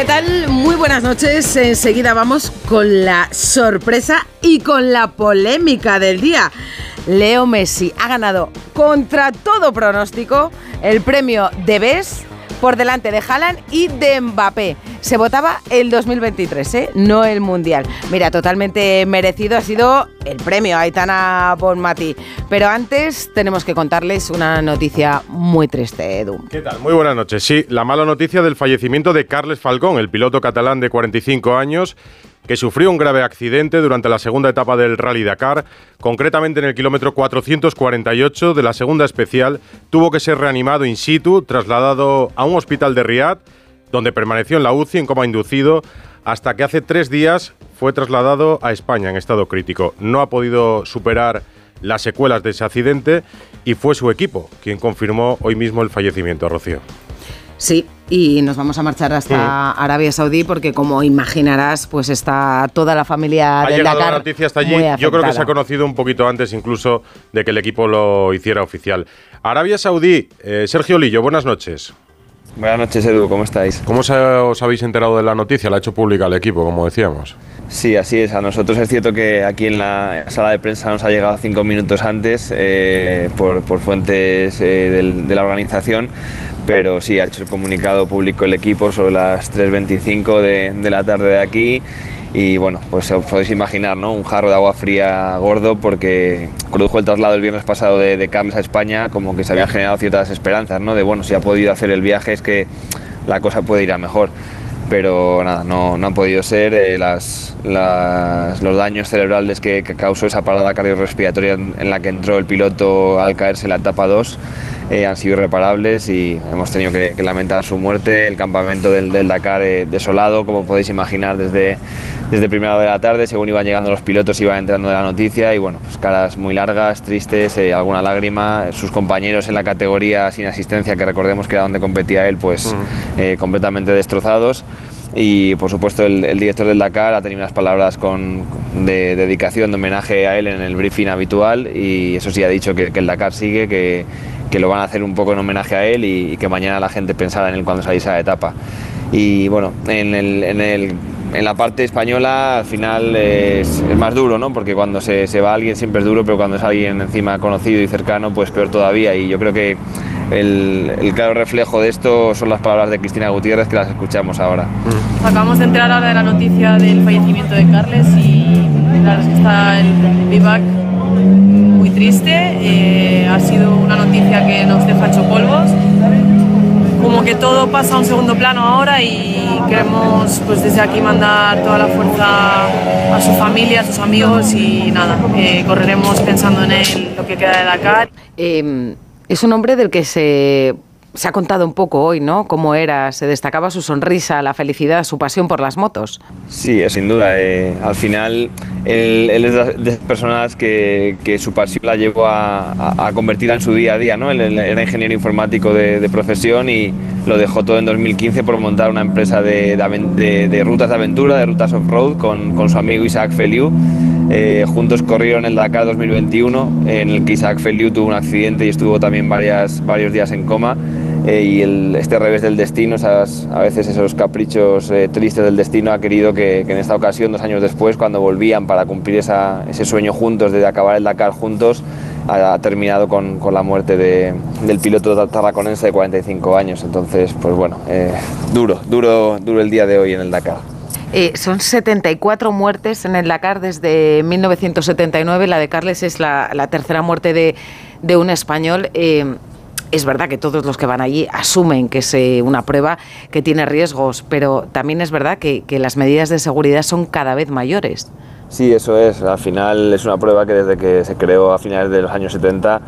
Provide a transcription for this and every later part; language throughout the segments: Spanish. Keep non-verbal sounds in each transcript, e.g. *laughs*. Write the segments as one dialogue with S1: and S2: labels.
S1: ¿qué tal? Muy buenas noches. Enseguida vamos con la sorpresa y con la polémica del día. Leo Messi ha ganado contra todo pronóstico el premio de BES por delante de Haaland y de Mbappé. Se votaba el 2023, ¿eh? no el Mundial. Mira, totalmente merecido ha sido el premio Aitana Bonmati. Pero antes tenemos que contarles una noticia muy triste, Edu.
S2: ¿Qué tal? Muy buenas noches. Sí, la mala noticia del fallecimiento de Carles Falcón, el piloto catalán de 45 años que sufrió un grave accidente durante la segunda etapa del Rally Dakar, concretamente en el kilómetro 448 de la segunda especial, tuvo que ser reanimado in situ, trasladado a un hospital de Riad, donde permaneció en la UCI en coma inducido, hasta que hace tres días fue trasladado a España en estado crítico. No ha podido superar las secuelas de ese accidente y fue su equipo quien confirmó hoy mismo el fallecimiento, Rocío.
S1: Sí, y nos vamos a marchar hasta Arabia Saudí porque como imaginarás, pues está toda la familia
S2: ha
S1: del
S2: llegado
S1: Dakar
S2: la noticia hasta allí. Yo creo que se ha conocido un poquito antes incluso de que el equipo lo hiciera oficial. Arabia Saudí, eh, Sergio Lillo, buenas noches.
S3: Buenas noches, Edu, ¿cómo estáis?
S2: ¿Cómo os habéis enterado de la noticia? La ha hecho pública el equipo, como decíamos.
S3: Sí, así es. A nosotros es cierto que aquí en la sala de prensa nos ha llegado cinco minutos antes eh, por, por fuentes eh, del- de la organización, pero sí, ha hecho el comunicado público el equipo sobre las 3.25 de, de la tarde de aquí. Y bueno, pues os podéis imaginar, ¿no? Un jarro de agua fría gordo porque produjo el traslado el viernes pasado de, de Carles a España, como que se habían generado ciertas esperanzas, ¿no? De bueno, si ha podido hacer el viaje es que la cosa puede ir a mejor pero nada, no, no han podido ser. eh, las, las- los daños cerebrales que, que causó esa parada cardiorrespiratoria en, en la que entró el piloto al caerse la etapa 2 eh, han sido irreparables y hemos tenido que, que lamentar su muerte. El campamento del, del Dakar eh, desolado, como podéis imaginar, desde, desde primera hora de la tarde, según iban llegando los pilotos, iba entrando de la noticia y bueno, pues caras muy largas, tristes, eh, alguna lágrima. Sus compañeros en la categoría sin asistencia, que recordemos que era donde competía él, pues completamente destrozados. Y por supuesto el, el director del Dakar ha tenido unas palabras con, de dedicación, de homenaje a él en el briefing habitual y eso sí ha dicho que, que el Dakar sigue, que, que lo van a hacer un poco en homenaje a él y, y que mañana la gente pensará en él cuando saliese a la etapa. Y bueno, en, el, en, el, en la parte española al final es, es más duro, ¿no? Porque cuando se, se va alguien siempre es duro, pero cuando es alguien encima conocido y cercano, pues peor todavía. Y yo creo que el, el claro reflejo de esto son las palabras de Cristina Gutiérrez que las escuchamos ahora.
S4: Acabamos de enterar ahora de la noticia del fallecimiento de Carles y la está el muy triste. Eh, ha sido una noticia que nos deja hecho polvos. Como que todo pasa a un segundo plano ahora y queremos pues desde aquí mandar toda la fuerza a su familia, a sus amigos y nada, eh, correremos pensando en él lo que queda de Dakar.
S1: Eh, es un hombre del que se, se ha contado un poco hoy, ¿no? Cómo era, se destacaba su sonrisa, la felicidad, su pasión por las motos.
S3: Sí, sin duda. eh, al final, él, él es de esas personas que, que su pasión la llevó a, a- a convertirla en su día a día. ¿no? Él, él era ingeniero informático de, de profesión y lo dejó todo en 2015 por montar una empresa de, de- de rutas de aventura, de rutas off-road, con, con su amigo Isaac Feliu. Eh, juntos corrieron el Dakar 2021, en el que Isaac Feliu tuvo un accidente y estuvo también varias, varios días en coma. Eh, y el- este revés del destino, esas, a veces esos caprichos eh, tristes del destino, ha querido que, que en esta ocasión, dos años después, cuando volvían para cumplir esa- ese sueño juntos de acabar el Dakar juntos, ha, ha terminado con, con la muerte de- del piloto tarraconense de 45 años. Entonces, pues bueno, eh, duro, duro, duro el día de hoy en el Dakar.
S1: Eh, son 74 muertes en el Dakar desde 1979. La de Carles es la, la tercera muerte de, de un español. Eh, es verdad que todos los que van allí asumen que es eh, una prueba que tiene riesgos, pero también es verdad que, que las medidas de seguridad son cada vez mayores.
S3: Sí, eso es. Al final es una prueba que desde que se creó a finales de los años 70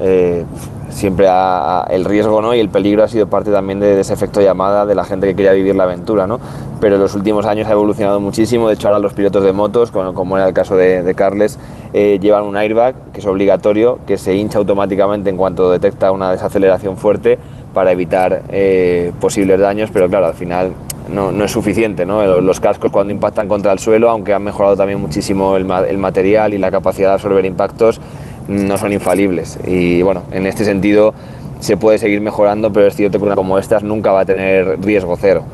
S3: eh, siempre ha- el riesgo y el peligro ha sido parte también de, ese efecto llamada de la gente que quería vivir la aventura. ¿no? Pero en los últimos años ha evolucionado muchísimo. De hecho, ahora los pilotos de motos, como, era el caso de, Carles, eh, llevan un airbag que es obligatorio, que se hincha automáticamente en cuanto detecta una desaceleración fuerte para evitar eh, posibles daños. Pero claro, al final no, es suficiente. ¿no? Los, cascos cuando impactan contra el suelo, aunque han mejorado también muchísimo el, el material y la capacidad de absorber impactos, no son infalibles. Y bueno, en este sentido se puede seguir mejorando, pero es cierto que una como estas nunca va a tener riesgo cero.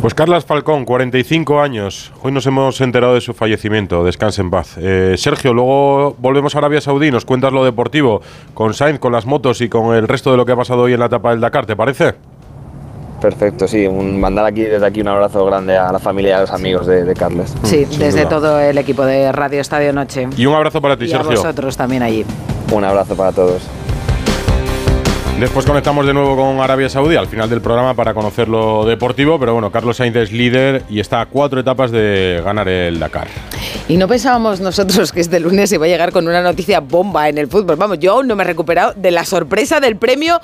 S2: Pues Carlas Falcón, 45 años. Hoy nos hemos enterado de su fallecimiento. Descanse en paz. Eh, Sergio, luego volvemos a Arabia Saudí. Nos cuentas lo deportivo con Sainz, con las motos y con el resto de lo que ha pasado hoy en la etapa del Dakar. ¿Te parece?
S3: Perfecto, sí. Un, mandar aquí desde aquí un abrazo grande a la familia y a los amigos de, de Carles.
S1: Sí,
S2: sin
S1: desde
S2: duda.
S1: todo el equipo de Radio Estadio Noche.
S2: Y un abrazo para ti,
S1: Y a
S2: Sergio.
S1: vosotros también allí.
S3: Un abrazo para todos.
S2: Después conectamos de nuevo con Arabia Saudí al final del programa para conocer lo deportivo, pero bueno, Carlos Sainz es líder y está a cuatro etapas de ganar el Dakar.
S1: Y no pensábamos nosotros que este lunes iba a llegar con una noticia bomba en el fútbol. Vamos, yo aún no me he recuperado de la sorpresa del premio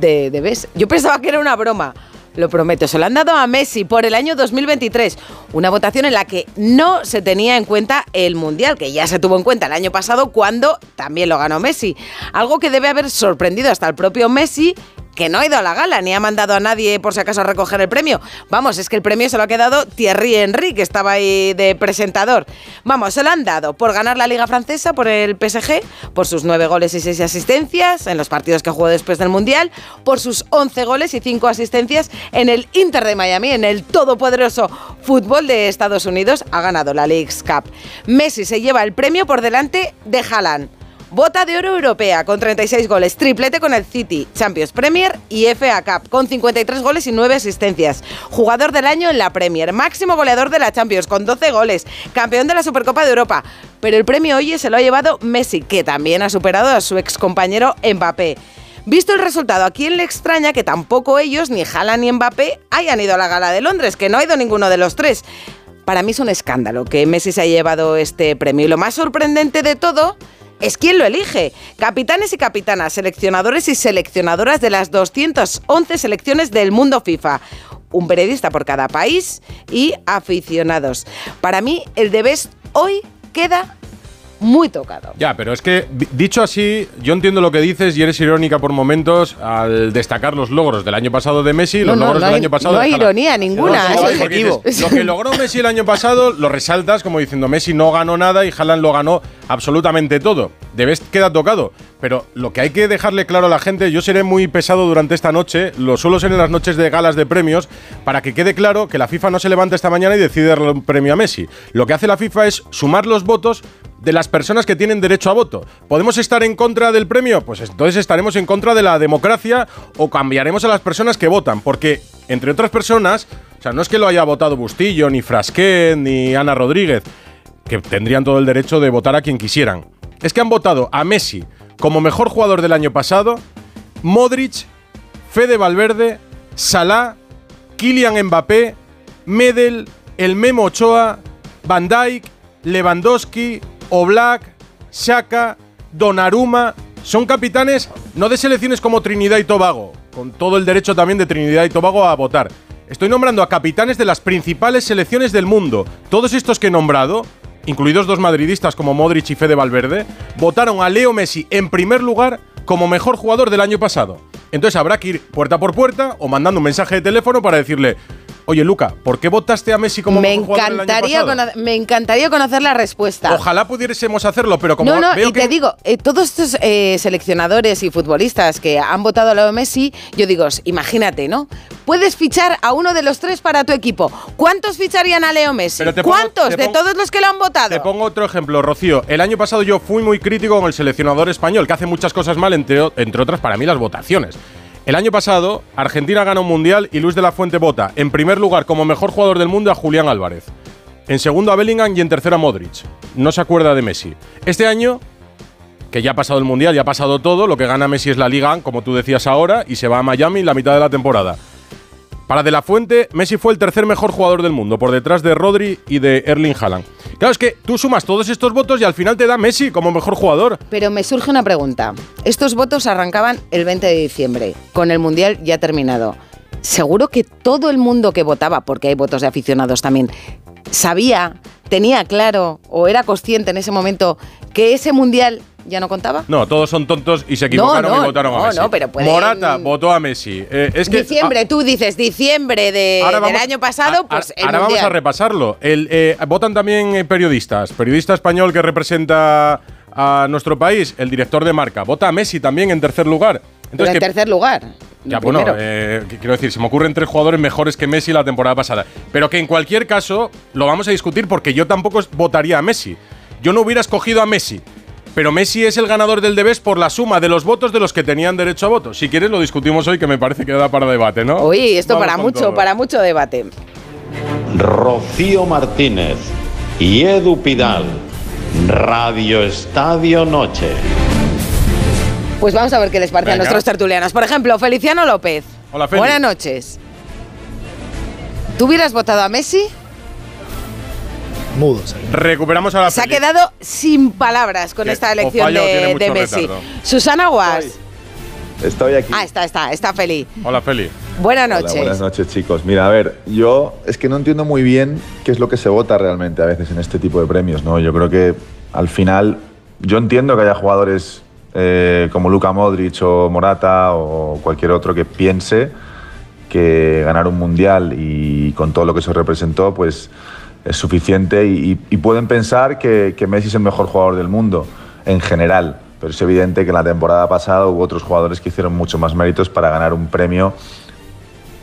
S1: de, de. Yo pensaba que era una broma. Lo prometo, se lo han dado a Messi por el año 2023. Una votación en la que no se tenía en cuenta el Mundial, que ya se tuvo en cuenta el año pasado cuando también lo ganó Messi. Algo que debe haber sorprendido hasta el propio Messi que no ha ido a la gala ni ha mandado a nadie por si acaso a recoger el premio. Vamos, es que el premio se lo ha quedado Thierry Henry, que estaba ahí de presentador. Vamos, se lo han dado por ganar la Liga Francesa, por el PSG, por sus nueve goles y seis asistencias en los partidos que jugó después del Mundial, por sus 11 goles y cinco asistencias en el Inter de Miami, en el todopoderoso fútbol de Estados Unidos. Ha ganado la League's Cup. Messi se lleva el premio por delante de Haaland. Bota de oro europea con 36 goles, triplete con el City, Champions Premier y FA Cup con 53 goles y 9 asistencias. Jugador del año en la Premier, máximo goleador de la Champions con 12 goles, campeón de la Supercopa de Europa. Pero el premio hoy se lo ha llevado Messi, que también ha superado a su ex compañero Mbappé. Visto el resultado, ¿a quién le extraña que tampoco ellos, ni Haaland ni Mbappé, hayan ido a la gala de Londres? Que no ha ido ninguno de los tres. Para mí es un escándalo que Messi se haya llevado este premio. Y lo más sorprendente de todo es quién lo elige. Capitanes y capitanas, seleccionadores y seleccionadoras de las 211 selecciones del mundo FIFA. Un periodista por cada país y aficionados. Para mí, el de Best hoy queda muy tocado.
S2: Ya, pero es que di- dicho así, yo entiendo lo que dices y eres irónica por momentos al destacar los logros del año pasado de Messi los
S1: No, no,
S2: logros
S1: no
S2: del
S1: hay-
S2: año pasado
S1: no hay ironía ninguna, es objetivo.
S2: dices, Lo que logró Messi el año pasado lo resaltas como diciendo Messi no ganó nada y Haaland lo ganó absolutamente todo. Debes queda tocado. Pero lo que hay que dejarle claro a la gente, yo seré muy pesado durante esta noche, lo suelo ser en las noches de galas de premios, para que quede claro que la FIFA no se levanta esta mañana y decide darle un premio a Messi. Lo que hace la FIFA es sumar los votos de las personas que tienen derecho a voto. ¿Podemos estar en contra del premio? Pues entonces estaremos en contra de la democracia o cambiaremos a las personas que votan, porque entre otras personas, o sea, no es que lo haya votado Bustillo, ni Frasquet, ni Ana Rodríguez, que tendrían todo el derecho de votar a quien quisieran. Es que han votado a Messi como mejor jugador del año pasado, Modric, Fede Valverde, Salah, Kylian Mbappé, Medel, el Memo Ochoa, Van Dijk, Lewandowski, Oblak, Shaka, Donnarumma. Son capitanes no de selecciones como Trinidad y Tobago, con todo el derecho también de Trinidad y Tobago a votar. Estoy nombrando a capitanes de las principales selecciones del mundo. Todos estos que he nombrado, incluidos dos madridistas como Modric y Fede Valverde, votaron a Leo Messi en primer lugar como mejor jugador del año pasado. Entonces habrá que ir puerta por puerta o mandando un mensaje de teléfono para decirle, oye Luca, ¿por qué votaste a Messi como
S1: Me
S2: mejor jugador del año
S1: encantaría,
S2: pasado?".
S1: cono- me encantaría conocer la respuesta.
S2: Ojalá pudiésemos hacerlo, pero como
S1: no, no,
S2: veo
S1: y
S2: que
S1: te digo, eh, todos estos eh, seleccionadores y futbolistas que han votado a Leo Messi, yo digo, imagínate, ¿no? Puedes fichar a uno de los tres para tu equipo. ¿Cuántos ficharían a Leo Messi?
S2: Pero te pongo-
S1: ¿Cuántos
S2: te
S1: de todos los que lo han votado?
S2: Te pongo otro ejemplo, Rocío. El año pasado yo fui muy crítico con el seleccionador español, que hace muchas cosas mal, entre, entre otras para mí las votaciones. El año pasado, Argentina gana un mundial y Luis de la Fuente vota, en primer lugar como mejor jugador del mundo, a Julián Álvarez. En segundo a Bellingham y en tercero a Modric. No se acuerda de Messi. Este año, que ya ha pasado el mundial, ya ha pasado todo, lo que gana Messi es la Liga, como tú decías ahora, y se va a Miami la mitad de la temporada. Para De La Fuente, Messi fue el tercer mejor jugador del mundo, por detrás de Rodri y de Erling Haaland. Claro, es que tú sumas todos estos votos y al final te da Messi como mejor jugador.
S1: Pero me surge una pregunta. Estos votos arrancaban el 20 de diciembre, con el Mundial ya terminado. Seguro que todo el mundo que votaba, porque hay votos de aficionados también, sabía, tenía claro o era consciente en ese momento que ese Mundial ya no contaba.
S2: No, todos son tontos y se equivocaron
S1: no,
S2: y votaron
S1: no,
S2: a Messi.
S1: no, pero pueden-
S2: Morata votó a Messi. Eh, es que,
S1: diciembre, tú dices diciembre de-
S2: Ahora
S1: del
S2: vamos-
S1: año pasado,
S2: a-
S1: pues
S2: a- ahora vamos a repasarlo. El, eh, votan también eh, periodistas. Periodista español que representa a nuestro país, el director de marca. Vota a Messi también en tercer lugar.
S1: Pero
S2: Entonces,
S1: en
S2: ¿qué-
S1: tercer lugar.
S2: Ya, bueno, eh, quiero decir, se me ocurren tres jugadores mejores que Messi la temporada pasada. Pero que en cualquier caso lo vamos a discutir porque yo tampoco votaría a Messi. Yo no hubiera escogido a Messi. Pero Messi es el ganador del Debes por la suma de los votos de los que tenían derecho a voto. Si quieres lo discutimos hoy, que me parece que da para debate, ¿no?
S1: Uy, esto para mucho, para mucho debate.
S5: Rocío Martínez y Edu Pidal, Radio Estadio Noche.
S1: Pues vamos a ver qué les parece a nuestros tertulianos. Por ejemplo, Feliciano López.
S2: Hola, Feli.
S1: Buenas noches. ¿Tú hubieras votado a Messi?
S6: Mudos.
S2: Recuperamos a la
S1: Se ha
S2: Feli.
S1: quedado sin palabras con
S2: Que
S1: esta elección de, Messi.
S2: retardo.
S1: Susana Guas.
S7: Estoy aquí.
S1: Ah, está, está, está feliz.
S2: Hola, Feli.
S1: Buenas
S7: Hola,
S1: noches.
S7: buenas noches, chicos. Mira, a ver, yo es que no entiendo muy bien qué es lo que se vota realmente a veces en este tipo de premios, ¿no? Yo creo que al final, yo entiendo que haya jugadores eh, como Luka Modric o Morata o cualquier otro que piense que ganar un mundial y con todo lo que eso representó, pues es suficiente y, pueden pensar que, Messi es el mejor jugador del mundo en general. Pero es evidente que en la temporada pasada hubo otros jugadores que hicieron mucho más méritos para ganar un premio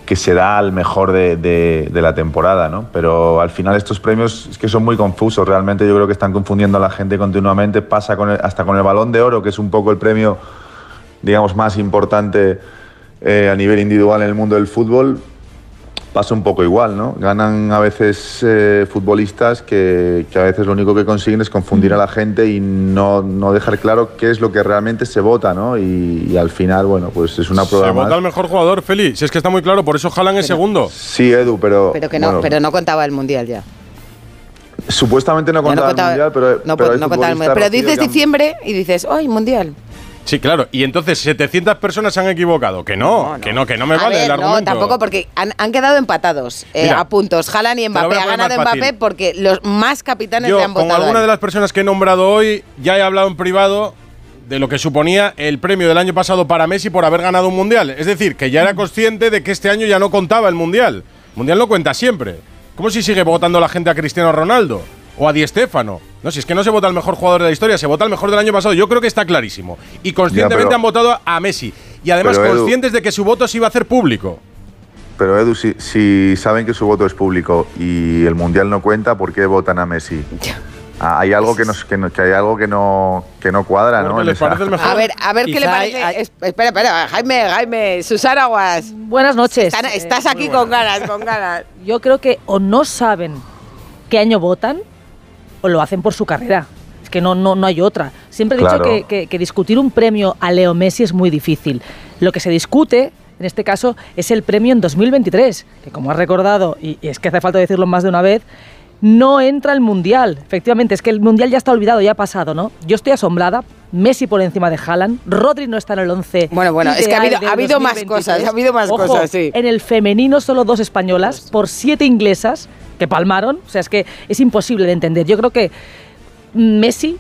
S7: que se da al mejor de la temporada, ¿no? Pero al final estos premios es que son muy confusos, realmente yo creo que están confundiendo a la gente continuamente, pasa con el- hasta con el balón de oro, que es un poco el premio, digamos, más importante eh, a nivel individual en el mundo del fútbol, pasa un poco igual, ¿no? Ganan a veces eh, futbolistas que, que a veces lo único que consiguen es confundir a la gente y no, no dejar claro qué es lo que realmente se vota, ¿no? Y, y al final, bueno, pues es una
S2: Se
S7: prueba más.
S2: vota al mejor jugador, Feli. Si es que está muy claro, por eso Haaland es segundo.
S7: Sí, Edu, pero.
S1: Pero que no,
S7: bueno,
S1: pero no contaba el mundial ya.
S7: Supuestamente no contaba el mundial, pero.
S1: no,
S7: pero, hay
S1: no contaba el mundial. Pero dices diciembre y dices, ¡ay, mundial!
S2: Sí, claro. Y entonces 700 personas se han equivocado. Que no, que no, que no me
S1: A
S2: vale
S1: ver,
S2: el
S1: no,
S2: argumento.
S1: tampoco porque han, han quedado empatados eh,
S2: Mira,
S1: a puntos. Haaland y Mbappé. Ha ganado Mbappé porque los más capitanes
S2: Yo,
S1: le han
S2: con
S1: votado. a
S2: alguna de las personas que he nombrado hoy, ya he hablado en privado de lo que suponía el premio del año pasado para Messi por haber ganado un mundial. Es decir, que ya era consciente de que este año ya no contaba el mundial. El mundial no cuenta siempre. ¿Cómo si sigue votando la gente a Cristiano Ronaldo? O a Di Stéfano. No, si es que no se vota el mejor jugador de la historia, se vota el mejor del año pasado. Yo creo que está clarísimo. Y conscientemente
S7: pero-
S2: han votado a Messi. Y además
S7: Pero, Edu-
S2: conscientes de que su voto se iba a hacer público.
S7: Pero Edu, si, si saben que su voto es público y el mundial no cuenta, ¿por qué votan a Messi? Ah, hay algo que, nos, que, no, que hay algo que no, que no cuadra, ¿no?
S2: Les parece mejor.
S1: A ver, a ver qué le parece.
S6: hay-
S1: Es- espera, espera, Jaime, Jaime, Susana Guas.
S8: Buenas noches.
S1: Están-
S8: Eh,
S1: estás aquí con ganas, con ganas.
S8: yo creo que o no saben qué año votan o lo hacen por su carrera. Es que no, no, no hay otra. Siempre he
S7: Claro.
S8: dicho que, que- que discutir un premio a Leo Messi es muy difícil. Lo que se discute, en este caso, es el premio en 2023, que como has recordado, y, y es que hace falta decirlo más de una vez, no entra el Mundial. Efectivamente, es que el Mundial ya está olvidado, ya ha pasado, ¿no? Yo estoy asombrada. Messi por encima de Haaland. Rodri no está en el 11.
S1: Bueno, bueno, es que ha habido-
S8: del
S1: ha habido más
S8: 2023.
S1: cosas, ha habido más
S8: Ojo,
S1: cosas, sí.
S8: En el femenino solo dos españolas por siete inglesas que palmaron. O sea, es que es imposible de entender. Yo creo que Messi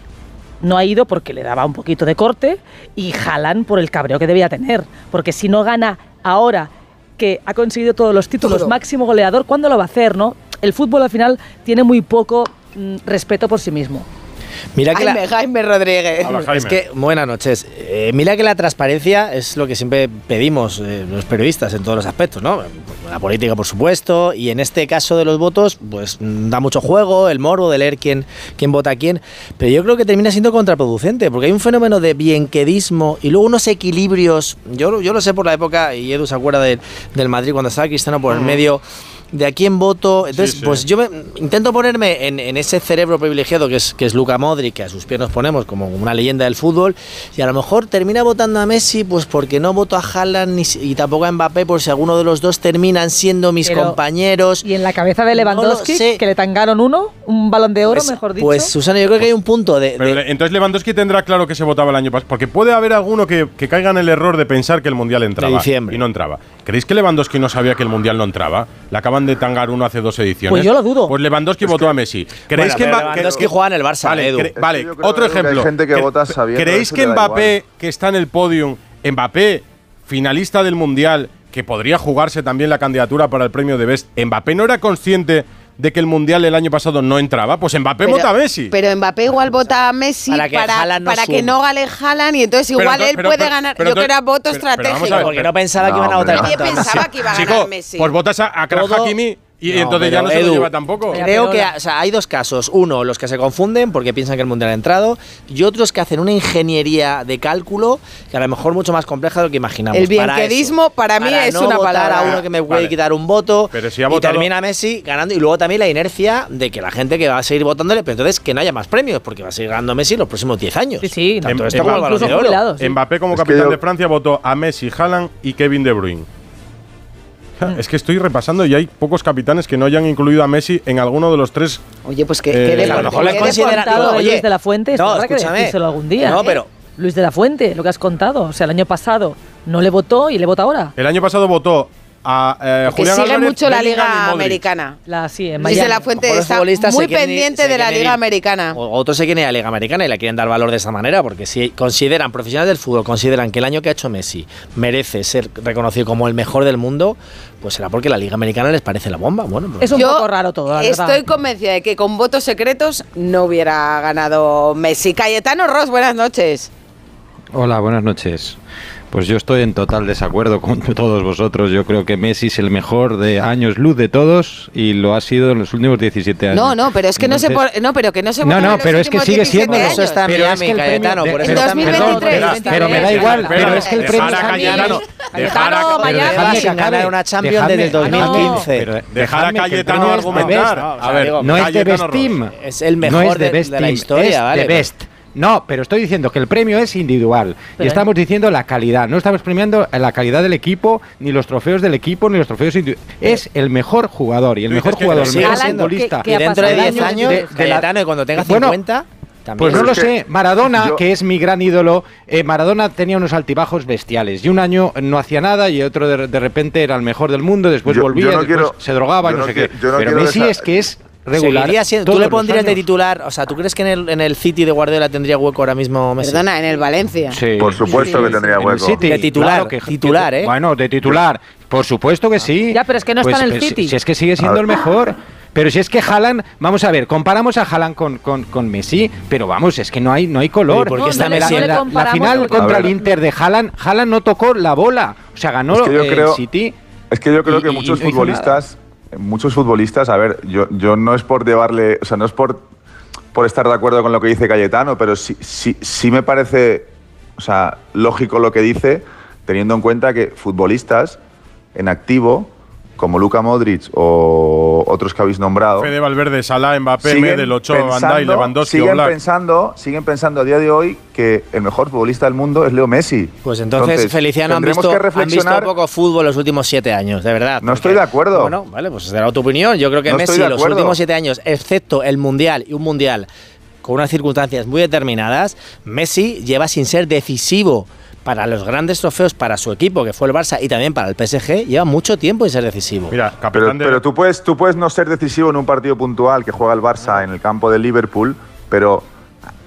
S8: no ha ido porque le daba un poquito de corte y Haaland por el cabreo que debía tener. Porque si no gana ahora que ha conseguido todos los títulos,
S1: Todo.
S8: máximo goleador, ¿cuándo lo va a hacer, no? El fútbol al final tiene muy poco mm, respeto por sí mismo.
S6: Mira que la-
S1: Jaime, Jaime Rodríguez.
S2: Hola, Jaime.
S6: Es que, buenas noches. Eh, mira que la transparencia es lo que siempre pedimos eh, los periodistas en todos los aspectos, ¿no? La política, por supuesto, y en este caso de los votos, pues mm, da mucho juego, el morbo de leer quién, quién vota a quién, pero yo creo que termina siendo contraproducente, porque hay un fenómeno de bienquedismo y luego unos equilibrios, yo, yo lo sé por la época, y Edu se acuerda del, del Madrid cuando estaba Cristiano por el medio, de a quién voto, entonces,
S2: sí.
S6: pues yo me- intento ponerme en, en ese cerebro privilegiado que es, que es Luca Modric, que a sus pies nos ponemos como una leyenda del fútbol, y a lo mejor termina votando a Messi, pues porque no voto a Haaland ni y tampoco a Mbappé, por si alguno de los dos terminan siendo mis
S8: Pero-
S6: compañeros.
S8: Y en la cabeza de Lewandowski, que le tangaron uno, un balón de oro,
S6: Pues-
S8: mejor dicho.
S6: Pues Susana, yo creo que hay un punto de...
S2: Pero
S6: de-
S2: entonces Lewandowski tendrá claro que se votaba el año pasado. Porque puede haber alguno que, que caiga en el error de pensar que el Mundial entraba.
S6: diciembre.
S2: Y no entraba. ¿Creéis que Lewandowski no sabía que el Mundial no entraba? Le acaban de tangar uno hace dos ediciones.
S8: Pues yo lo dudo.
S2: Pues Lewandowski votó a Messi. ¿Creéis
S6: Bueno,
S2: que
S6: Lewandowski
S2: que-
S6: juega en el Barça,
S2: Vale,
S6: Edu.
S2: cre-
S6: Es que
S2: vale, otro
S7: que
S2: ejemplo.
S7: gente que vota sabiendo
S2: ¿Creéis que Mbappé, que está en el podium, Mbappé, finalista del Mundial, que podría jugarse también la candidatura para el premio de Best, Mbappé no era consciente de que el Mundial el año pasado no entraba? Pues Mbappé
S1: Pero-
S2: vota a Messi.
S1: Pero Mbappé igual vota a Messi
S6: Para que
S1: para,
S6: no
S1: que
S6: sume.
S1: no gane Haaland y entonces
S2: Pero
S1: igual él
S2: pero-
S1: puede
S2: pero-
S1: ganar.
S2: pero
S1: Yo creo que era voto estratégico.
S2: ver,
S6: Porque no pensaba que
S7: No,
S6: iban a votar
S1: Nadie pensaba que iba a ganar
S2: Chico,
S1: Messi.
S2: pues votas a, a Hakimi y
S6: No,
S2: entonces ya no se lo lleva tampoco.
S6: Creo que
S8: Peor.
S6: o sea, hay dos casos. Uno, los que se confunden porque piensan que el mundial ha entrado. Y otros que hacen una ingeniería de cálculo que a lo mejor mucho más compleja de lo que imaginamos.
S1: El
S6: Para
S1: bienquedismo
S6: eso,
S1: para mí es
S6: no
S1: una
S6: votar
S1: palabra.
S6: a uno que me puede
S2: Vale.
S6: quitar un voto.
S2: Pero si ha
S6: y
S2: votado-
S6: termina Messi ganando. Y luego también la inercia de que la gente que va a seguir votándole, pero entonces que no haya más premios porque va a seguir ganando Messi los próximos 10 años.
S8: Sí, sí.
S6: Tanto
S2: Em-
S6: esto como el Balón
S8: Incluso
S6: de Oro.
S8: sí.
S2: Mbappé como capitán
S7: yo-
S2: de Francia votó a Messi, Haaland y Kevin De Bruyne. Es que estoy repasando y hay pocos capitanes que no hayan incluido a Messi en alguno de los tres.
S1: Oye, pues que,
S2: Eh,
S1: que
S2: a lo
S6: mejor les
S8: Luis de la Fuente,
S6: no,
S8: que
S6: escúchame.
S8: decírselo algún día.
S6: No, pero-
S8: Luis de la Fuente, lo que has contado. O sea, el año pasado no le votó y le vota ahora.
S2: El año pasado votó a eh,
S1: que
S2: Julián
S1: sigue
S2: Álvarez,
S1: mucho la Liga americana.
S8: La, sí, en Miami.
S1: de la Fuente está muy
S6: ir-
S1: pendiente de la Liga
S6: ir-
S1: americana.
S6: Otros se quieren ir a la Liga Americana y la quieren dar valor de esa manera, porque si consideran, profesionales del fútbol, consideran que el año que ha hecho Messi merece ser reconocido como el mejor del mundo, pues será porque la Liga Americana les parece la bomba. Bueno, pues-
S8: Es un
S1: Yo
S8: poco raro todo, la verdad.
S1: Estoy convencida de que con votos secretos no hubiera ganado Messi. Cayetano Ross, buenas noches.
S9: Hola, buenas noches. Pues yo estoy en total desacuerdo con *laughs* todos vosotros. Yo creo que Messi es el mejor de años luz de todos y lo ha sido en los últimos 17 años.
S1: No, no, pero es que no se
S9: Entonces-
S1: por- no, pero que no se
S9: No, no, pero es que sigue
S1: 17
S9: siendo-
S1: años.
S6: Eso está en
S9: Pero es
S6: Miami,
S9: que el premio-
S6: Cayetano, por eso
S1: En
S6: está en
S1: 2023,
S6: Miami.
S9: pero, pero me da igual, pero es que el premio
S2: Dejar a Cayetano, dejar a-
S8: Cayetano,
S6: sin
S2: que
S6: ganar una Champions desde el 2015.
S9: Pero
S2: Dejar a
S9: que
S2: Cayetano
S9: es
S2: argumentar. A ver,
S9: No es de Best. Team.
S6: Es el mejor
S9: es de,
S6: la
S9: team,
S6: historia,
S9: es
S6: ¿vale?
S9: de Best. No, pero estoy diciendo que el premio es individual.
S8: Pero-
S9: y estamos diciendo la calidad. No estamos premiando la calidad del equipo, ni los trofeos del equipo, ni los trofeos individuales. Es el mejor jugador y el mejor
S2: que-
S9: jugador, el
S6: Sigue
S9: mejor
S6: siendo-
S9: futbolista.
S8: ¿Qué
S6: Y dentro de
S8: pasado
S6: 10
S8: el año
S6: años,
S9: de- de la-
S6: Cayetano, y cuando tenga
S9: Bueno,
S6: 50, también.
S9: Pues no lo
S7: que
S9: sé. Maradona,
S7: yo-
S9: que es mi gran ídolo, eh, Maradona tenía unos altibajos bestiales. Y un año no hacía nada y otro de, de repente era el mejor del mundo, después
S7: Yo-
S9: volvía,
S7: yo no
S9: después
S7: quiero-
S9: se drogaba
S7: yo
S9: no,
S7: no
S9: sé qué.
S7: yo no
S9: Pero Messi
S7: esa-
S9: es que es regular.
S6: Siendo- ¿Tú le pondrías de titular? O sea, ¿tú crees que en el, en el City de Guardiola tendría hueco ahora mismo Messi?
S1: Perdona, en el Valencia.
S9: Sí.
S7: Por supuesto
S9: Sí,
S7: que tendría
S9: en el
S7: hueco.
S9: City,
S6: De titular,
S9: claro que-
S6: titular, ¿eh?
S9: Bueno, de titular. Por supuesto que sí.
S8: Ya, pero es que no está en el
S9: pues,
S8: City.
S9: Si es que sigue siendo el mejor. Pero si es que Haaland, vamos a ver, comparamos a Haaland con, con, con Messi, pero vamos, es que no hay, no hay color.
S6: ¿Y por qué
S8: No,
S6: está
S8: no le-
S6: Messi
S8: no le
S9: la, final
S8: porque-
S9: contra el. Inter de Haaland, Haaland no tocó la bola. O sea, ganó
S7: Es que yo
S9: eh,
S7: creo-
S9: el City.
S7: Es que yo creo
S9: Y-
S7: que
S9: y-
S7: muchos
S9: y no hizo
S7: futbolistas, muchos futbolistas, a ver, yo, yo no es por llevarle, o sea, no es por, por estar de acuerdo con lo que dice Cayetano, pero sí, sí, sí me parece, o sea, lógico lo que dice, teniendo en cuenta que futbolistas en activo, como Luka Modric o otros que habéis nombrado,
S2: Fede Valverde, Salah, Mbappé, Medel, Ochoa, Dijk, Lewandowski,
S7: siguen
S2: Oblak.
S7: pensando, siguen pensando a día de hoy que el mejor futbolista del mundo es Leo Messi.
S6: Pues entonces, Feliciano, han visto,
S7: que
S6: han visto poco fútbol los últimos siete años, de verdad.
S7: No
S6: porque-
S7: estoy de acuerdo.
S6: Bueno, vale, pues será tu opinión. Yo creo que
S7: No
S6: Messi,
S7: estoy de
S6: los últimos siete años, excepto el Mundial y un Mundial con unas circunstancias muy determinadas, Messi lleva sin ser decisivo para los grandes trofeos para su equipo, que fue el Barça, y también para el PSG, lleva mucho tiempo sin ser decisivo.
S2: Mira,
S7: Pero,
S2: de.
S7: pero tú, puedes, tú puedes no ser decisivo en un partido puntual que juega el Barça en el campo de Liverpool, pero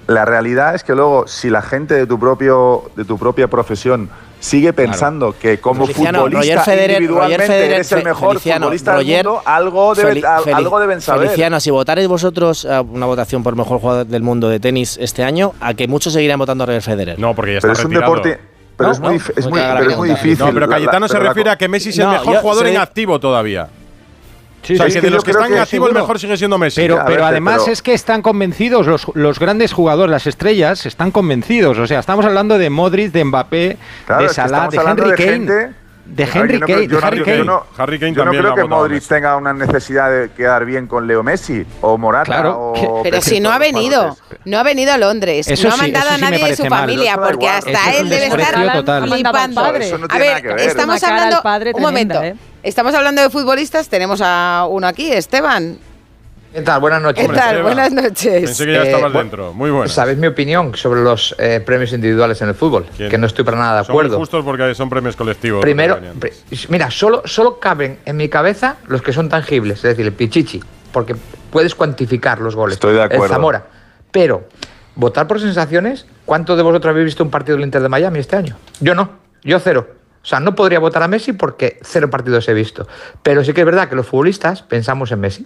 S7: la realidad es que luego, si la gente de tu, propio, de tu propia profesión sigue pensando que como
S6: Feliciano,
S7: futbolista
S6: Roger Federer-
S7: individualmente
S6: Roger Federer-
S7: eres el mejor
S6: Feliciano,
S7: futbolista
S6: Roger-
S7: del mundo, algo, debe-
S6: Feli-
S7: al-
S6: Feli-
S7: algo deben saber.
S6: Feliciano, si votarais vosotros a una votación por mejor jugador del mundo de tenis este año, a que muchos seguirán votando a Roger Federer.
S2: No, porque ya
S7: pero
S2: está
S7: es un deporte... Pero
S6: No,
S7: es muy,
S6: no,
S7: es pero es muy difícil.
S2: No, pero
S7: La- la-
S2: Cayetano se
S7: pero
S2: refiere a que Messi es el mejor
S6: yo
S2: jugador en activo todavía.
S9: Sí,
S2: o sea,
S9: sí,
S2: que de los que están en
S7: que
S2: activo, el mejor sigue siendo Messi.
S9: Pero, pero
S7: ver,
S9: además
S7: pero-
S9: es que están convencidos, los, los grandes jugadores, las estrellas, están convencidos. O sea, estamos hablando de Modric, de Mbappé,
S7: Claro,
S9: de
S7: es que
S9: Salah, de Henry
S7: de
S9: Kane.
S7: gente-
S9: de Henry Kane,
S7: creo- yo no
S9: Harry
S7: creo- que Modric
S2: Messi.
S7: tenga una necesidad de quedar bien con Leo Messi o Morata
S9: Claro.
S7: o
S1: Pero
S7: Pepe,
S1: si no ha venido, no ha venido a Londres,
S9: Eso
S1: no ha mandado a nadie de su
S9: mal.
S1: familia, porque
S7: igual.
S1: hasta él debe estar flipando.
S7: No
S1: a ver, estamos hablando, un momento,
S8: ¿eh?
S1: estamos hablando de futbolistas, tenemos a uno aquí, Esteban.
S10: ¿Qué tal? Buenas noches.
S1: ¿Qué tal? Buenas noches.
S2: Pensé que ya
S10: Eh,
S2: estabas dentro. Muy bueno.
S10: ¿Sabéis mi opinión sobre los eh, premios individuales en el fútbol?
S2: ¿Quién?
S10: Que no estoy para nada de
S2: Son
S10: acuerdo.
S2: justos porque son premios colectivos.
S10: Primero, mira, solo, solo caben en mi cabeza los que son tangibles, es decir, el pichichi, porque puedes cuantificar los goles.
S7: Estoy de
S10: El
S7: acuerdo.
S10: Zamora. Pero, votar por sensaciones, ¿cuántos de vosotros habéis visto un partido del Inter de Miami este año? Yo no, yo cero. O sea, no podría votar a Messi porque cero partidos he visto. Pero sí que es verdad que los futbolistas pensamos en Messi.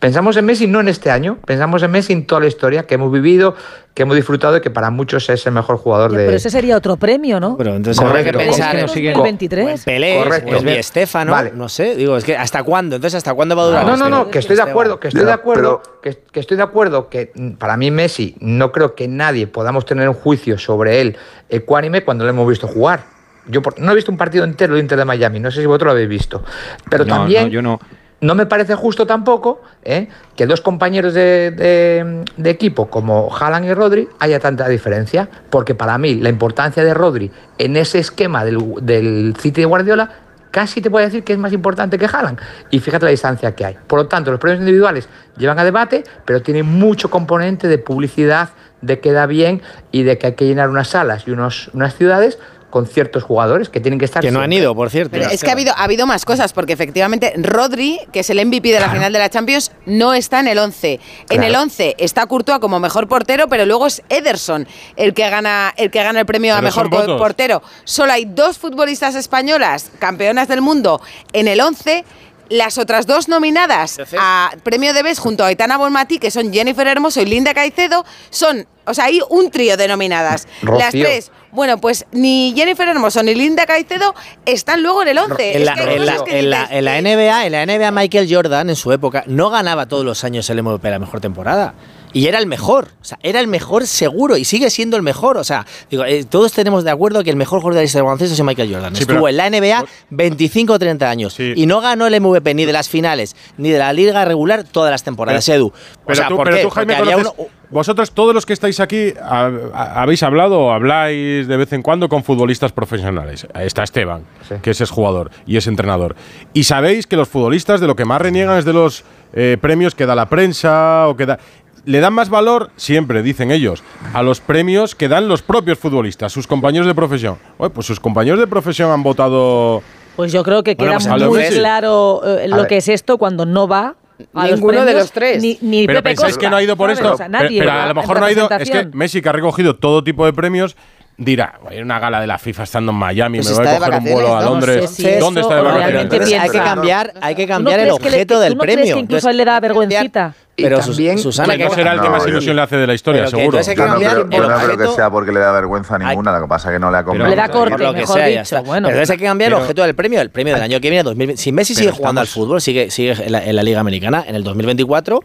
S10: Pensamos en Messi no en este año, pensamos en Messi en toda la historia que hemos vivido, que hemos disfrutado y que para muchos es el mejor jugador
S8: Ya,
S10: de...
S8: Pero ese sería otro premio, ¿no?
S6: Pero entonces habrá que pensar
S8: ¿En
S6: en
S8: 2023?
S6: Pelé,
S10: Correcto.
S6: es Di Stéfano,
S10: Vale.
S6: no sé, digo, es que ¿hasta cuándo? Entonces, ¿hasta cuándo va a durar?
S10: No, no, no, que estoy de acuerdo, que estoy de acuerdo, que, que estoy de acuerdo que para mí Messi no creo que nadie podamos tener un juicio sobre él ecuánime cuando lo hemos visto jugar. Yo por- no he visto un partido entero del Inter de Miami, no sé si vosotros lo habéis visto, pero
S9: No,
S10: también
S9: no, yo no.
S10: no me parece justo tampoco ¿eh? que dos compañeros de, de- de equipo como Haaland y Rodri haya tanta diferencia, porque para mí la importancia de Rodri en ese esquema del, del City de Guardiola casi te voy a decir que es más importante que Haaland. Y fíjate la distancia que hay. Por lo tanto, los premios individuales llevan a debate, pero tienen mucho componente de publicidad, de que da bien y de que hay que llenar unas salas y unos, unas ciudades con ciertos jugadores que tienen que estar
S6: Que no han ido, por cierto.
S1: Pero es que ha habido, ha habido más cosas, porque efectivamente Rodri, que es el MVP de la final de la Champions, no está en el 11. En el 11 está Courtois como mejor portero, pero luego es Ederson el que gana el, que gana el premio a mejor portero. Solo hay dos futbolistas españolas, campeonas del mundo, en el 11. Las otras dos nominadas a premio de Best junto a Aitana Bonmatí, que son Jennifer Hermoso y Linda Caicedo, son, o sea, hay un trío de nominadas.
S10: Rocío.
S1: Las tres bueno, pues ni Jennifer Hermoso ni Linda Caicedo están luego en el 11.
S6: En
S1: Es
S6: la,
S1: que hay
S6: en la-
S1: cosas que
S6: en la-
S1: dices,
S6: en la NBA, en la NBA Michael Jordan en su época no ganaba todos los años el MVP la mejor temporada. Y era el mejor, o sea, era el mejor seguro y sigue siendo el mejor. O sea, digo, eh, todos tenemos de acuerdo que el mejor jugador de la historia del baloncesto es Michael Jordan.
S2: Sí,
S6: Estuvo
S2: pero-
S6: en la NBA 25 o 30 años
S2: Sí.
S6: y no ganó el MVP ni de las finales ni de la liga regular todas las temporadas,
S2: Pero-
S6: Edu. O
S2: Pero,
S6: sea,
S2: tú,
S6: ¿por
S2: pero
S6: qué?
S2: tú, Jaime, conoces-
S6: uno-
S2: vosotros, todos los que estáis aquí, ha- ha- habéis hablado o habláis de vez en cuando con futbolistas profesionales. Está Esteban,
S10: Sí.
S2: que es jugador y es entrenador. Y sabéis que los futbolistas de lo que más reniegan es de los eh, premios que da la prensa o que da. Le dan más valor, siempre dicen ellos, a los premios que dan los propios futbolistas, sus compañeros de profesión. Oye, pues sus compañeros de profesión han votado.
S8: Pues yo creo que
S6: Bueno,
S8: queda
S6: pues
S8: muy
S2: Messi.
S8: claro eh,
S10: A
S8: lo
S10: ver.
S8: que es esto cuando no va a los
S1: Ninguno de los tres.
S8: Ni, ni
S2: Pero
S8: Pepe
S2: pensáis
S8: Costa,
S2: que no ha ido por
S8: ¿sabes?
S2: esto.
S8: O sea,
S2: Pero-
S8: nadie
S2: pero,
S8: va
S2: a lo mejor no ha ido. Es que. Messi, que ha recogido todo tipo de premios, dirá: "Voy a ir a una gala de la FIFA estando en Miami,
S1: Pues
S2: me voy a coger un vuelo a. Londres.
S8: No sé si
S2: ¿Dónde
S8: eso
S2: está de vacaciones?
S6: Hay que cambiar, hay que
S8: ¿Tú no
S6: cambiar el
S8: crees que le-
S6: objeto
S8: tú
S6: del
S8: crees
S6: premio.
S8: que incluso
S6: Entonces,
S8: a él le da vergüencita?
S6: Pero
S10: también-
S6: Susana, que
S2: no será el que más ilusión le hace de la historia, seguro.
S7: Yo no creo, yo no creo que sea porque le da vergüenza ninguna, lo que pasa es que no le ha
S6: Pero-
S7: comprado.
S8: Le da corte,
S6: lo que
S8: mejor
S6: sea,
S8: dicho, bueno.
S6: Pero hay que cambiar
S2: Pero-
S6: el objeto del premio. El premio del año que viene, 2020. si Messi sigue jugando al fútbol, sigue, sigue en, la, en la Liga Americana, en el 2024,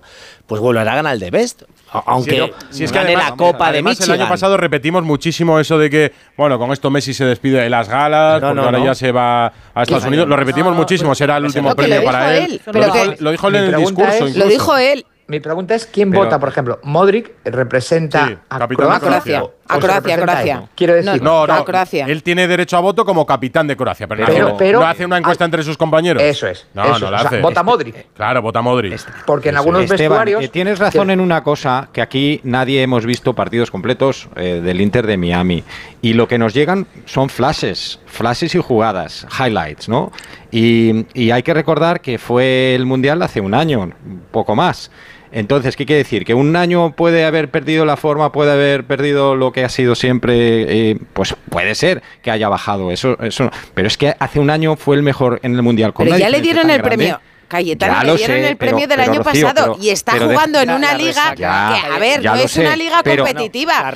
S6: pues volverá a ganar el de Best. Aunque
S2: Sí, no, si es que
S6: gane
S2: además-
S6: la Copa de Michigan.
S2: El año pasado repetimos muchísimo eso de que, bueno, con esto Messi se despide de las galas,
S6: No,
S2: porque
S6: no,
S2: ahora
S6: no.
S2: ya se va a Estados Unidos. Lo repetimos
S8: no,
S2: muchísimo,
S8: pues-
S2: será el último premio para él.
S1: él,
S2: Lo dijo, él en el discurso.
S1: Lo dijo él.
S10: Mi pregunta es quién
S2: Pero-
S10: vota, por ejemplo, Modric representa
S2: Sí,
S10: a Croacia.
S1: Croacia.
S10: o-
S1: A Croacia?
S10: Quiero decir,
S2: No, no,
S1: a Croacia.
S2: él tiene derecho a voto como capitán de Croacia, pero,
S10: Pero-
S2: no,
S10: pero-
S2: no hace una encuesta entre sus compañeros.
S10: Eso es,
S2: No,
S10: eso
S2: no la
S10: O sea,
S2: hace.
S10: vota Modric. *laughs*
S2: Claro, vota Modric.
S10: porque en algunos
S9: Esteban,
S10: vestuarios
S9: eh, tienes razón
S10: que-
S9: en una cosa, que aquí nadie hemos visto partidos completos eh, del Inter de Miami. Y lo que nos llegan son flashes, flashes y jugadas, highlights, ¿no? Y, y hay que recordar que fue el Mundial hace un año, poco más. Entonces, ¿qué quiere decir? ¿Que un año puede haber perdido la forma, puede haber perdido lo que ha sido siempre? eh, pues puede ser que haya bajado, eso, eso. Pero es que hace un año fue el mejor en el Mundial. Con
S1: Pero ya le dieron el
S9: grande.
S1: premio. Cayetano
S9: Ya
S1: le dieron
S9: sé,
S1: el premio
S9: pero-
S1: del
S9: pero,
S1: año
S9: Rocío,
S1: pasado
S9: pero-
S1: y está
S9: de-
S1: jugando en
S6: La-
S1: una
S6: la
S1: liga que, a ver, no es una liga
S9: pero-
S1: competitiva.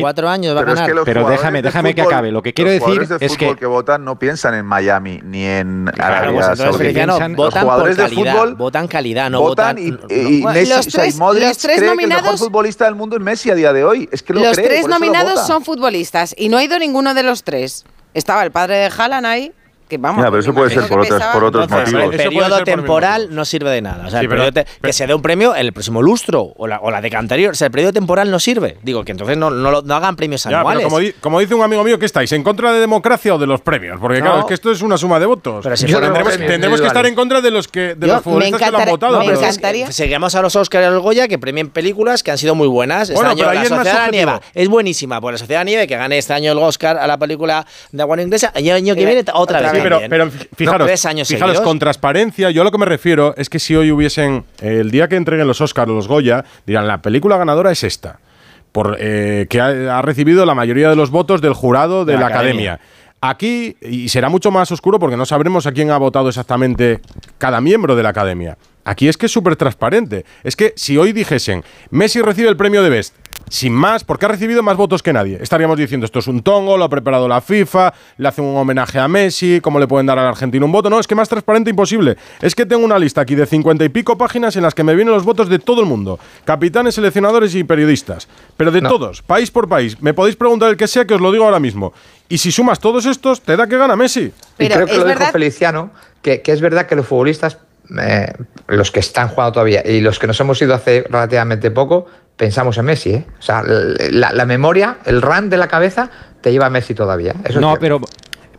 S6: Cuatro años va a ganar.
S9: Pero déjame- déjame que acabe. Lo que quiero
S7: los
S9: decir
S7: jugadores de
S9: es
S7: fútbol
S9: que-
S7: que votan no piensan en Miami ni en Arabia Saudí. Los jugadores de fútbol
S6: votan calidad, no
S7: votan y,
S1: los tres-
S7: que el mejor
S1: nominados-
S7: futbolista del mundo es Messi a día de hoy. Es que lo
S1: Los
S7: cree,
S1: tres
S7: lo
S1: nominados son futbolistas y no ha ido ninguno de los tres. Estaba el padre de Haaland ahí, que vamos.
S7: Ya, pero eso puede ser por otros-
S1: pesaba-
S7: por otros
S6: Entonces,
S7: motivos.
S6: el periodo temporal no sirve de nada. O sea,
S2: Sí,
S6: el
S2: pero-
S6: periodo te-
S2: pero-
S6: que se dé un premio en el próximo lustro o la, o la de anterior. O sea, el periodo temporal no sirve. Digo que entonces no, no, lo- no hagan premios
S2: Ya, pero
S6: anuales.
S2: como, di- como dice un amigo mío, ¿qué estáis? ¿En contra de democracia o de los premios? Porque claro, es que esto es una suma de votos.
S6: Pero si
S2: tendremos,
S10: premios
S2: tendremos que estar en contra de los que de
S1: Yo
S2: los futbolistas que lo han votado.
S1: me
S2: pero-
S1: encantaría.
S6: Seguimos a los Oscar y a los Goya que premien películas que han sido muy buenas. Este
S2: Bueno,
S6: año
S2: pero ahí
S6: la
S2: es más
S6: Sociedad de la
S2: subjetivo.
S6: Nieve es buenísima. Por la Sociedad de la Nieve que gane este año el Oscar a la película de agua inglesa. Y el año que
S1: Mira,
S6: viene otra vez.
S2: Sí, pero, pero
S6: No,
S2: fijaros,
S6: tres años
S2: fijaros
S6: seguidos.
S2: con transparencia, yo a lo que me refiero es que si hoy hubiesen, el día que entreguen los Oscars o los Goya, dirán, la película ganadora es esta, por, eh, que ha, ha recibido la mayoría de los votos del jurado de,
S6: De
S2: la
S6: la
S2: academia.
S6: academia.
S2: Aquí, y será mucho más oscuro porque no sabremos a quién ha votado exactamente cada miembro de la academia. Aquí es que es súper transparente. Es que si hoy dijesen, Messi recibe el premio de Best, sin más, porque ha recibido más votos que nadie. Estaríamos diciendo, esto es un tongo, lo ha preparado la FIFA, le hacen un homenaje a Messi, ¿cómo le pueden dar al argentino un voto? No, es que más transparente imposible. Es que tengo una lista aquí de cincuenta y pico páginas en las que me vienen los votos de todo el mundo. Capitanes, seleccionadores y periodistas. Pero de todos, país por país. Me podéis preguntar el que sea, que os lo digo ahora mismo. Y si sumas todos estos, te da que gana Messi.
S10: y creo que lo dijo Feliciano, que, que es verdad que los futbolistas eh, los que están jugando todavía y los que nos hemos ido hace relativamente poco, pensamos en Messi. ¿eh? O sea, la, memoria, el run de la cabeza te lleva a Messi todavía.
S9: no, pero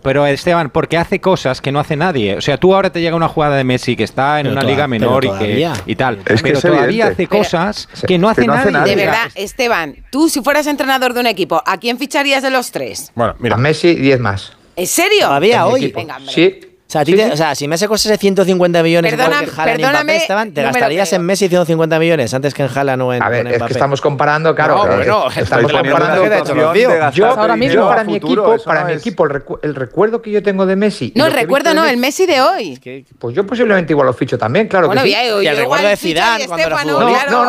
S9: pero Esteban, porque hace cosas que no hace nadie. O sea, tú ahora te llega una jugada de Messi que está en una liga menor y, que, y tal. pero todavía hace cosas que, no hace, nadie.
S1: De verdad, Esteban, tú si fueras entrenador de un equipo, ¿a quién ficharías de los tres?
S10: Bueno, mira. A Messi, 10 más.
S1: ¿En serio?
S6: Todavía hoy. Venga, sí. O sea, o sea, si Messi costase 150 millones Perdona, que Haaland y Mbappé estaban, te gastarías en Messi 150 millones antes que en Haaland o en
S10: A ver,
S6: es
S10: que estamos comparando, claro. No,
S6: bueno,
S10: estamos comparando. Yo, ahora mismo, yo para mi equipo, para mi equipo el, recuerdo que yo tengo de Messi.
S1: No, el recuerdo no, el Messi de hoy.
S10: Pues yo posiblemente igual lo ficho también, claro que sí.
S6: Y el recuerdo de Zidane cuando era
S10: futbolista. No,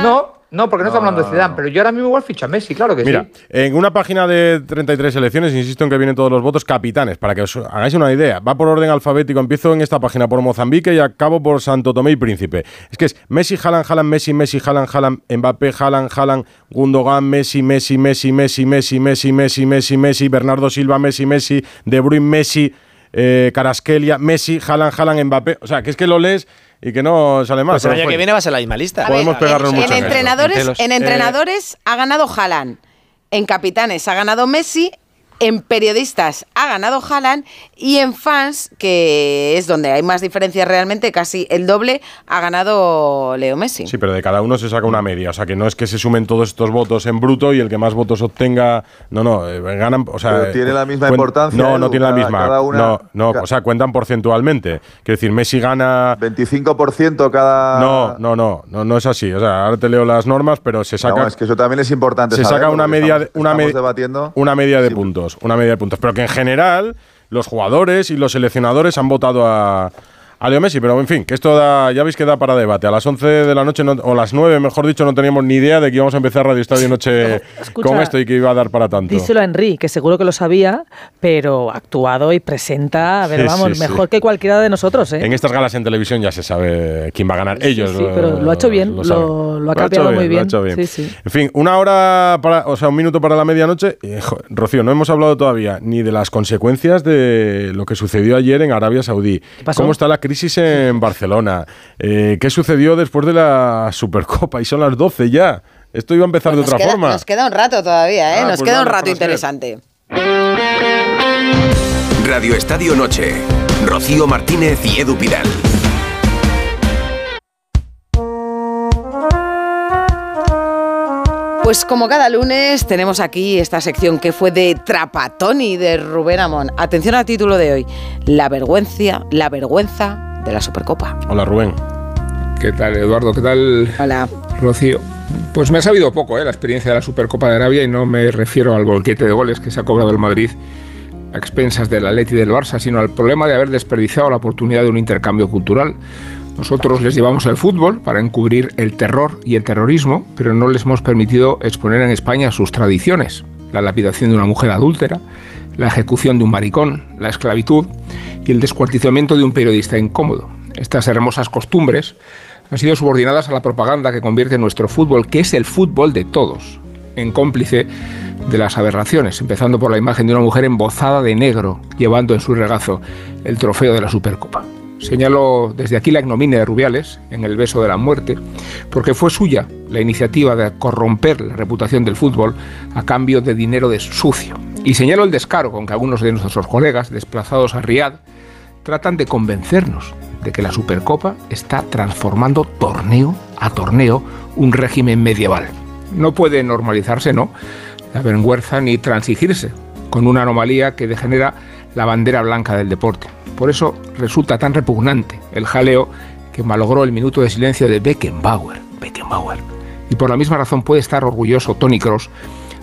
S10: no, no, porque no, estamos hablando de Zidane, pero yo ahora mismo igual ficho a Messi, claro que
S2: Mira,
S10: sí.
S2: en una página de 33 selecciones, insisto en que vienen todos los votos capitanes, para que os hagáis una idea. Va por orden alfabético, empiezo en esta página por Mozambique y acabo por Santo Tomé y Príncipe. Es que es Messi, Haaland, Haaland, Messi, Messi, Haaland, Haaland, Mbappé, Haaland, Haaland, Gundogan, Messi, Messi, Messi, Messi, Messi, Messi, Messi, Messi, Messi, Bernardo Silva, Messi, Messi, De Bruyne, Messi, eh, Caraskelia, Messi, Haaland, Haaland, Mbappé. O sea, que es que lo lees y que no sale más.
S6: Pues el año que viene va a ser la misma lista.
S2: Podemos pegarnos
S1: en,
S2: mucho.
S1: En, entrenadores, en entrenadores ha ganado Haaland. En capitanes ha ganado Messi en periodistas ha ganado Haaland y en fans, que es donde hay más diferencias realmente, casi el doble, ha ganado Leo Messi.
S2: Sí, pero de cada uno se saca una media. O sea, que no es que se sumen todos estos votos en bruto y el que más votos obtenga. No, no, eh, ganan. O sea,
S7: tiene la misma importancia.
S2: No, no tiene la misma. no, no, o sea, cuentan porcentualmente. Quiero decir, Messi gana.
S7: 25% cada.
S2: No, no, no, no, no es así. O sea, ahora te leo las normas, pero se saca.
S7: No, es que eso también es importante.
S2: Se saca una media, una,
S7: debatiendo.
S2: una media de puntos una media de puntos. Pero que en general los jugadores y los seleccionadores han votado a, a Leo Messi, pero en fin, que esto da, ya veis que da para debate. A las 11 de la noche, o las 9, mejor dicho, no teníamos ni idea de que íbamos a empezar Radio Estadio Noche *laughs* con esto y que iba a dar para tanto.
S8: Díselo a Henry, que seguro que lo sabía, pero actuado y presenta, a ver, vamos, mejor que cualquiera de nosotros. ¿eh?
S2: En estas galas en televisión ya se sabe quién va a ganar. Ellos.
S8: Sí, pero lo ha hecho bien, lo, ha cambiado muy bien.
S2: En fin, una hora, para, o sea, un minuto para la medianoche. Rocío, no hemos hablado todavía ni de las consecuencias de lo que sucedió ayer en Arabia Saudí. ¿Cómo está la crisis en Barcelona. Eh, ¿Qué sucedió después de la Supercopa? Y son las 12 ya. Esto iba a empezar de otra forma.
S1: Nos queda un rato todavía, ¿eh? Ah, nos pues queda un rato interesante.
S11: Radio Estadio Noche. Rocío Martínez y Edu Pidal.
S1: Pues como cada lunes tenemos aquí esta sección que fue de Trapatoni de Rubén Amón. Atención al título de hoy, la vergüenza, la vergüenza de la Supercopa.
S2: Hola Rubén.
S12: ¿Qué tal Eduardo? ¿Qué tal
S1: Hola.
S12: Rocío? Pues me ha sabido poco ¿eh? la experiencia de la Supercopa de Arabia y no me refiero al bolquete de goles que se ha cobrado el Madrid a expensas del Atleti y del Barça, sino al problema de haber desperdiciado la oportunidad de un intercambio cultural nosotros les llevamos el fútbol para encubrir el terror y el terrorismo, pero no les hemos permitido exponer en España sus tradiciones. La lapidación de una mujer adúltera, la ejecución de un maricón, la esclavitud y el descuartizamiento de un periodista incómodo. Estas hermosas costumbres han sido subordinadas a la propaganda que convierte nuestro fútbol, que es el fútbol de todos, en cómplice de las aberraciones, empezando por la imagen de una mujer embozada de negro, llevando en su regazo el trofeo de la Supercopa. Señalo desde aquí la ignominia de Rubiales en El beso de la muerte, porque fue suya la iniciativa de corromper la reputación del fútbol a cambio de dinero de sucio. Y señalo el descaro con que algunos de nuestros colegas desplazados a Riad tratan de convencernos de que la Supercopa está transformando torneo a torneo un régimen medieval. No puede normalizarse, ¿no? La vergüenza ni transigirse con una anomalía que degenera la bandera blanca del deporte. Por eso resulta tan repugnante el jaleo que malogró el minuto de silencio de Beckenbauer. Beckenbauer. Y por la misma razón puede estar orgulloso Tony Cross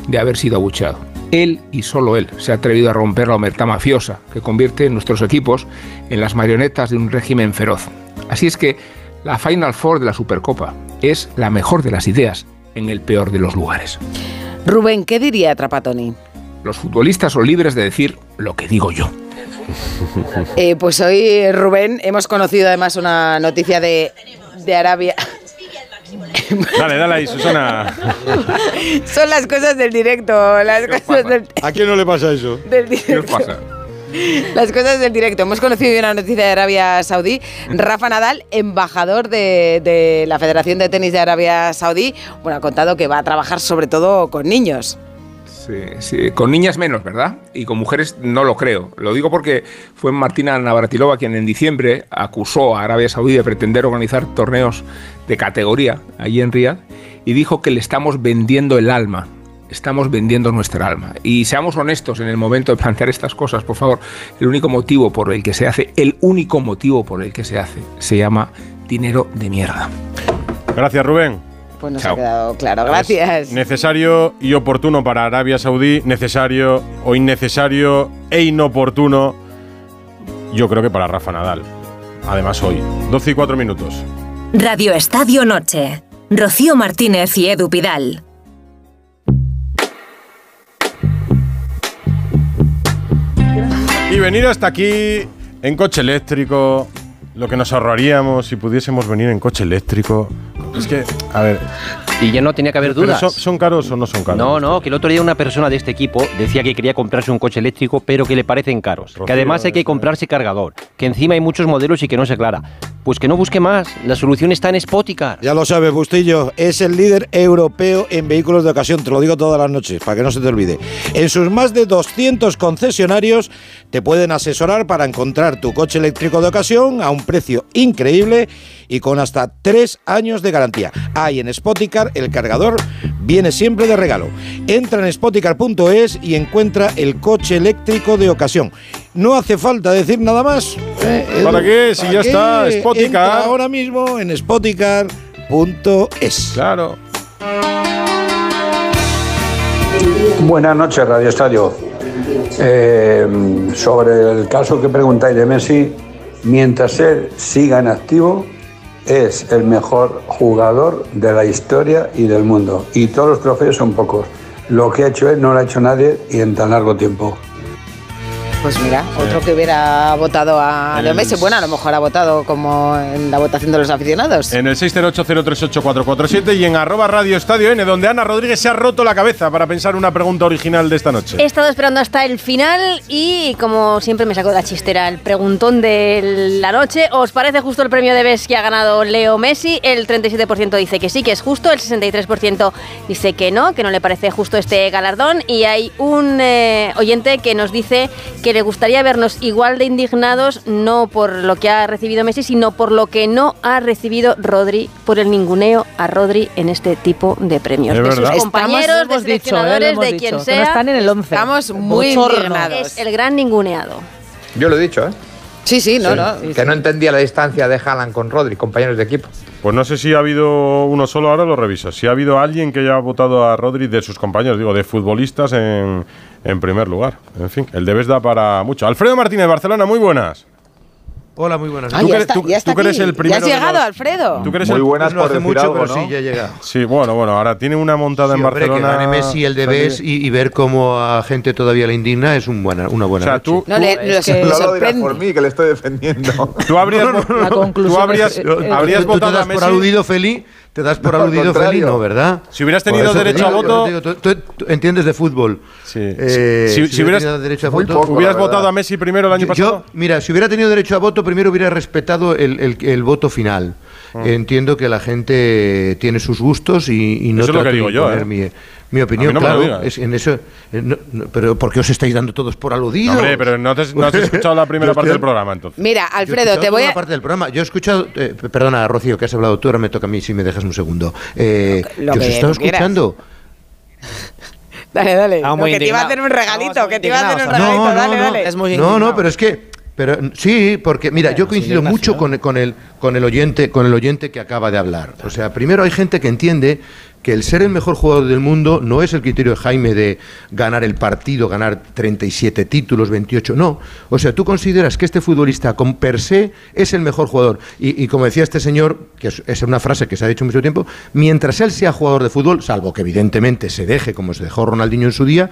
S12: de haber sido abucheado. Él y solo él se ha atrevido a romper la omertá mafiosa que convierte nuestros equipos en las marionetas de un régimen feroz. Así es que la Final Four de la Supercopa es la mejor de las ideas en el peor de los lugares.
S1: Rubén, ¿qué diría Trapatoni?
S12: Los futbolistas son libres de decir lo que digo yo.
S1: Eh, pues hoy, Rubén, hemos conocido además una noticia de, de Arabia.
S2: Dale, dale ahí, Susana.
S1: Son las cosas del directo, las cosas del,
S2: ¿A quién no le pasa eso? *laughs*
S1: del directo. Las cosas del directo. Hemos conocido una noticia de Arabia Saudí. Rafa Nadal, embajador de, de la Federación de Tenis de Arabia Saudí, bueno, ha contado que va a trabajar sobre todo con niños.
S12: Sí, sí, con niñas menos, ¿verdad? Y con mujeres no lo creo. Lo digo porque fue Martina Navratilova quien en diciembre acusó a Arabia Saudí de pretender organizar torneos de categoría allí en Riyadh y dijo que le estamos vendiendo el alma. Estamos vendiendo nuestra alma. Y seamos honestos en el momento de plantear estas cosas, por favor. El único motivo por el que se hace, el único motivo por el que se hace, se llama dinero de mierda.
S2: Gracias, Rubén.
S1: Pues nos
S2: Chao.
S1: ha quedado claro. Gracias.
S2: Necesario y oportuno para Arabia Saudí, necesario o innecesario e inoportuno, yo creo que para Rafa Nadal. Además hoy, 12 y 4 minutos.
S13: Radio Estadio Noche. Rocío Martínez y Edu Pidal.
S2: Y venir hasta aquí en coche eléctrico, lo que nos ahorraríamos si pudiésemos venir en coche eléctrico. Es que, a ver.
S14: Y ya no tenía que haber
S2: ¿pero
S14: dudas.
S2: ¿Son, son caros o no son caros?
S14: No, no, que el otro día una persona de este equipo decía que quería comprarse un coche eléctrico, pero que le parecen caros. que además hay que comprarse cargador, que encima hay muchos modelos y que no se aclara. Pues que no busque más, la solución está en Spoticar.
S15: Ya lo sabes, Bustillo, es el líder europeo en vehículos de ocasión, te lo digo todas las noches, para que no se te olvide. En sus más de 200 concesionarios te pueden asesorar para encontrar tu coche eléctrico de ocasión a un precio increíble y con hasta 3 años de garantía. Hay en Spoticar el cargador viene siempre de regalo. Entra en spoticar.es y encuentra el coche eléctrico de ocasión. No hace falta decir nada más. ¿eh, Edu?
S2: ¿Para qué? Si ya está? Spoticar.
S15: Entra ahora mismo en spoticar.es.
S2: Claro.
S16: Buenas noches, Radio Estadio. Eh, sobre el caso que preguntáis de Messi, mientras él siga en activo, es el mejor jugador de la historia y del mundo. Y todos los trofeos son pocos. Lo que ha hecho él no lo ha hecho nadie y en tan largo tiempo.
S1: Pues mira, otro que hubiera votado a Leo Messi. Bueno, a lo mejor ha votado como en la votación de los aficionados.
S2: En el 608038447 y en arroba Radio Estadio N, donde Ana Rodríguez se ha roto la cabeza para pensar una pregunta original de esta noche.
S17: He estado esperando hasta el final y, como siempre, me saco de la chistera el preguntón de la noche. ¿Os parece justo el premio de BES que ha ganado Leo Messi? El 37% dice que sí, que es justo. El 63% dice que no, que no le parece justo este galardón. Y hay un eh, oyente que nos dice que le gustaría vernos igual de indignados, no por lo que ha recibido Messi, sino por lo que no ha recibido Rodri, por el ninguneo a Rodri en este tipo de premios.
S8: Es
S17: de sus compañeros,
S8: Estamos,
S17: de
S8: dicho, ¿eh?
S17: Seleccionadores,
S8: hemos
S17: de
S8: dicho,
S17: quien sea.
S8: no están en el 11.
S1: Estamos muy
S8: Bochorno.
S1: indignados.
S17: Es el gran ninguneado.
S10: Yo lo he dicho, ¿eh?
S1: Sí, sí, no, no.
S10: Que no entendía la distancia de Haaland con Rodri, compañeros de equipo.
S2: Pues no sé si ha habido uno solo, ahora lo reviso. Si ha habido alguien que haya votado a Rodri de sus compañeros, digo, de futbolistas en, en primer lugar. En fin, el debes da para mucho. Alfredo Martínez, Barcelona, muy buenas.
S18: Hola, muy buenas.
S1: Ah,
S2: Tú
S1: ya está,
S2: tú-
S1: ya está
S2: tú eres el primero
S1: Ya has llegado,
S2: los-
S1: Alfredo.
S2: Tú eres
S7: Muy
S2: el-
S7: buenas
S18: No
S7: por
S18: hace
S7: decir
S18: mucho,
S7: algo,
S18: pero
S7: ¿no?
S18: sí, ya llega.
S2: Sí, bueno, bueno, ahora tiene una montada
S18: Sí,
S2: en
S18: hombre,
S2: Barcelona.
S18: que gane Messi el de Bes y, y ver cómo a gente todavía le indigna es un buena, una buena
S2: O sea,
S18: noche.
S2: tú-
S1: No, le, lo que
S7: no lo dirás por mí, que le estoy defendiendo.
S2: Tú habrías, tú habrías,
S8: es- eh,
S2: habrías
S18: ¿Tú te
S2: votado a
S18: das por
S2: Messi.
S18: aludido, Feli? ¿Te das por
S7: No, al
S18: aludido, Feli?
S7: contrario.
S18: No, ¿verdad?
S2: Si hubieras tenido
S18: eso te
S2: derecho a
S18: digo,
S2: voto.
S18: te digo, tú, tú- tú entiendes de fútbol.
S2: Sí.
S18: Eh,
S2: Si- si
S18: hubiera
S2: hubieras-
S18: tenido derecho a voto.
S7: poco.
S2: ¿Hubieras votado a Messi primero el año
S18: Yo,
S2: pasado?
S18: mira, si hubiera tenido derecho a voto, primero hubiera respetado el, el- el voto final.
S2: Ah.
S18: Entiendo que la gente tiene sus gustos y, y no
S2: Eso es lo que digo yo, ¿eh?
S18: mi, mi opinión.
S2: No me lo
S18: claro, es en eso. eh, no- no, pero ¿por qué os estáis dando todos por aludidos?
S2: Hombre, pero no, te- no has *laughs* escuchado la primera parte del programa, entonces.
S1: Mira, Alfredo, te voy a.
S18: la parte del programa. Yo he escuchado, eh, perdona, Rocío, que has hablado tú, ahora me toca a mí si me dejas un segundo. Eh,
S1: Lo
S18: yo os
S1: que
S18: he estado escuchando. *laughs*
S1: Dale, dale.
S6: Muy
S1: que te iba a hacer un regalito, que te iba a hacer un regalito.
S18: No, no,
S1: dale,
S18: no.
S1: dale.
S6: Es muy
S18: No, no,
S6: indignado.
S18: pero es que pero sí, porque mira, yo coincido mucho con, con, el, con, el oyente, con el oyente que acaba de hablar. O sea, primero hay gente que entiende que el ser el mejor jugador del mundo no es el criterio de Jaime de ganar el partido, ganar 37 títulos, 28, no. O sea, tú consideras que este futbolista con per se es el mejor jugador. Y, y como decía este señor, que es una frase que se ha dicho mucho tiempo, mientras él sea jugador de fútbol, salvo que evidentemente se deje como se dejó Ronaldinho en su día,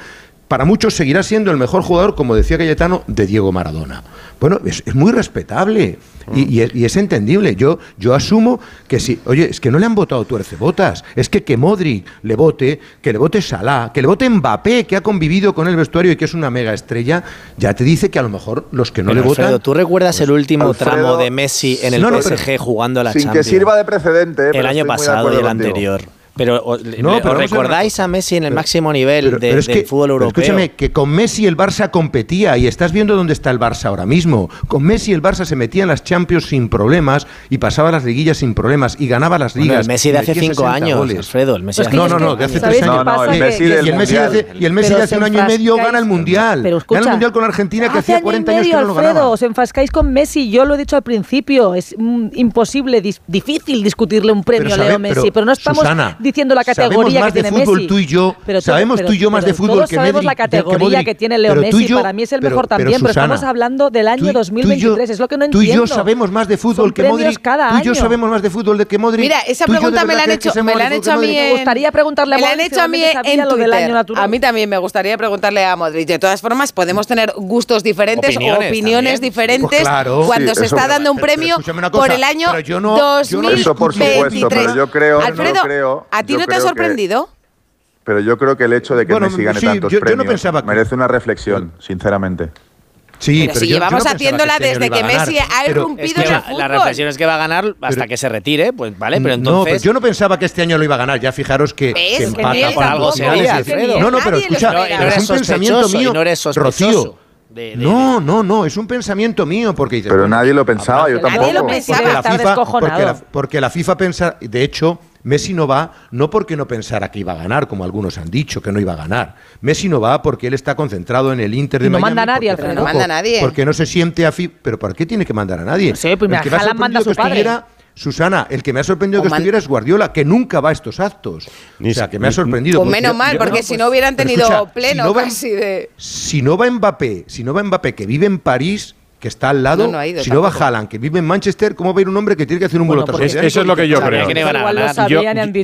S18: para muchos seguirá siendo el mejor jugador, como decía Cayetano, de Diego Maradona. Bueno, es, muy respetable mm. y, es, entendible. Yo, yo asumo que si, oye, es que no le han votado tuercebotas, es que que Modri le vote, que le vote Salah, que le vote Mbappé, que ha convivido con el vestuario y que es una mega estrella, ya te dice que a lo mejor los que no
S6: pero
S18: le votan.
S6: ¿Tú recuerdas el pues,
S18: último
S6: tramo de Messi en el PSG jugando a la
S7: sin
S6: Champions?
S7: Sin que sirva de precedente. Eh,
S6: el año pasado y el anterior. Pero,
S18: no, pero
S6: recordáis a, Messi en el máximo nivel de, del fútbol europeo.
S18: escúchame, que con Messi el Barça competía y estás viendo dónde está el Barça ahora mismo. Con Messi el Barça se metía en las Champions sin problemas y pasaba las liguillas sin problemas y ganaba las ligas.
S6: Bueno, el Messi de hace cinco años,
S18: goles.
S6: Alfredo. El Messi
S8: pues
S18: no, no, no, de hace tres años.
S7: No, no, el Messi
S18: y, el Messi de hace un año y medio gana el Mundial.
S8: Escucha,
S18: gana el Mundial con Argentina que hacía 40 años que no lo ganaba.
S8: Os enfascáis con Messi, yo lo he dicho al principio. Es mm, imposible, difícil discutirle un premio a Leo Messi,
S18: pero
S8: no estamos diciendo la categoría que tiene más de
S18: fútbol
S8: Messi.
S18: tú y yo,
S8: pero
S18: sabemos
S8: pero,
S18: tú y yo más de fútbol
S8: todos
S18: que
S8: Messi.
S18: sabemos
S8: la categoría
S18: que,
S8: que tiene Leo Messi,
S18: yo,
S8: para mí es el mejor
S18: pero,
S8: también, pero estamos hablando del año
S18: tú, 2023, yo,
S8: es lo que no entiendo.
S18: Tú y yo sabemos más de fútbol
S8: Son
S18: que Modric.
S8: Cada año.
S18: Tú y yo sabemos más de fútbol de que Modric.
S1: Mira, esa pregunta me la han hecho, me la han hecho a mí.
S8: Me gustaría preguntarle a Modric.
S1: Me la han hecho a mí en A mí también me gustaría preguntarle a Modric. De todas formas, podemos tener gustos diferentes,
S6: opiniones
S18: pues diferentes
S1: cuando se está dando un premio por el año 2023.
S7: Por supuesto, pero yo creo,
S1: Alfredo, no
S7: creo
S1: ¿A ti no te ha
S7: sorprendido? Que, pero yo creo que el hecho de que
S18: bueno,
S7: Messi gane
S18: sí,
S7: tantos
S18: yo, premios yo no pensaba que...
S7: merece una reflexión, sinceramente.
S18: Sí,
S1: pero, pero si
S18: yo,
S1: llevamos
S18: yo no
S1: haciéndola
S18: este que
S1: desde que Messi ha irrumpido
S6: es que
S1: en el fútbol.
S6: La reflexión es que va a ganar hasta
S18: pero,
S6: que se retire, pues vale, pero entonces.
S18: No, pero yo no pensaba que este año lo iba a ganar. Ya fijaros que, que empata por algo sería, Alfredo. No, no, pero escucha,
S6: no,
S18: pero es un pensamiento mío,
S6: no eres
S18: Rocío.
S6: De, de,
S18: no, no, no, es un pensamiento mío porque
S7: pero nadie lo pensaba, yo tampoco.
S1: Nadie lo pensaba,
S18: porque la FIFA, porque la, porque la FIFA pensa, de hecho, Messi no va no porque no pensara que iba a ganar, como algunos han dicho, que no iba a ganar. Messi no va porque él está concentrado en el Inter de
S8: no Manda nadie,
S18: porque,
S1: no manda a nadie.
S18: Porque no se siente a... ¿Pero por qué tiene que mandar a nadie?
S8: No sé, pues
S18: me
S8: manda a su padre.
S18: Susana, el que me ha sorprendido que estuviera es Guardiola, que nunca va a estos actos.
S2: Ni,
S18: o sea, que me ha sorprendido.
S1: Pues menos mal, porque si no hubieran tenido pleno
S18: si no va,
S1: casi de.
S18: Si no va Mbappé, si no va Mbappé, que vive en París, que está al lado, si no va Haaland, que vive en Manchester, ¿cómo va a ir un hombre que tiene que hacer un vuelo
S8: bueno,
S2: pues tras Eso es lo que yo creo.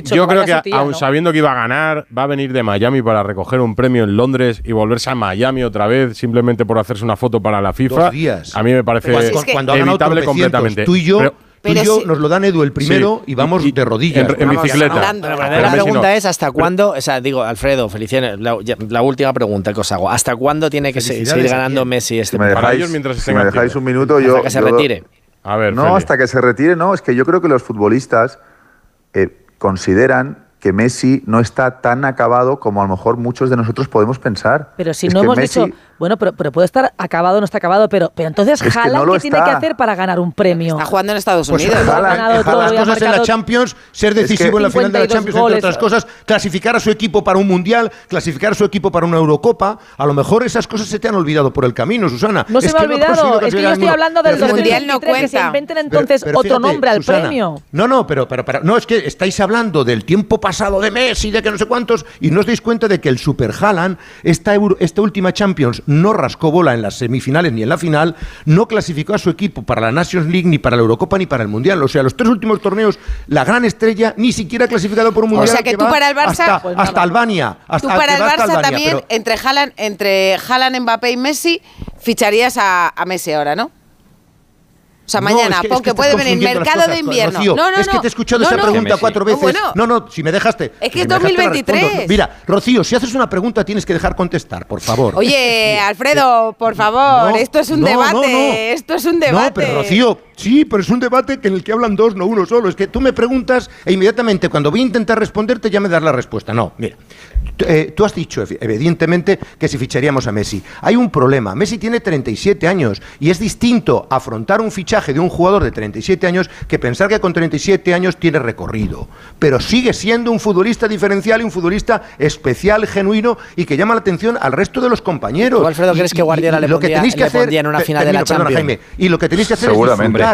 S2: Yo, creo que,
S8: aún
S2: sabiendo que iba a ganar, va a venir de Miami para recoger un premio en Londres y volverse a Miami otra vez simplemente por hacerse una foto para la FIFA. A mí me parece
S18: pues
S2: evitable completamente.
S18: Tú y yo
S2: pero
S18: nos lo dan Edu el primero y vamos de rodillas.
S2: En, en bicicleta.
S6: La pregunta es hasta cuándo, o sea, digo, Alfredo, felicidades, la, última pregunta que os hago, ¿hasta cuándo tiene que seguir ganando Messi este
S7: si me dejáis,
S2: ellos mientras
S7: si me dejáis un minuto,
S6: hasta.
S7: Hasta
S6: que se retire.
S7: No, hasta que se retire, no, es que yo creo que los futbolistas eh, consideran que Messi no está tan acabado como a lo mejor muchos de nosotros podemos pensar.
S8: Pero si
S7: es
S8: no hemos
S7: Messi,
S8: dicho, bueno, pero, pero, puede estar acabado no está acabado, pero, pero entonces Haaland,
S7: no
S8: ¿qué está. tiene que hacer para ganar un premio?
S1: Está jugando en Estados
S18: pues
S1: Unidos.
S8: Pues
S18: Haaland, ha
S8: ganado todo, otras
S18: cosas en la Champions, ser decisivo
S7: es que
S18: en la final de la Champions,
S8: goles, entre
S18: otras cosas, clasificar a su equipo para un Mundial, clasificar a su equipo para una Eurocopa. A lo mejor esas cosas se te han olvidado por el camino, Susana.
S8: No
S18: es se
S8: me ha olvidado,
S18: no
S8: es que yo estoy hablando del
S1: Mundial no
S8: cuenta. Que se inventen entonces
S18: pero,
S8: otro
S18: fíjate,
S8: nombre al
S18: Susana,
S8: premio.
S18: No, no, pero, pero, no, es que estáis hablando del tiempo para pasado de Messi, de que no sé cuántos, y no os dais cuenta de que el Super Haaland, esta, esta última Champions, no rascó bola en las semifinales ni en la final, no clasificó a su equipo para la Nations League, ni para la Eurocopa, ni para el Mundial. O sea, los tres últimos torneos, la gran estrella ni siquiera ha clasificado por un Mundial.
S1: O sea, que, que
S18: tú
S1: para el Barça...
S18: Hasta,
S1: pues
S18: hasta Albania. Hasta,
S1: tú para el Barça
S18: Albania,
S1: también,
S18: pero...
S1: entre, Haaland, entre Haaland, Mbappé y Messi, ficharías a, a Messi ahora, ¿no? O sea, mañana, no,
S18: es que,
S1: porque es
S18: que
S1: puede venir mercado de invierno.
S18: Rocío,
S1: no, no,
S18: es que te he escuchado esa pregunta cuatro veces.
S1: Bueno,
S18: no, no, si me dejaste.
S1: Es que es 2023.
S18: Mira, Rocío, si haces una pregunta tienes que dejar contestar, por favor.
S1: Oye, *laughs* Alfredo, por favor, esto es un debate. Esto es un debate.
S18: No, pero Rocío, Sí, pero es un debate que en el que hablan dos, no uno solo. Es que tú me preguntas e inmediatamente cuando voy a intentar responderte ya me das la respuesta. No, mira, eh, tú has dicho evidentemente que si ficharíamos a Messi. Hay un problema. Messi tiene 37 años y es distinto afrontar un fichaje de un jugador de 37 años que pensar que con 37 años tiene recorrido. Pero sigue siendo un futbolista diferencial y un futbolista especial, genuino y que llama la atención al resto de los compañeros.
S6: Alfredo, ¿crees que Guardiola
S18: y,
S6: le,
S18: lo que tenéis que hacer,
S6: en una final de la Champions?
S18: Y lo que tenéis que hacer es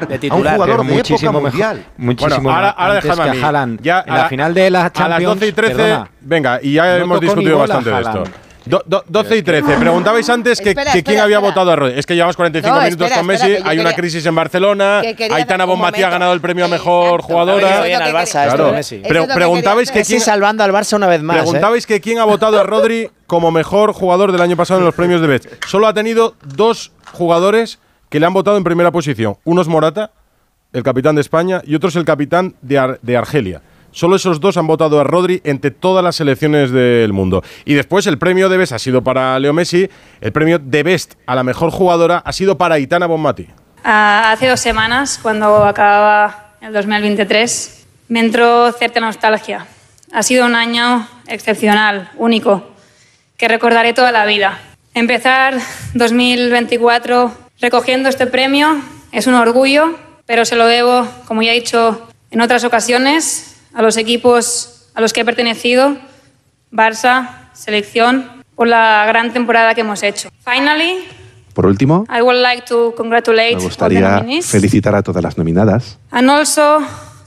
S18: titular,
S6: de
S18: a un
S6: titular.
S18: jugador
S9: Pero
S18: de época
S9: muchísimo mejor-
S18: mundial.
S9: Muchísimo
S2: Bueno, ahora, ahora
S9: antes
S2: dejadme a
S9: que. Haaland.
S2: Ya,
S9: en la
S2: a-
S9: final de la
S2: A las
S9: Champions,
S2: 12 y 13,
S9: perdona,
S2: venga, y ya
S9: no
S2: hemos discutido bastante de esto. Do- do- 12 y 13. Preguntabais antes que,
S1: Espera,
S2: que
S1: espera,
S2: quién había
S1: espera.
S2: votado a Rodri. Es que llevamos 45
S1: No,
S2: minutos
S1: espera,
S2: con Messi,
S1: que
S2: hay una crisis en Barcelona,
S1: que
S2: Aitana Bonmatí ha ganado el premio a mejor
S6: Oye,
S2: jugadora.
S6: bien al Barça,
S2: Claro.
S6: Messi.
S1: Que
S2: preguntabais que quién,
S6: salvando al Barça una vez más. ¿eh?
S2: preguntabais que quién ha votado a Rodri como mejor jugador del año pasado en los premios de Best. Solo ha tenido dos jugadores que le han votado en primera posición. Uno es Morata, el capitán de España, y otro es el capitán de, de Argelia. Solo esos dos han votado a Rodri entre todas las selecciones del mundo. Y después el premio de Best ha sido para Leo Messi, el premio de Best a la mejor jugadora ha sido para Aitana Bonmati.
S19: Ah, hace dos semanas, cuando acababa el 2023, me entró cierta nostalgia. Ha sido un año excepcional, único, que recordaré toda la vida. Empezar 2024 recogiendo este premio es un orgullo, pero se lo debo, como ya he dicho en otras ocasiones, a los equipos a los que he pertenecido, Barça, selección, por la gran temporada que hemos hecho. Finally,
S20: Por último,
S19: I would like to congratulate
S20: me gustaría felicitar a todas las nominadas
S19: and also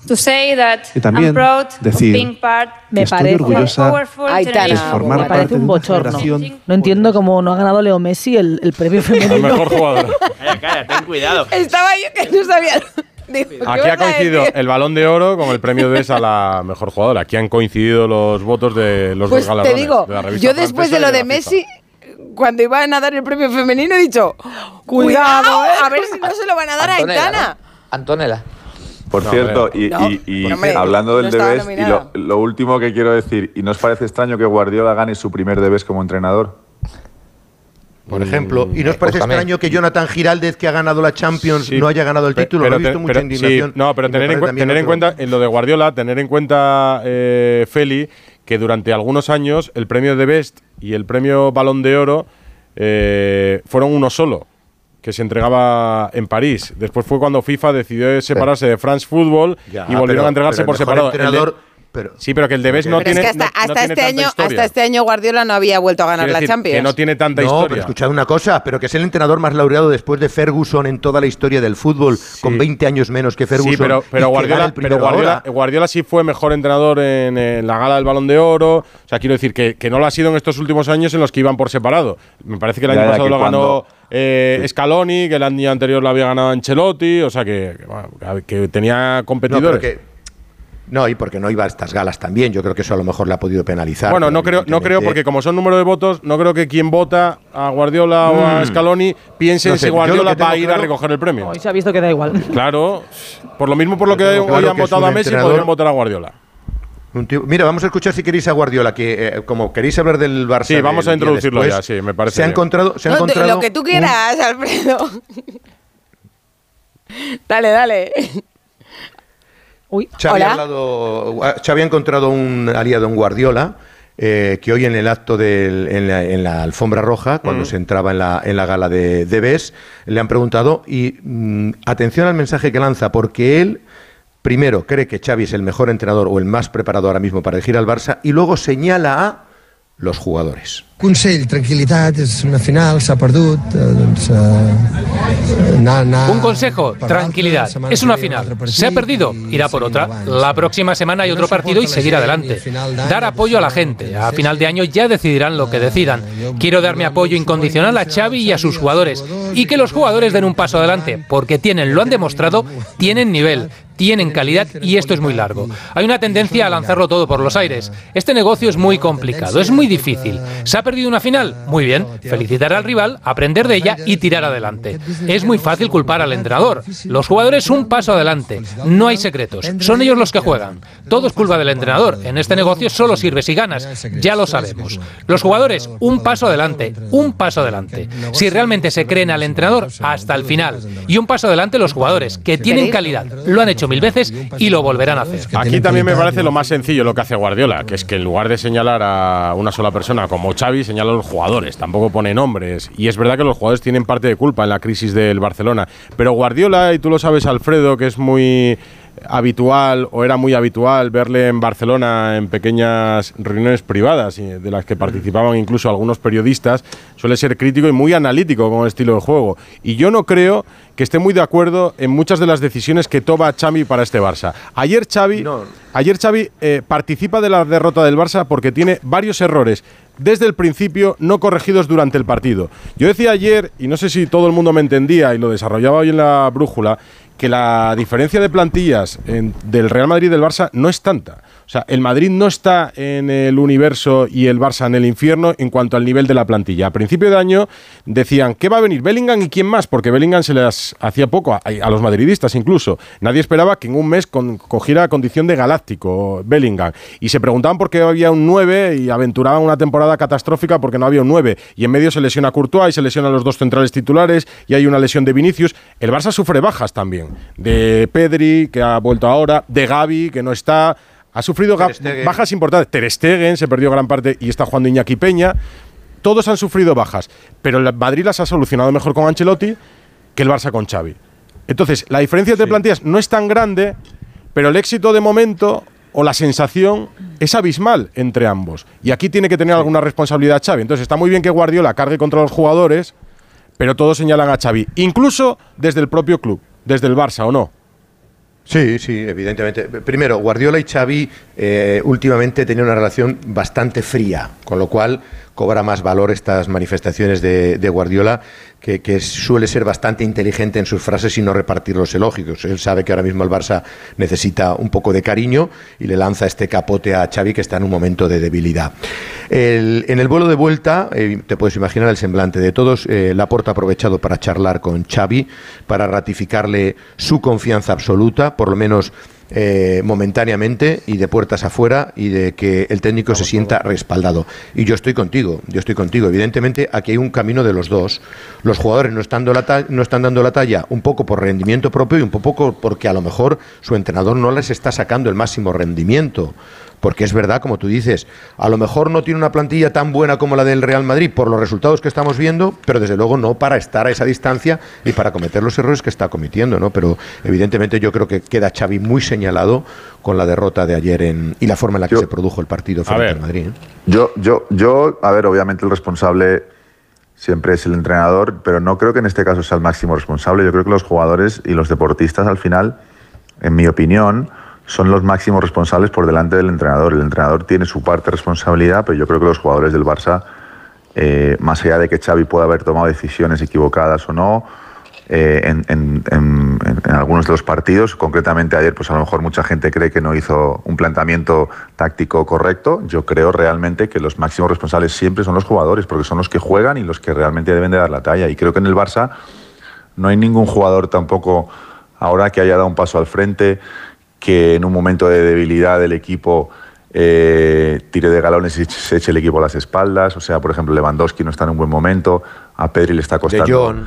S19: to say that
S20: Y también
S19: I'm proud
S20: decir
S19: of being part
S8: Me
S20: estoy
S8: parece,
S20: orgullosa
S19: powerful
S8: Aitana,
S20: de formar
S8: me
S20: parte
S8: parece
S20: de
S8: un bochorno.
S20: generación
S8: No entiendo cómo no ha ganado Leo Messi el, el premio *laughs* femenino.
S2: mejor jugador. *laughs*
S6: Calla, calla, ten cuidado.
S1: Estaba yo que no sabía. Digo, ¿qué
S2: Aquí ha coincidido el balón de oro con el premio de Best a la mejor jugadora. Aquí han coincidido los votos de los
S1: Pues
S2: dos
S1: te
S2: galardones.
S1: digo,
S2: de la revista
S1: yo después de lo de. Messi, cuando iban a dar el premio femenino, he dicho, cuidado,
S8: ¿eh?
S1: a ver si no se lo van a dar a Aitana.
S10: ¿no? Antonella.
S7: Por
S2: No,
S7: cierto, y,
S1: No,
S7: y- y
S1: hombre,
S7: hablando
S1: no
S7: del
S1: estaba
S7: Debes, y lo, lo último que quiero decir, ¿y no os parece extraño que Guardiola gane su primer Debes como entrenador?
S18: Por ejemplo, ¿y no os parece extraño que Jonathan Giraldez, que ha ganado la Champions,
S2: Sí.
S18: no haya ganado el título? Lo he visto mucha
S2: pero-
S18: indignación.
S2: sí, no, pero tener, en, cu- tener en cuenta, en lo de Guardiola, tener en cuenta, eh, Feli, que durante algunos años el premio de Best y el premio Balón de Oro eh, fueron uno solo, que se entregaba en París. Después fue cuando FIFA decidió separarse de France Football
S18: Ya,
S2: y volvieron
S18: pero-
S2: a entregarse por separado.
S18: Pero-
S2: sí, pero que el de Best no
S1: es
S2: tiene
S1: que hasta,
S2: no- no
S1: hasta
S2: tiene
S1: este
S2: tanta
S1: año,
S2: historia.
S1: hasta este año Guardiola no había vuelto a ganar
S2: Quiero
S1: la
S2: decir,
S1: Champions.
S2: Que no tiene tanta
S18: no,
S2: historia.
S18: pero escuchad una cosa, pero que es el entrenador más laureado después de Ferguson en toda la historia del fútbol, con 20 años menos que Ferguson.
S2: Sí, pero, Guardiola, pero Guardiola. Guardiola sí fue mejor entrenador en, en la gala del Balón de Oro. O sea, quiero decir que, que no lo ha sido en estos últimos años en los que iban por separado. Me parece que el
S7: Ya,
S2: año
S7: ya,
S2: pasado
S7: que
S2: lo ganó eh,
S7: Sí.
S2: Scaloni, que el año anterior lo había ganado Ancelotti. O sea, que, que, bueno, que tenía
S18: No,
S2: competidores.
S18: pero que- no, y porque no iba a estas galas también. Yo creo que eso a lo mejor le ha podido penalizar.
S2: bueno, no creo, no creo porque como son número de votos, no creo que quien vota a Guardiola o a
S18: Mm.
S2: Scaloni piense
S18: No sé,
S2: si Guardiola va a ir a recoger el premio.
S8: Hoy se ha visto que da igual. *laughs*
S2: Claro, por lo mismo por lo que hoy
S18: claro
S2: han
S18: que es
S2: votado a Messi, podrían votar a Guardiola.
S18: Mira, vamos a escuchar si queréis a Guardiola, que eh, como queréis hablar del Barça.
S2: Sí, vamos a introducirlo
S18: después,
S2: ya, sí, me parece
S18: Se ha encontrado, se ha
S1: No,
S18: encontrado
S1: lo que tú
S18: un-
S1: quieras, Alfredo. *laughs* dale, dale. Uy,
S18: Xavi, ha
S1: hola.
S18: hablado- Xavi ha encontrado un aliado en Guardiola. eh, que hoy en el acto del- en, la, en la alfombra roja, cuando se entraba en la, en la gala de, de BES, le han preguntado, y mm, atención al mensaje que lanza, porque él, primero, cree que Xavi es el mejor entrenador o el más preparado ahora mismo para elegir al Barça, y luego señala a los jugadores.
S21: Consell, tranquil·litat, és una final, s'ha perdut, eh, doncs, eh, anar, anar...
S22: Un consejo, tranquilidad. Es una final. Se ha perdido, irá por otra. La próxima semana hay otro partido y seguir adelante. Dar apoyo a la gente. A final de año ya decidirán lo que decidan. Quiero dar mi apoyo incondicional a Xavi y a sus jugadores. Y que los jugadores den un paso adelante, porque tienen, lo han demostrado, tienen nivel. Tienen calidad y esto es muy largo. Hay una tendencia a lanzarlo todo por los aires. Este negocio es muy complicado, es muy difícil. ¿Se ha perdido una final? Muy bien. Felicitar al rival, aprender de ella y tirar adelante. Es muy fácil culpar al entrenador. Los jugadores un paso adelante. No hay secretos. Son ellos los que juegan. Todo es culpa del entrenador. En este negocio solo sirve si ganas. Ya lo sabemos. Los jugadores un paso adelante. Un paso adelante. Si realmente se creen al entrenador hasta el final. Y un paso adelante los jugadores, que tienen calidad. Lo han hecho mil veces y lo volverán a hacer.
S2: Aquí también me parece lo más sencillo lo que hace Guardiola, que es que en lugar de señalar a una sola persona como Xavi, señala a los jugadores, tampoco pone nombres. Y es verdad que los jugadores tienen parte de culpa en la crisis del Barcelona. Pero Guardiola, y tú lo sabes Alfredo, que es muy habitual o era muy habitual verle en Barcelona en pequeñas reuniones privadas y de las que participaban incluso algunos periodistas, suele ser crítico y muy analítico con el estilo de juego. Y yo no creo que esté muy de acuerdo en muchas de las decisiones que toma Xavi para este Barça. Ayer Xavi, ayer Xavi eh, participa de la derrota del Barça porque tiene varios errores desde el principio no corregidos durante el partido. Yo decía ayer, y no sé si todo el mundo me entendía y lo desarrollaba hoy en la brújula, que la diferencia de plantillas en- del Real Madrid y del Barça no es tanta. O sea, el Madrid no está en el universo y el Barça en el infierno en cuanto al nivel de la plantilla. A principio de año decían, ¿qué va a venir? ¿Bellingham y quién más? Porque Bellingham se les hacía poco, a, los madridistas incluso. Nadie esperaba que en un mes cogiera condición de galáctico Bellingham. Y se preguntaban por qué había un 9 y aventuraban una temporada catastrófica porque no había un 9. Y en medio se lesiona Courtois y se lesionan los dos centrales titulares y hay una lesión de Vinicius. El Barça sufre bajas también. De Pedri, que ha vuelto ahora, de Gaby, que no está. Ha sufrido bajas importantes. Ter Stegen se perdió gran parte y está jugando Iñaki Peña. Todos han sufrido bajas, pero el Madrid las ha solucionado mejor con Ancelotti que el Barça con Xavi. Entonces, la diferencia de plantillas no es tan grande, pero el éxito de momento o la sensación es abismal entre ambos. Y aquí tiene que tener alguna responsabilidad Xavi. Entonces, está muy bien que Guardiola cargue contra los jugadores, pero todos señalan a Xavi, incluso desde el propio club, desde el Barça o no.
S18: Sí, sí, evidentemente. Primero, Guardiola y Xavi eh, últimamente tenían una relación bastante fría, con lo cual cobra más valor estas manifestaciones de, Guardiola, que, suele ser bastante inteligente en sus frases y no repartir los elogios. Él sabe que ahora mismo el Barça necesita un poco de cariño y le lanza este capote a Xavi, que está en un momento de debilidad. En el vuelo de vuelta, eh, te puedes imaginar el semblante de todos, eh, Laporta ha aprovechado para charlar con Xavi, para ratificarle su confianza absoluta, por lo menos eh, momentáneamente y de puertas afuera y de que el técnico se sienta respaldado. Y yo estoy contigo, yo estoy contigo. Evidentemente aquí hay un camino de los dos. Los jugadores no están, dando la no están dando la talla un poco por rendimiento propio y un poco porque a lo mejor su entrenador no les está sacando el máximo rendimiento. Porque es verdad, como tú dices, a lo mejor no tiene una plantilla tan buena como la del Real Madrid por los resultados que estamos viendo, pero desde luego no para estar a esa distancia y para cometer los errores que está cometiendo, ¿no? Pero evidentemente yo creo que queda Xavi muy señalado con la derrota de ayer en, y la forma en la que se produjo el partido frente al Madrid. ¿eh?
S7: Yo, yo, yo, a ver, obviamente el responsable siempre es el entrenador, pero no creo que en este caso sea el máximo responsable. Yo creo que los jugadores y los deportistas al final, en mi opinión, son los máximos responsables por delante del entrenador. El entrenador tiene su parte de responsabilidad, pero yo creo que los jugadores del Barça, eh, más allá de que Xavi pueda haber tomado decisiones equivocadas o no, eh, en, en- algunos de los partidos, concretamente ayer, pues a lo mejor mucha gente cree que no hizo un planteamiento táctico correcto. Yo creo realmente que los máximos responsables siempre son los jugadores, porque son los que juegan y los que realmente deben de dar la talla. Y creo que en el Barça no hay ningún jugador tampoco ahora que haya dado un paso al frente, que en un momento de debilidad del equipo eh, tire de galones y se eche el equipo a las espaldas. O sea, por ejemplo, Lewandowski no está en un buen momento, a Pedri le está costando.
S18: Jong.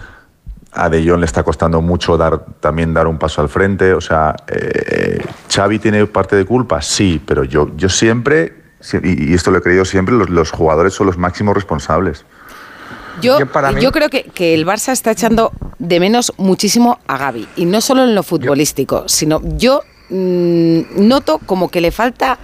S7: A De Jong le está costando mucho dar, también dar un paso al frente. O sea, eh, Xavi tiene parte de culpa, sí, pero yo, yo siempre, si- y esto lo he creído siempre, los, los jugadores son los máximos responsables.
S1: Yo,
S7: Yo para mí-
S1: yo creo que, que el Barça está echando de menos muchísimo a Gaby. Y no solo en lo futbolístico, sino yo mm, noto como que le falta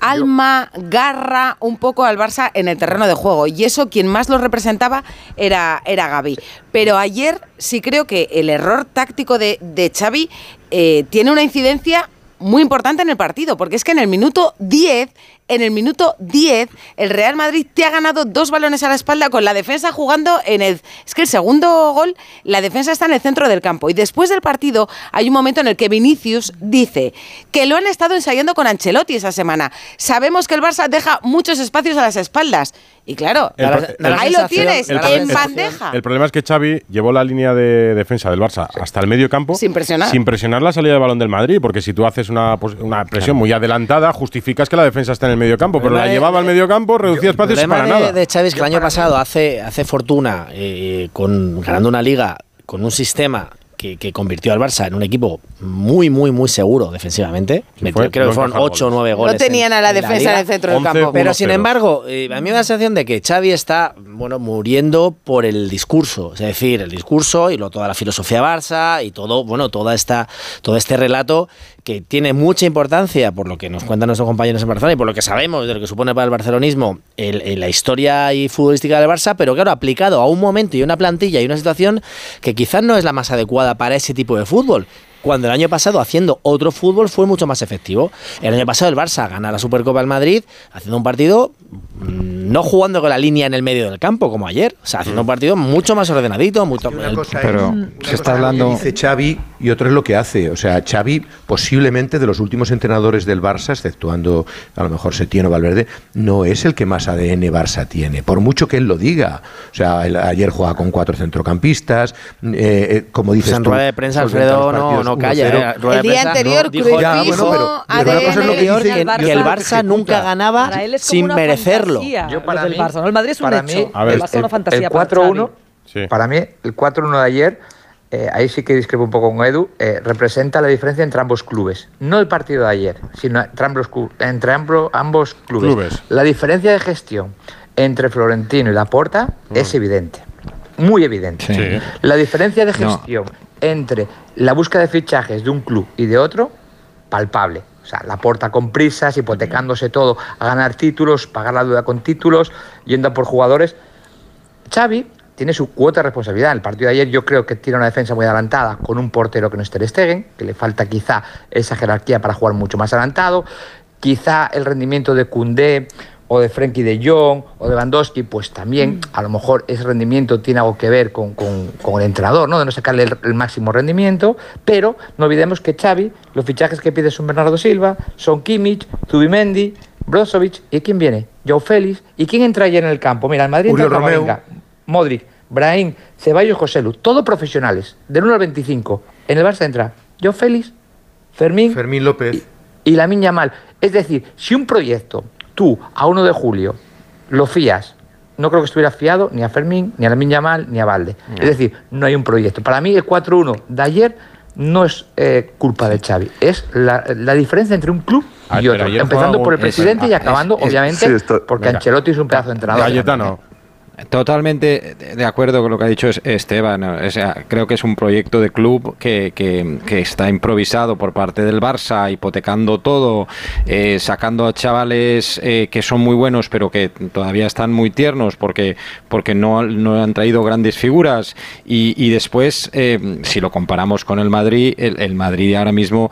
S1: alma, garra un poco al Barça en el terreno de juego. Y eso quien más lo representaba era, era Gaby. Pero ayer sí creo que el error táctico de, de Xavi eh, tiene una incidencia muy importante en el partido, porque es que en el minuto 10, en el minuto 10, el Real Madrid te ha ganado dos balones a la espalda con la defensa jugando en el... Es que el segundo gol, la defensa está en el centro del campo. Y después del partido hay un momento en el que Vinicius dice que lo han estado ensayando con Ancelotti esa semana. Sabemos que el Barça deja muchos espacios a las espaldas. Y claro,
S2: El pro- el-
S1: ahí lo tienes,
S2: el-
S1: en bandeja.
S2: El problema es que Xavi llevó la línea de defensa del Barça hasta el medio campo
S1: Sin presionar.
S2: sin presionar la salida de balón del Madrid, porque si tú haces una presión muy adelantada, justificas que la defensa está en el medio campo, pero la llevaba al medio campo, reducía
S6: El
S2: espacios y
S6: problema
S2: para
S6: de,
S2: nada.
S6: de Xavi es que el año pasado hace, hace fortuna eh, con, ganando una liga con un sistema que que, convirtió al Barça en un equipo muy, muy, muy seguro defensivamente. Metió-
S2: fue-
S6: creo
S2: no
S6: que fueron
S2: encajaron
S6: 8 o 9
S1: No
S6: goles.
S1: tenían
S6: en-
S1: a la
S6: en
S1: defensa
S6: liga.
S1: en el centro del
S2: 11
S1: campo.
S6: Pero
S2: 1-0.
S6: sin embargo, eh, a mí me da la sensación de que Xavi está bueno muriendo por el discurso, es decir, el discurso y lo, toda la filosofía Barça y todo, bueno, toda esta, todo este relato que tiene mucha importancia por lo que nos cuentan nuestros compañeros en Barcelona y por lo que sabemos de lo que supone para el barcelonismo el- el- la historia y futbolística del Barça, pero claro, aplicado a un momento y una plantilla y una situación que quizás no es la más adecuada para ese tipo de fútbol. Cuando el año pasado haciendo otro fútbol fue mucho más efectivo. El año pasado el Barça gana la Supercopa del Madrid haciendo un partido mm, no jugando con la línea en el medio del campo como ayer, o sea, haciendo un partido mucho más ordenadito, mucho
S18: cosa
S9: Pero
S18: es,
S9: se está hablando-
S18: Dice Xavi y otra es lo que hace. O sea, Xavi posiblemente de los últimos entrenadores del Barça, exceptuando a lo mejor Setién o Valverde, no es el que más ADN Barça tiene, por mucho que él lo diga. O sea, él ayer juega con cuatro centrocampistas, eh, eh, como dices
S6: Pues en
S18: tú,
S6: rueda de prensa Alfredo no, no calla.
S18: 1-0.
S6: eh,
S1: El día
S6: prensa
S1: anterior,
S6: no, dijo-
S18: Ya, bueno, pero- pero
S1: ADN,
S18: cosa es lo que dice-
S6: que,
S8: Barça
S6: que el Barça nunca ganaba
S8: Para él es como
S6: sin merecerlo.
S10: Yo para mí-
S8: Barça, ¿no? El Madrid es un hecho.
S10: mí,
S2: A ver,
S8: el Barça es una fantasía
S10: el
S8: para
S10: 4-1,
S2: Sí.
S10: para mí, el 4-1 de ayer, eh, ahí sí que discrepo un poco con Edu, eh, representa la diferencia entre ambos clubes. No el partido de ayer, sino entre ambos, entre ambos, ambos clubes.
S2: Clubes.
S10: La diferencia de gestión entre Florentino y Laporta
S2: Mm.
S10: es evidente, muy evidente.
S9: Sí.
S10: La diferencia de
S9: No.
S10: gestión entre la búsqueda de fichajes de un club y de otro, palpable. O sea, la porta con prisas, hipotecándose todo a ganar títulos, pagar la deuda con títulos, yendo por jugadores. Xavi tiene su cuota de responsabilidad. En el partido de ayer yo creo que tiene una defensa muy adelantada con un portero que no es Ter Stegen, que le falta quizá esa jerarquía para jugar mucho más adelantado. Quizá el rendimiento de Koundé o de Frenkie de Jong o de Lewandowski, pues también a lo mejor ese rendimiento tiene algo que ver con, con- con el entrenador, ¿no? De no sacarle el, el máximo rendimiento, pero no olvidemos que Xavi, los fichajes que pide son Bernardo Silva, son Kimmich, Zubimendi, Brozovic, ¿y quién viene? Joe Félix, ¿y quién entra ayer en el campo? Mira, el Madrid entra Modric, Brahim, Ceballos, Joselu, todos profesionales, del 1 al 25. En el Barça entra Joe Félix, Fermín,
S18: Fermín López.
S10: y la Miña Mal. Es decir, si un proyecto tú a 1 de julio lo fías, no creo que estuviera fiado ni a Fermín, ni a la Miña Mal, ni a Valde. Es decir, no hay un proyecto. Para mí el 4-1 de ayer no es eh, culpa de Xavi, es la, la diferencia entre un club
S2: Ah,
S10: y otro. Empezando por el presidente y
S2: es-
S10: acabando,
S2: es-
S10: obviamente,
S7: sí, esto-
S10: porque
S2: venga.
S10: Ancelotti es un pedazo de entrenador.
S2: Cayetano.
S9: Totalmente de acuerdo con lo que ha dicho Es- Esteban. Creo que es un proyecto de club que, está improvisado por parte del Barça, hipotecando todo, eh, sacando a chavales eh, que son muy buenos, pero que todavía están muy tiernos porque, no, han traído grandes figuras. Y, después, eh, si lo comparamos con el Madrid, el, el Madrid ahora mismo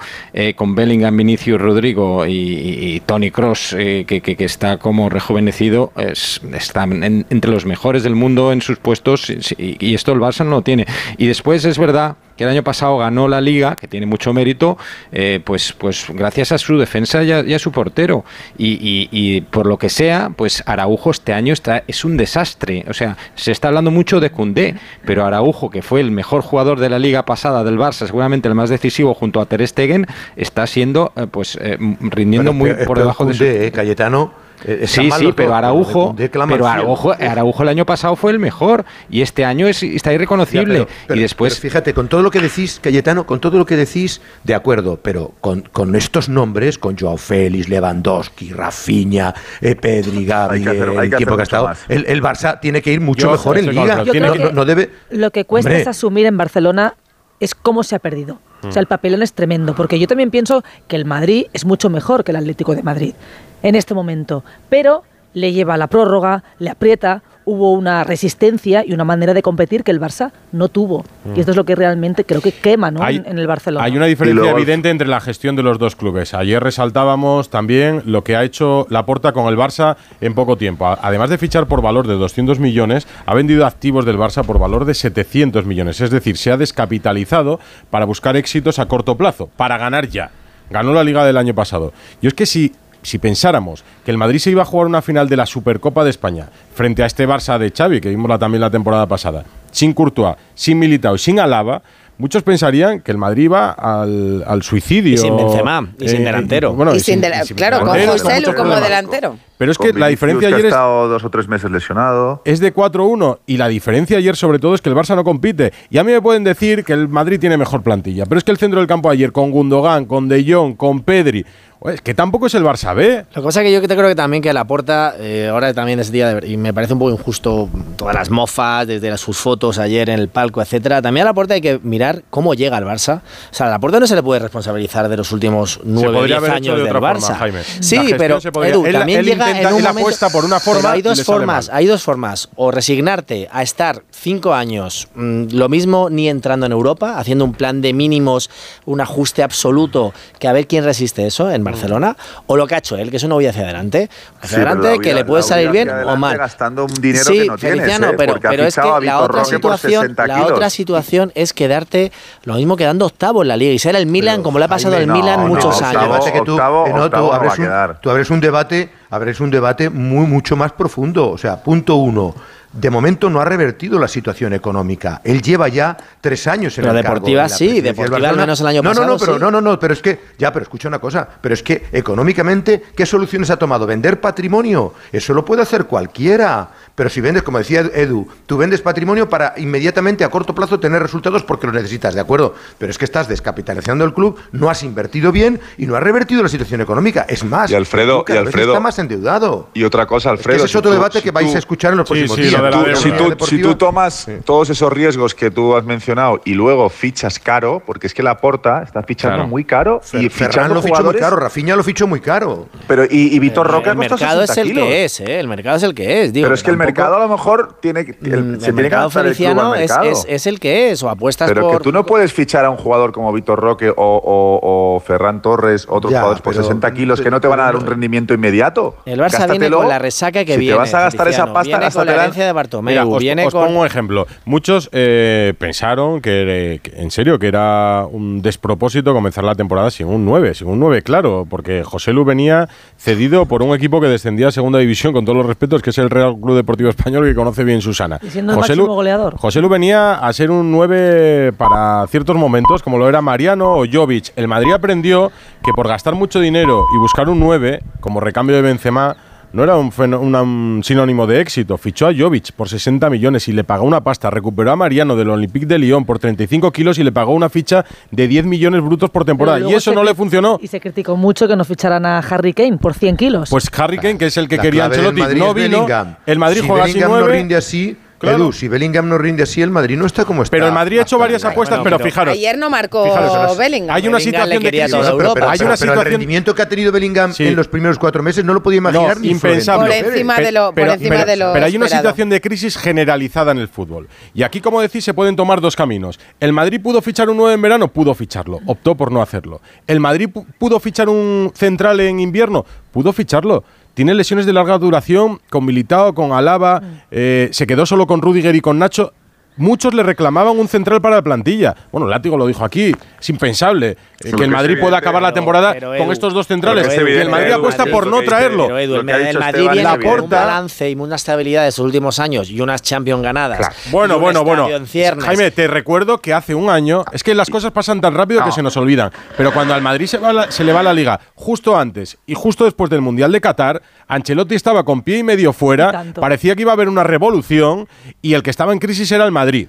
S9: con Bellingham, Vinicius, Rodrigo y, y- y Tony Cross, que está como rejuvenecido, es- están en- entre los mejores del mundo en sus puestos y, esto el Barça no lo tiene. Y después es verdad que el año pasado ganó la liga, que tiene mucho mérito, eh, pues, pues gracias a su defensa y a, y a su portero. Y, y- y por lo que sea, pues Araujo este año está, es un desastre. O sea, se está hablando mucho de Cundé, pero Araujo, que fue el mejor jugador de la liga pasada del Barça, seguramente el más decisivo junto a Ter Stegen, está siendo, eh, pues, eh, rindiendo
S18: Bueno,
S9: muy por debajo de su...
S18: Eh, Cayetano. Eh,
S9: Sí, sí, pero Araujo, pero. Araujo, Araujo el año pasado fue el mejor y este año es, está irreconocible.
S18: Ya, pero- pero-
S9: y después,
S18: pero fíjate, con todo lo que decís, Cayetano, con todo lo que decís, de acuerdo, pero con, con estos nombres, con Joao Félix, Lewandowski, Rafinha, eh, Pedri, Gavi,
S7: que hacer-
S18: el
S7: que
S18: tiempo que ha estado, el, el Barça tiene que ir mucho
S2: Yo
S18: mejor en Liga. No-
S8: creo
S18: no,
S8: que
S18: no debe...
S8: Lo que cuesta
S18: Hombre.
S8: es asumir en Barcelona es cómo se ha perdido. O sea, el papelón es tremendo, porque yo también pienso que el Madrid es mucho mejor que el Atlético de Madrid en este momento, pero le lleva a la prórroga, le aprieta, hubo una resistencia y una manera de competir que el Barça no tuvo. Y esto es lo que realmente creo que quema ¿no?
S2: Hay-
S8: en, en el Barcelona.
S2: Hay una diferencia
S7: luego-
S2: evidente entre la gestión de los dos clubes. Ayer resaltábamos también lo que ha hecho Laporta con el Barça en poco tiempo. Además de fichar por valor de 200 millones, ha vendido activos del Barça por valor de 700 millones. Es decir, se ha descapitalizado para buscar éxitos a corto plazo, para ganar ya. Ganó la liga del año pasado. Y es que si, si pensáramos que el Madrid se iba a jugar una final de la Supercopa de España frente a este Barça de Xavi, que vimos también la temporada pasada, sin Courtois, sin Militao y sin Alaba, muchos pensarían que el Madrid iba al, suicidio.
S6: Y sin Benzema, y eh, sin delantero.
S2: Bueno,
S1: claro, con José como delantero.
S2: Pero es que la diferencia
S7: que
S2: ayer.
S7: Ha estado es, dos o tres meses lesionado.
S2: Es de 4-1. Y la diferencia ayer, sobre todo, es que el Barça no compite. Y a mí me pueden decir que el Madrid tiene mejor plantilla. Pero es que el centro del campo ayer, con Gundogan, con De Jong, con Pedri. Es que tampoco es el Barça B.
S6: Lo que pasa es que yo creo que también que la porta eh, ahora también es día de, y me parece un poco injusto todas las mofas desde sus fotos ayer en el palco, etcétera. También a la porta hay que mirar cómo llega el Barça. O sea, a la porta no se le puede responsabilizar de los últimos nueve
S2: años hecho de
S6: del Barça. Sí, pero también
S2: él
S6: llega en un
S2: apuesta por una forma.
S6: Hay dos formas, hay dos formas, o resignarte a estar cinco años, mm, lo mismo ni entrando en Europa, haciendo un plan de mínimos, un ajuste absoluto, que a ver quién resiste eso en Barcelona, o lo que ha hecho él, que eso no voy hacia adelante. Hacia adelante, que le puede salir bien o mal.
S7: gastando dinero no
S6: pero, pero es que la otra, situación, la otra situación es quedarte, lo mismo quedando octavo en la Liga, y ser el Milan, como le ha pasado al Milan muchos años.
S18: Que tú,
S7: octavo,
S18: eh, no, un, tú abres un debate, abres un debate muy, mucho más profundo. O sea, punto uno de momento no ha revertido la situación económica. Él lleva ya tres años en
S6: pero
S18: el
S6: deportiva sí, deportiva al menos el año pasado.
S18: No, no, no, no, no, pero es que ya, pero escucha una cosa, pero es que económicamente qué soluciones ha tomado vender patrimonio. Eso lo puede hacer cualquiera. Pero si vendes, como decía Edu, tú vendes patrimonio para inmediatamente a corto plazo tener resultados porque los necesitas, ¿de acuerdo? Pero es que estás descapitalizando el club, no has invertido bien y no has revertido la situación económica. Es más,
S23: y Alfredo, y Alfredo
S18: está más endeudado.
S23: Y otra cosa, Alfredo.
S18: Es que ese es otro debate que vais a escuchar en los próximos días.
S23: Si, tú, tomas todos esos riesgos que tú has mencionado y luego fichas caro, porque es que la porta está fichando muy caro. y
S18: Ferran lo fichó muy caro, Rafinha lo fichó muy caro.
S23: Pero y, y Vitor Roca
S6: el,
S23: el
S6: mercado es el que es, ¿eh? el mercado es el que es. Digo,
S7: Pero es que el mercado a lo mejor tiene que. El,
S6: mm,
S7: se
S6: mercado
S7: tiene que el
S6: es,
S7: mercado.
S6: Es, es, el que es, o apuestas
S7: pero. Que tú no puedes fichar a un jugador como Vitor Roque o, o, Ferran Torres, otros jugadores por 60 kilos que no te van a dar un rendimiento inmediato.
S6: El Barça
S7: Gástatelo, viene
S6: con la resaca que
S7: si
S6: viene.
S7: Te vas a gastar esa pasta,
S6: viene con la herencia de Bartomeu.
S2: Mira, os, pongo un ejemplo. Muchos eh, pensaron que, en serio, que era un despropósito comenzar la temporada sin un 9, sin un 9, claro, porque José Lu venía cedido por un equipo que descendía a segunda división, con todos los respetos, que es el Real Club de Español que conoce bien Susana.
S8: Y siendo
S2: José el
S8: máximo
S2: Lu,
S8: goleador.
S2: José Lu venía a ser un 9 para ciertos momentos, como lo era Mariano o Jovic. El Madrid aprendió que por gastar mucho dinero y buscar un 9, como recambio de Benzema, no era un, un, sinónimo de éxito. Fichó a Jovic por 60 millones y le pagó una pasta. Recuperó a Mariano del Olympique de Lyon por 35 kilos y le pagó una ficha de 10 millones brutos por temporada. Y eso no le funcionó.
S8: Y se criticó mucho que no ficharan a Harry Kane por 100 kilos.
S2: Pues Harry Kane, que es el que
S18: la
S2: quería Ancelotti, no vino. El Madrid juega sin
S18: 9. No rinde así,
S2: Claro.
S18: Si Bellingham no rinde así, el Madrid no está como está.
S2: Pero el Madrid ha hecho varias apuestas, pero, fijaros.
S1: Ayer no marcó
S2: fijaros,
S1: Bellingham.
S2: Hay una situación de crisis. Hay una
S18: situación... el rendimiento que ha tenido Bellingham en los primeros cuatro meses no lo podía imaginar ni
S2: impensable.
S1: Por encima de lo, por encima de lo
S2: Pero hay una situación de crisis generalizada en el fútbol. Y aquí, como decís, se pueden tomar dos caminos. El Madrid pudo fichar un 9 en verano, pudo ficharlo, optó por no hacerlo. El Madrid pudo fichar un central en invierno, pudo ficharlo. Tiene lesiones de larga duración con Militao, con Alaba, mm. eh, se quedó solo con Rudiger y con Nacho. Muchos le reclamaban un central para la plantilla. Bueno, Látigo lo dijo aquí es impensable eh, que el Madrid pueda acabar la temporada con estos dos centrales. El Madrid apuesta por no traerlo.
S6: El, Madrid viene la un balance y una estabilidad de sus últimos años y unas Champions ganadas.
S2: Bueno, bueno, bueno. Jaime, te recuerdo que hace un año, es que las cosas pasan tan rápido que se nos olvidan, pero cuando al Madrid se, se le va la liga justo antes y justo después del Mundial de Qatar, Ancelotti estaba con pie y medio fuera, parecía que iba a haber una revolución y el que estaba en crisis era el Madrid.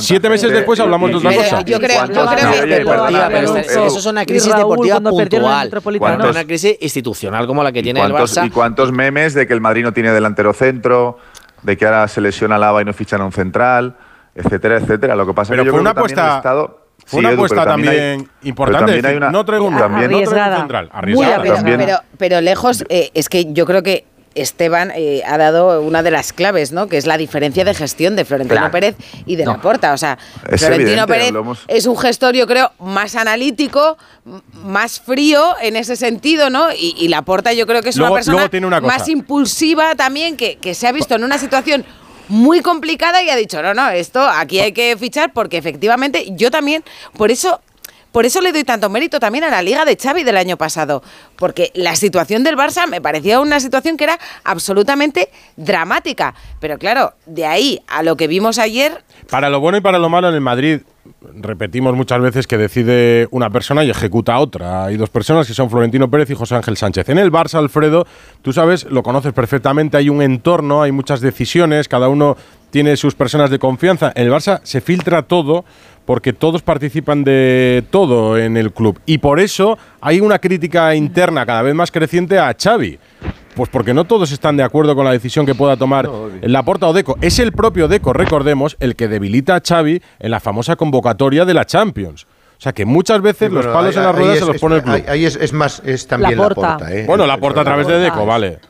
S2: Siete meses después hablamos de otra cosa.
S1: Yo creo, que
S7: es
S6: deportiva, pero eso es una crisis deportiva puntual. No una crisis institucional como la que tiene el Barça.
S7: ¿Y cuántos memes de que el Madrid no tiene delantero centro, de que ahora se lesiona Lava y no fichan a un central, etcétera, etcétera? Lo que pasa es que yo creo
S2: una
S7: que
S2: apuesta...
S7: Estado
S2: fue
S7: sí,
S2: una apuesta también, también
S7: hay,
S2: importante.
S7: También hay una,
S2: no traigo
S7: también, arriesgada.
S2: No traigo un central. Arriesgada.
S1: Pero, pero, pero, lejos, eh, es que yo creo que Esteban eh, ha dado una de las claves, ¿no? Que es la diferencia de gestión de Florentino. Pérez y de
S10: no.
S1: la Porta. O sea, Florentino Pérez es un gestor, yo creo, más analítico, más frío en ese sentido, ¿no? Y, y la Porta, yo creo que es una persona más impulsiva también, que, que se ha visto en una situación muy complicada y ha dicho, no, no, esto aquí hay que fichar porque efectivamente yo también, por eso por eso le doy tanto mérito también a la Liga de Xavi del año pasado, porque la situación del Barça me parecía una situación que era absolutamente dramática. Pero claro, de ahí a lo que vimos ayer...
S2: Para lo bueno y para lo malo en el Madrid, repetimos muchas veces que decide una persona y ejecuta otra. Hay dos personas que son Florentino Pérez y José Ángel Sánchez. En el Barça, Alfredo, tú sabes, lo conoces perfectamente, hay un entorno, hay muchas decisiones, cada uno tiene sus personas de confianza. En el Barça se filtra todo porque todos participan de todo en el club. Y por eso hay una crítica interna cada vez más creciente a Xavi. Pues porque no todos están de acuerdo con la decisión que pueda tomar Laporta o Deco. Es el propio Deco, recordemos, el que debilita a Xavi en la famosa convocatoria de la Champions. O sea que muchas veces los palos en las ruedas se los pone el club.
S18: Ahí, es, es más, es también la porta. ¿eh?
S2: Bueno, la porta a través de Deco, vale.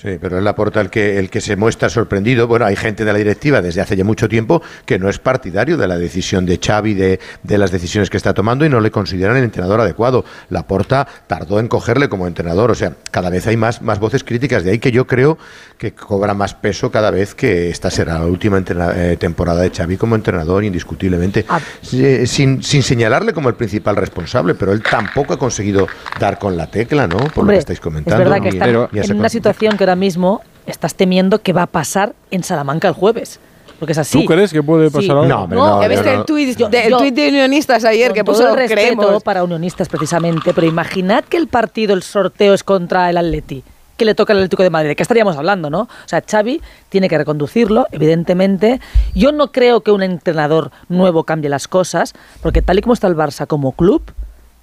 S18: Sí, pero es la porta el que, el que se muestra sorprendido. Bueno, hay gente de la directiva desde hace ya mucho tiempo que no es partidario de la decisión de Xavi, de, de las decisiones que está tomando y no le consideran el entrenador adecuado. La porta tardó en cogerle como entrenador. O sea, cada vez hay más, más voces críticas. De ahí que yo creo que cobra más peso cada vez que esta será la última eh, temporada de Xavi como entrenador, indiscutiblemente. Eh, sin, sin señalarle como el principal responsable, pero él tampoco ha conseguido dar con la tecla, ¿no? Por lo que estáis
S8: es
S18: comentando.
S8: verdad que está en una situación que ahora mismo estás temiendo que va a pasar en Salamanca el jueves. Porque es así.
S2: ¿Tú crees que puede
S8: Sí.
S2: pasar algo?
S8: No, hombre, no,
S1: ¿Ya viste el tuit de, el unionistas ayer
S8: Con
S1: que
S8: todo
S1: puso
S8: el
S1: "No
S8: respeto
S1: creemos"?
S8: para unionistas precisamente, pero imaginad que el partido, el sorteo es contra el Atleti, que le toca al Atlético de Madrid, ¿de qué estaríamos hablando, no? O sea, Xavi tiene que reconducirlo, evidentemente. Yo no creo que un entrenador nuevo cambie las cosas, porque tal y como está el Barça como club,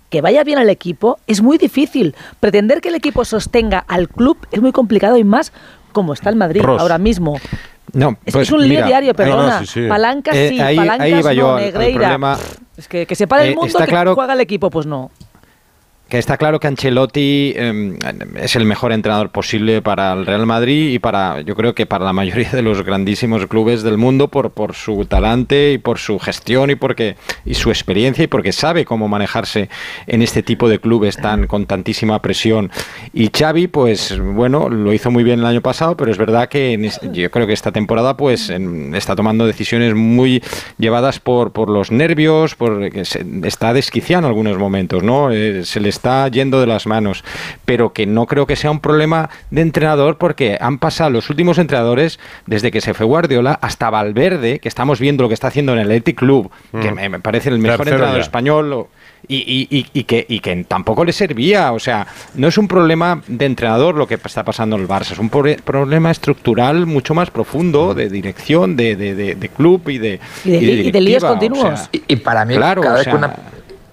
S8: que vaya bien al equipo es muy difícil. Pretender que el equipo sostenga al club es muy complicado y más como está el Madrid
S9: Ross.
S8: ahora mismo.
S9: No,
S8: Es,
S9: pues
S8: es un lío
S9: mira,
S8: diario, perdona.
S9: no, sí, sí.
S8: Palancas
S9: Eh,
S8: sí,
S9: ahí-
S8: palancas
S9: ahí yo
S8: no,
S9: problema.
S8: Es que, que se para el
S9: Eh,
S8: mundo que
S9: claro-
S8: juega el equipo, pues no.
S9: Que está claro que Ancelotti eh, es el mejor entrenador posible para el Real Madrid y para, yo creo que para la mayoría de los grandísimos clubes del mundo por, por su talante y por su gestión y porque y su experiencia y porque sabe cómo manejarse en este tipo de clubes tan con tantísima presión. Y Xavi, pues bueno, lo hizo muy bien el año pasado, pero es verdad que yo creo que esta temporada pues está tomando decisiones muy llevadas por, por los nervios, se- está desquiciando algunos momentos, ¿no? Eh, se le está yendo de las manos, pero que no creo que sea un problema de entrenador porque han pasado los últimos entrenadores desde que se fue Guardiola hasta Valverde, que estamos viendo lo que está haciendo en el Athletic Club, que
S2: Mm.
S9: me, me parece el mejor
S2: Tercero
S9: entrenador
S2: ya.
S9: español o- y, y- y- y que, y que tampoco le servía. O sea, no es un problema de entrenador lo que está pasando en el Barça, es un problema estructural mucho más profundo de dirección, de, de- de- de club y de,
S8: Y de líos
S9: o
S8: continuos.
S9: sea,
S10: Y, y para mí,
S9: Claro,
S10: cada
S9: o
S10: vez
S9: sea-
S10: que una.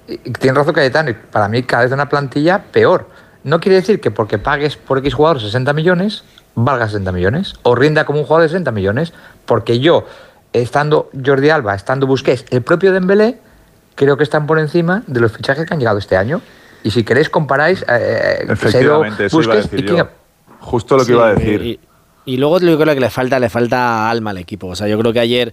S10: Tiene razón Cayetano, para mí cada vez una plantilla peor. No quiere decir que porque pagues por X jugador 60 millones, valga 60 millones, o rinda como un jugador de 60 millones, porque yo, estando Jordi Alba, estando Busquets, el propio Dembélé, creo que están por encima de los fichajes que han llegado este año. Y si queréis comparáis, eh, ha ido
S23: Efectivamente, eso iba a
S10: Busquets
S23: decir
S10: y quién
S23: yo. Justo lo que
S6: Sí,
S23: iba a decir.
S6: Y, y luego yo creo que le falta, le falta alma al equipo. O sea, yo creo que ayer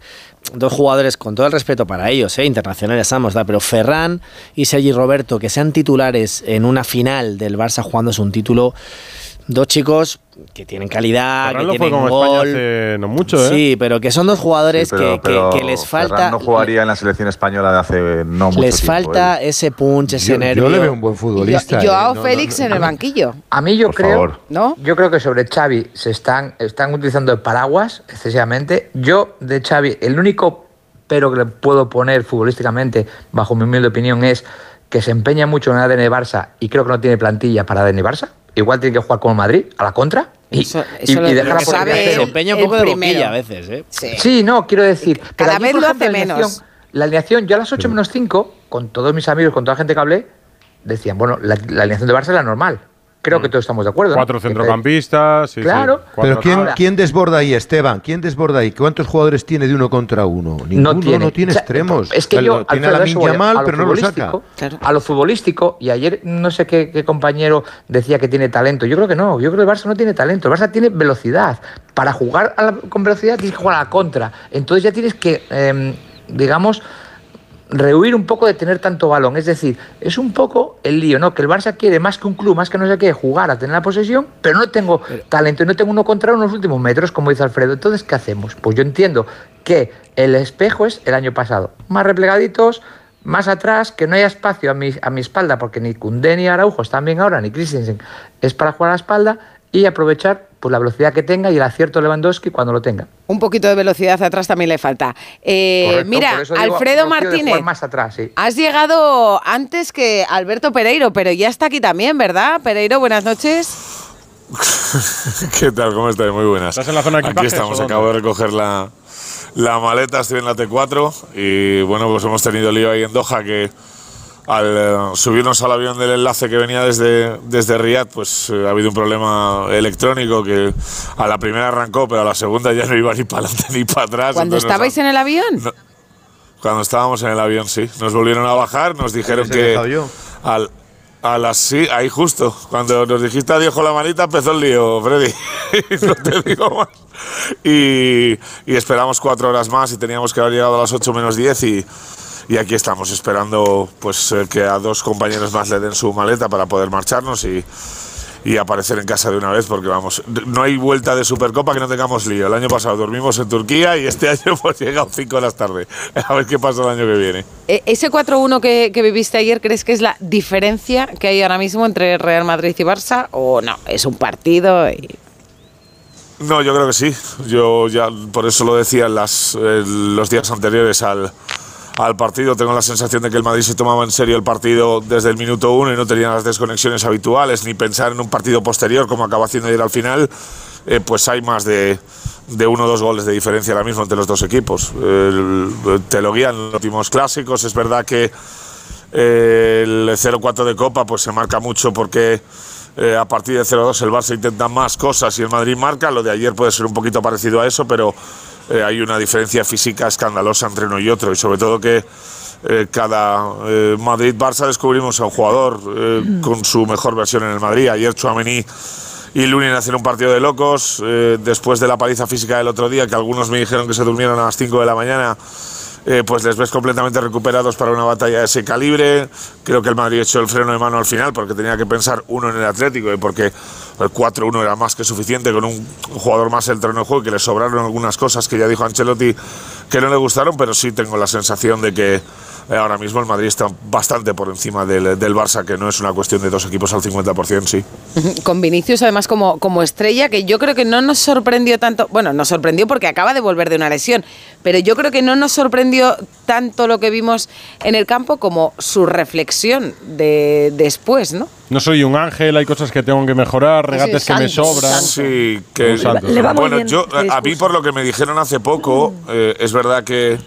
S6: dos jugadores, con todo el respeto para ellos, ¿eh? internacionales ambos, ¿da? pero Ferran y Sergi Roberto, que sean titulares en una final del Barça jugándose un título, dos chicos que tienen calidad,
S2: Ferran
S6: que
S2: lo fue
S6: tienen
S2: con
S6: gol.
S2: España hace no mucho, ¿eh?
S6: Sí, pero que son dos jugadores
S23: Sí, pero-
S6: que, que-
S23: pero
S6: que les
S23: Ferran
S6: falta.
S23: no jugaría en la selección española de hace no mucho
S6: les
S23: tiempo,
S6: falta
S23: ¿eh?
S6: ese punch, ese
S23: Yo- yo
S6: nervio.
S23: le veo un buen futbolista,
S1: Yo- Joao Félix en el banquillo.
S10: A mí yo
S23: Por
S10: creo,
S23: favor.
S10: ¿no? Yo creo que sobre Xavi se están, están utilizando paraguas excesivamente. Yo de Xavi, el único pero que le puedo poner futbolísticamente, bajo mi humilde opinión, es que se empeña mucho en el ADN Barça y creo que no tiene plantilla para ADN Barça. Igual tiene que jugar con el Madrid, a la contra. Y,
S1: Eso-
S10: y-
S1: eso
S10: y
S1: lo-
S10: dejar
S1: que sabe
S6: un poco de boquilla a veces, ¿eh?
S10: Sí, no, quiero decir.
S1: Cada
S10: allí,
S1: vez lo
S10: ejemplo,
S1: hace
S10: la alineación-
S1: menos.
S10: La alineación, yo a las 8 menos 5, con todos mis amigos, con toda la gente que hablé, decían, bueno, la, la alineación de Barça es la normal. Creo que todos estamos de acuerdo. ¿no?
S2: Cuatro centrocampistas. sí, sí.
S10: Claro.
S2: Cuatro-
S18: Pero ¿quién,
S10: Ahora-
S18: ¿quién desborda ahí, Esteban? ¿Quién desborda ahí? ¿Cuántos jugadores tiene de uno contra uno? Ninguno, no tiene,
S10: O sea,
S18: extremos.
S10: Es que yo,
S18: tiene a la
S10: eso
S18: mal,
S10: a
S18: pero no lo saca.
S10: futbolístico- A lo futbolístico, y ayer no sé qué, qué compañero decía que tiene talento. Yo creo que no. Yo creo que el Barça no tiene talento. El Barça tiene velocidad. Para jugar a la- con velocidad tienes que jugar a la contra. Entonces ya tienes que, em, digamos, rehuir un poco de tener tanto balón. Es decir, es un poco el lío, ¿no? Que el Barça quiere más que un club, más que no sé qué, jugar a tener la posesión, pero no tengo talento y no tengo uno contra uno en los últimos metros, como dice Alfredo. Entonces, ¿qué hacemos? Pues yo entiendo que el espejo es el año pasado. Más replegaditos, más atrás, que no haya espacio a mi, a mi espalda, porque ni Koundé ni Araujo están bien ahora, ni Christensen es para jugar a la espalda, y aprovechar pues, la velocidad que tenga y el acierto de Lewandowski cuando lo tenga.
S1: Un poquito de velocidad atrás también le falta. Eh,
S10: Correcto,
S1: mira,
S10: digo,
S1: Alfredo Martínez,
S10: jugar más atrás, sí.
S1: has llegado antes que Alberto Pereiro, pero ya está aquí también, ¿verdad? Pereiro, buenas noches. *laughs*
S24: ¿Qué tal? ¿Cómo estáis? Muy buenas.
S2: ¿Estás en la zona de
S24: Aquí estamos, acabo de recoger la, la maleta, estoy en la T4 y bueno, pues hemos tenido lío ahí en Doha que al eh, subirnos al avión del enlace que venía desde, desde Riyadh, pues eh, ha habido un problema electrónico que a la primera arrancó, pero a la segunda ya no iba ni para adelante ni para atrás.
S1: Cuando estabais en el avión.
S24: cuando estábamos en el avión, sí. Nos volvieron a bajar, nos dijeron que.
S18: yo.
S24: Al, a las sí, ahí justo. Cuando nos dijiste adiós con la manita, empezó el lío, Freddy. *laughs* no te digo más. Y, y esperamos cuatro horas más y teníamos que haber llegado a las 8 menos 10 y. Y aquí estamos esperando pues eh, que a dos compañeros más le den su maleta para poder marcharnos y, y aparecer en casa de una vez porque vamos, no hay vuelta de Supercopa que no tengamos lío. El año pasado dormimos en Turquía y este *laughs* año hemos llegado 5 horas tarde. A ver qué pasa el año que viene.
S1: E- ¿Ese 4-1 que, que viviste ayer crees que es la diferencia que hay ahora mismo entre Real Madrid y Barça? ¿O no? Es un partido y...
S24: No, yo creo que sí. Yo ya por eso lo decía en las, eh, los días anteriores al, al partido. Tengo la sensación de que el Madrid se tomaba en serio el partido desde el minuto uno y no tenía las desconexiones habituales, ni pensar en un partido posterior como acaba haciendo ayer al final. Eh, pues hay más de, uno o dos goles de diferencia ahora mismo entre los dos equipos. Te lo guían los últimos clásicos. Es verdad que eh, el 0-4 de Copa pues se marca mucho porque eh, a partir de 0-2 el Barça intenta más cosas y el Madrid marca. Lo de ayer puede ser un poquito parecido a eso, pero eh, hay una diferencia física escandalosa entre uno y otro y sobre todo que eh, cada eh, Madrid-Barça descubrimos a un jugador eh, con su mejor versión en el Madrid. Ayer Chouameni y Lunin hacen un partido de locos eh, después de la paliza física del otro día, que algunos me dijeron que se durmieron a las 5 de la mañana. eh, pues les ves completamente recuperados para una batalla de ese calibre. Creo que el Madrid echó el freno de mano al final porque tenía que pensar uno en el Atlético y porque el 4-1 era más que suficiente con un jugador más el terreno de juego que le sobraron algunas cosas que ya dijo Ancelotti que no le gustaron, pero sí tengo la sensación de que eh, ahora mismo el Madrid está bastante por encima del, del Barça, que no es una cuestión de dos equipos al 50%, sí.
S1: Con Vinicius además como, como estrella, que yo creo que no nos sorprendió tanto, bueno, nos sorprendió porque acaba de volver de una lesión, pero yo creo que no nos sorprendió tanto lo que vimos en el campo como su reflexión de después, ¿no?
S2: No soy un ángel, hay cosas que tengo que mejorar, regates que me sobran.
S24: Sí, que
S2: Un santo.
S24: Le
S2: Le va
S24: bueno, yo a mí por lo que me dijeron hace poco, eh, es verdad que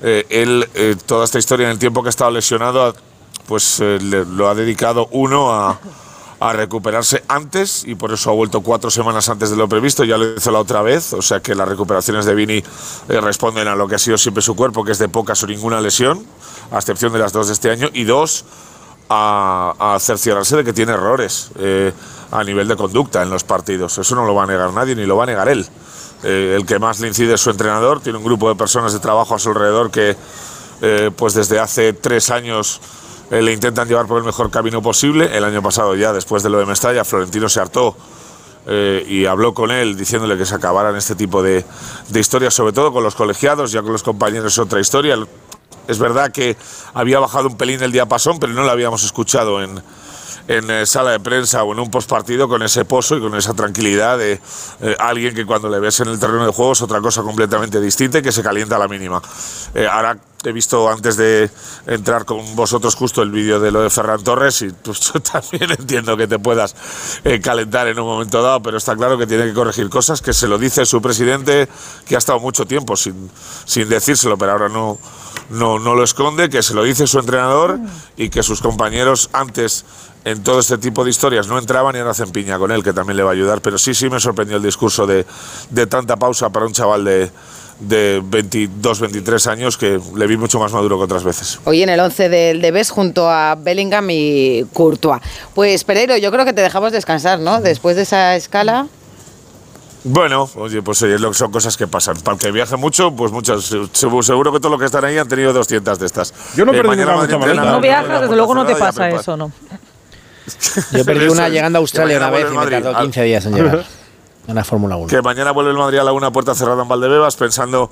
S24: eh, él eh, toda esta historia en el tiempo que ha estado lesionado, pues eh, lo ha dedicado uno a, recuperarse antes y por eso ha vuelto cuatro semanas antes de lo previsto. Ya lo hizo la otra vez, o sea que las recuperaciones de Vini responden a lo que ha sido siempre su cuerpo, que es de pocas o ninguna lesión, a excepción de las dos de este año, y dos a, a cerciorarse de que tiene errores a nivel de conducta en los partidos. Eso no lo va a negar nadie ni lo va a negar él. Eh, el que más le incide es su entrenador, tiene un grupo de personas de trabajo a su alrededor que eh, pues desde hace tres años eh, le intentan llevar por el mejor camino posible. El año pasado ya, después de lo de Mestalla, Florentino se hartó y habló con él diciéndole que se acabaran este tipo de, historias, sobre todo con los colegiados, ya con los compañeros es otra historia. Es verdad que había bajado un pelín el diapasón, pero no lo habíamos escuchado en, en eh, sala de prensa o en un postpartido con ese pozo y con esa tranquilidad de eh, alguien que cuando le ves en el terreno de juego es otra cosa completamente distinta y que se calienta a la mínima. Eh, ahora he visto antes de entrar con vosotros justo el vídeo de lo de Ferran Torres y pues, *laughs* yo también entiendo que te puedas calentar en un momento dado, pero está claro que tiene que corregir cosas, que se lo dice su presidente, que ha estado mucho tiempo sin, sin decírselo, pero ahora no, no, no lo esconde, que se lo dice su entrenador y que sus compañeros antes en todo este tipo de historias no entraban y ahora hacen piña con él, que también le va a ayudar. Pero sí, sí me sorprendió el discurso de, de tanta pausa para un chaval de, de 22, 23 años que le vi mucho más maduro que otras veces.
S1: Hoy en el 11 del Debes junto a Bellingham y Courtois. Pues Pereiro, yo creo que te dejamos descansar, ¿no? Después de esa escala.
S24: Bueno, oye, pues oye, lo- son cosas que pasan. Para el que viaje mucho, pues muchas. se- Seguro que todos los que están ahí han tenido 200 de estas.
S2: Yo no
S24: Eh,
S2: perdí
S24: mañana
S2: mucha
S24: entrena,
S2: maleta.
S8: No viajas, desde luego no te pasa eso, ¿no?
S6: Yo *laughs* perdí una llegando a Australia una vez y me tardó 15 días en llegar. *laughs* En la Fórmula 1.
S24: Que mañana vuelve el Madrid a la una puerta cerrada en Valdebebas pensando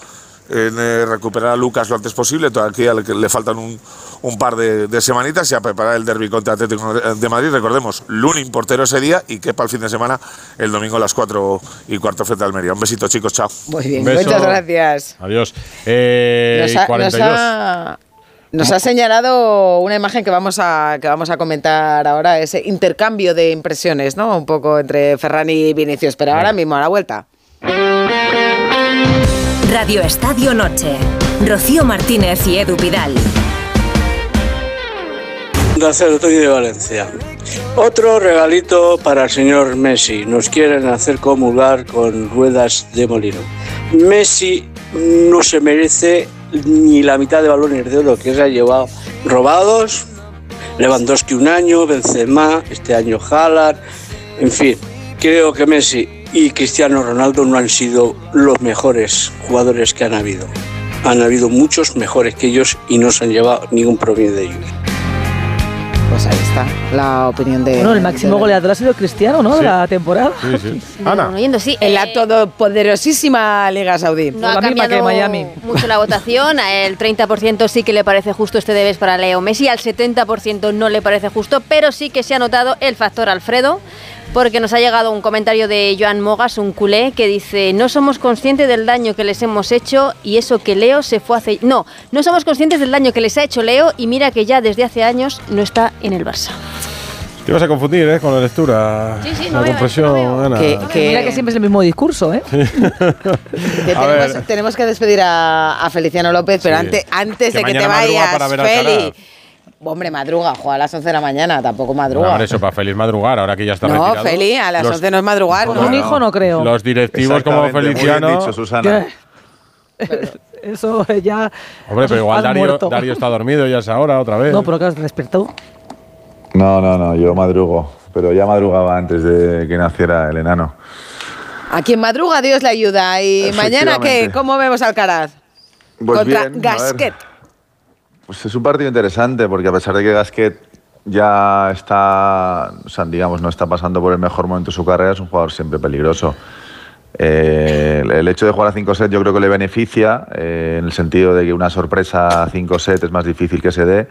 S24: en eh, recuperar a Lucas lo antes posible. Todavía le, le faltan un, un par de, de semanitas y a preparar el derby contra Atlético de Madrid. Recordemos, Lunin portero ese día y que para el fin de semana el domingo a las 4 y cuarto frente a Almería. Un besito, chicos, chao.
S1: Muy bien, muchas gracias.
S2: Adiós. Eh,
S1: Nos
S2: y
S1: ha, nos
S2: 42.
S1: ha- nos ha señalado una imagen que vamos a que vamos a comentar ahora, ese intercambio de impresiones, ¿no? Un poco entre Ferran y Vinicius, pero ahora mismo a la vuelta.
S13: Radio Estadio Noche. Rocío Martínez y Edu Pidal.
S25: Onda Cero, Toy de Valencia. Otro regalito para el señor Messi. Nos quieren hacer comulgar con ruedas de molino. Messi no se merece ni la mitad de balones de oro que se ha llevado robados. Lewandowski un año, Benzema, este año Haaland. En fin, creo que Messi y Cristiano Ronaldo no han sido los mejores jugadores que han habido. Han habido muchos mejores que ellos y no se han llevado ningún premio de ellos.
S1: Pues ahí está la opinión de.
S8: Bueno, el máximo
S1: de-
S8: goleador ha sido Cristiano, ¿no? De la temporada.
S2: Sí, sí. *laughs*
S17: Bueno, yendo, sí.
S1: En
S17: eh,
S1: la todopoderosísima Liga Saudí.
S17: No ha
S8: la misma que
S17: cambiado
S8: Miami.
S17: mucho la votación. El 30% sí que le parece justo este debes para Leo Messi, al 70% no le parece justo, pero sí que se ha notado el factor Alfredo. Porque nos ha llegado un comentario de Joan Mogas, un culé, que dice: No somos conscientes del daño que les hemos hecho y eso que Leo se fue hace. No, no somos conscientes del daño que les ha hecho Leo y mira que ya desde hace años no está en el Barça.
S2: Te ibas a confundir, ¿eh? Con la lectura.
S17: Sí, sí,
S2: la
S17: no veo,
S2: compresión,
S17: no veo.
S2: Ana.
S1: Que- que-
S8: Mira que siempre es el mismo discurso, ¿eh?
S1: Que *laughs* tenemos, que despedir a, a Feliciano López, pero
S2: Sí.
S1: antes, antes
S2: Que
S1: de que te vayas,
S2: para ver a
S1: Feli. Hombre, madruga, juega a las 11 de la mañana, tampoco
S2: No,
S1: madruga.
S2: hombre, eso para feliz madrugar, ahora que ya está
S1: no,
S2: retirado.
S1: Feli, a las
S2: Los-
S1: 11 no es madrugar.
S2: Con
S1: ¿no?
S8: Un hijo no creo.
S2: Los directivos como
S23: Exactamente, muy bien
S2: Feliciano.
S23: dicho, Susana. *laughs*
S8: Eso ya.
S2: Hombre, pero igual Darío, está dormido ya es ahora otra vez.
S8: No, pero que has despertado.
S7: No, no, no, yo madrugo, pero ya madrugaba antes de que naciera el enano.
S1: A quien madruga, Dios le ayuda. ¿Y mañana qué? ¿Cómo vemos al Caraz?
S7: Pues
S1: Contra
S7: bien, a ver.
S1: Gasquet.
S7: Pues es un partido interesante porque a pesar de que Gasquet ya está, o sea, digamos, no está pasando por el mejor momento de su carrera, es un jugador siempre peligroso. Eh, el- hecho de jugar a 5 sets yo creo que le beneficia eh, en el sentido de que una sorpresa a 5 sets es más difícil que se dé.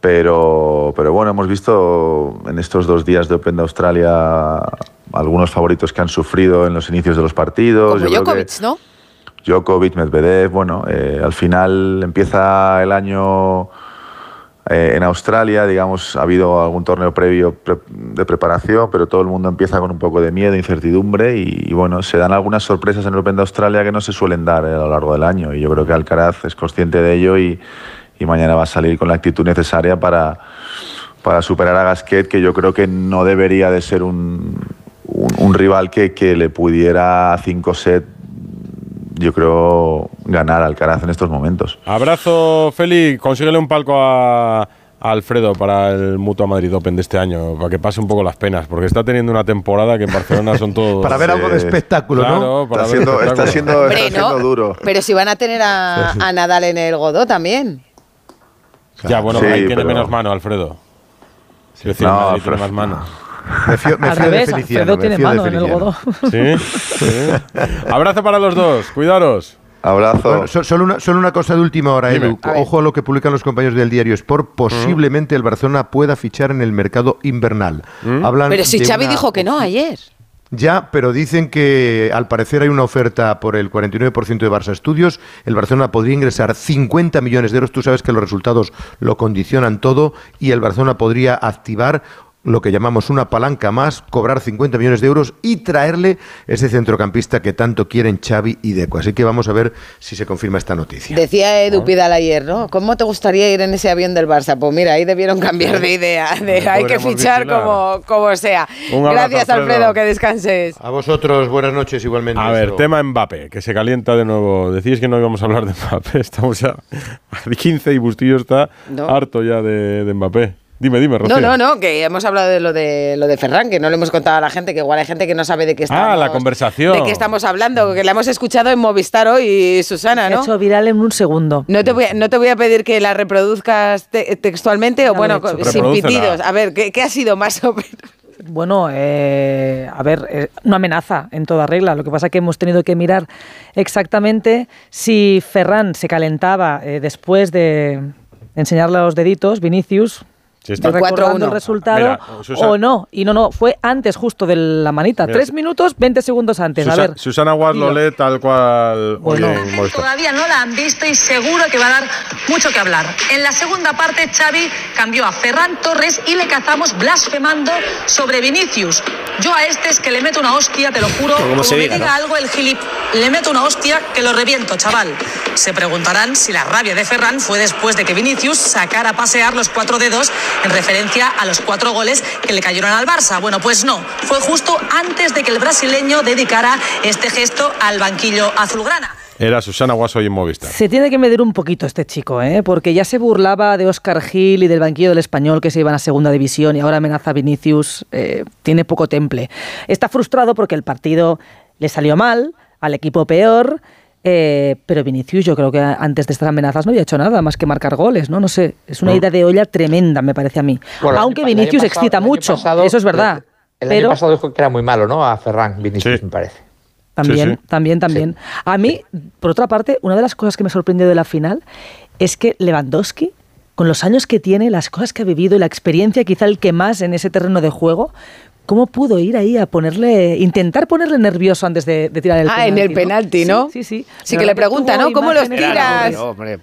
S7: Pero, pero bueno, hemos visto en estos dos días de Open de Australia algunos favoritos que han sufrido en los inicios de los partidos.
S1: Como
S7: Yo creo que-
S1: Djokovic, ¿no?
S7: Djokovic, Medvedev, bueno, eh, al final empieza el año eh, en Australia, digamos, ha habido algún torneo previo pre- de preparación, pero todo el mundo empieza con un poco de miedo, incertidumbre y, bueno, se dan algunas sorpresas en el Open de Australia que no se suelen dar eh, a lo largo del año y yo creo que Alcaraz es consciente de ello y, mañana va a salir con la actitud necesaria para, para superar a Gasquet, que yo creo que no debería de ser un, un, rival que, que le pudiera a 5 set yo creo, ganar al Alcaraz en estos momentos.
S2: Abrazo, Feli. Consíguele un palco a, a Alfredo para el Mutua Madrid Open de este año, para que pase un poco las penas, porque está teniendo una temporada que en Barcelona son todos. *laughs*
S18: Para ver algo de espectáculo, ¿no?
S2: Claro, para
S7: Está
S2: ver
S7: siendo- está siendo-
S1: Hombre,
S7: está siendo
S1: ¿no?
S7: duro.
S1: Pero si van a tener a, a Nadal en el Godó también.
S2: Ya, bueno,
S7: Sí,
S2: ahí tiene
S7: pero-
S2: menos mano, Alfredo. Es decir,
S7: No,
S2: tiene
S7: Alfredo-
S2: más mano.
S18: Me fío, me
S8: Al
S18: fío de Feliciano.
S8: Tiene mano en el godó.
S2: ¿Sí? sí. Abrazo para los dos, cuidaros.
S7: Abrazo.
S18: Bueno, so- solo, una, solo una cosa de última hora,
S2: Dime.
S18: Edu. Ojo a lo que publican los compañeros del diario Sport. Posiblemente el Barcelona pueda fichar en el mercado invernal. Hablan
S1: Pero si Xavi
S18: una
S1: dijo que no ayer.
S18: Ya, pero dicen que al parecer hay una oferta por el 49% de Barça Estudios. El Barcelona podría ingresar 50 millones de euros. Tú sabes que los resultados lo condicionan todo y el Barcelona podría activar lo que llamamos una palanca más, cobrar 50 millones de euros y traerle ese centrocampista que tanto quieren Xavi y Deco. Así que vamos a ver si se confirma esta noticia.
S1: Decía Edu Pidal ayer, ¿no? ¿Cómo te gustaría ir en ese avión del Barça? Pues mira, ahí debieron cambiar de idea. De, *laughs* hay que fichar
S2: vigilar.
S1: como, como sea.
S2: Un abrazo,
S1: Gracias,
S2: Alfredo.
S1: Alfredo, que descanses.
S18: A vosotros, buenas noches igualmente.
S2: A ver, tema Mbappé, que se calienta de nuevo. Decís que no íbamos a hablar de Mbappé, *laughs* estamos ya a 15 y Bustillo está
S1: No.
S2: harto ya de, de Mbappé. Dime, dime, Rocío.
S1: No, no, no, que hemos hablado de lo de lo de Ferran, que no le hemos contado a la gente, que igual hay gente que no sabe de qué estamos.
S2: Ah, la conversación.
S1: De qué estamos hablando, que la hemos escuchado en Movistar hoy, Susana,
S8: Se ha
S1: ¿no?
S8: hecho viral en un segundo.
S1: No te, voy a, no te voy a pedir que la reproduzcas te- textualmente o bueno,
S8: he
S1: sin pitidos. A ver, ¿qué, qué ha sido más o menos?
S8: bueno, eh, a ver, eh, una amenaza en toda regla. Lo que pasa es que hemos tenido que mirar exactamente si Ferran se calentaba eh, después de enseñar los deditos, Vinicius,
S2: Sí, está.
S8: recordando
S1: 4-1.
S8: el resultado
S2: Mira,
S8: o no. Y no, no, fue antes justo de la manita.
S2: Mira,
S8: Tres minutos, 20 segundos antes. A ver.
S2: Susana Guas lo lee tal cual
S8: Bueno.
S2: Movistar.
S26: Todavía no la han visto y seguro que va a dar mucho que hablar. En la segunda parte, Xavi cambió a Ferran Torres y le cazamos blasfemando sobre Vinicius. Yo a este es que le meto una hostia, te lo juro.
S6: Como
S26: Como
S6: se
S26: me
S6: diga,
S26: diga
S6: ¿no?
S26: algo el gilip, le meto una hostia que lo reviento, chaval. Se preguntarán si la rabia de Ferran fue después de que Vinicius sacara a pasear los cuatro dedos en referencia a los cuatro goles que le cayeron al Barça. Bueno, pues no. Fue justo antes de que el brasileño dedicara este gesto al banquillo azulgrana.
S2: Era Susana Guas hoy en Movistar.
S8: Se tiene que medir un poquito este chico, ¿eh? porque ya se burlaba de Oscar Gil y del banquillo del español que se iban a segunda división y ahora amenaza a Vinicius. eh, tiene poco temple. Está frustrado porque el partido le salió mal, al equipo peor. Eh, pero Vinicius, yo creo que antes de estas amenazas no había hecho nada más que marcar goles, ¿no? No sé, es una
S10: No.
S8: ida de olla tremenda, me parece a mí.
S10: Bueno,
S8: Aunque
S10: el
S8: Vinicius
S10: pasado-
S8: excita mucho,
S10: pasado-
S8: eso es verdad.
S10: El
S8: pero
S10: año pasado dijo que era muy malo, ¿no? A Ferran Vinicius, me parece.
S8: También,
S10: Sí, sí.
S8: también, también. A mí, por otra parte, una de las cosas que me sorprendió de la final es que Lewandowski, con los años que tiene, las cosas que ha vivido y la experiencia, quizá el que más en ese terreno de juego, ¿cómo pudo ir ahí a ponerle, intentar ponerle nervioso antes de, de tirar el
S1: Ah,
S8: penalti?
S1: en el penalti, ¿no?
S8: Sí, sí.
S1: Sí,
S8: La
S1: que le pregunta, ¿no? ¿Cómo los tiras?
S6: No, hombre.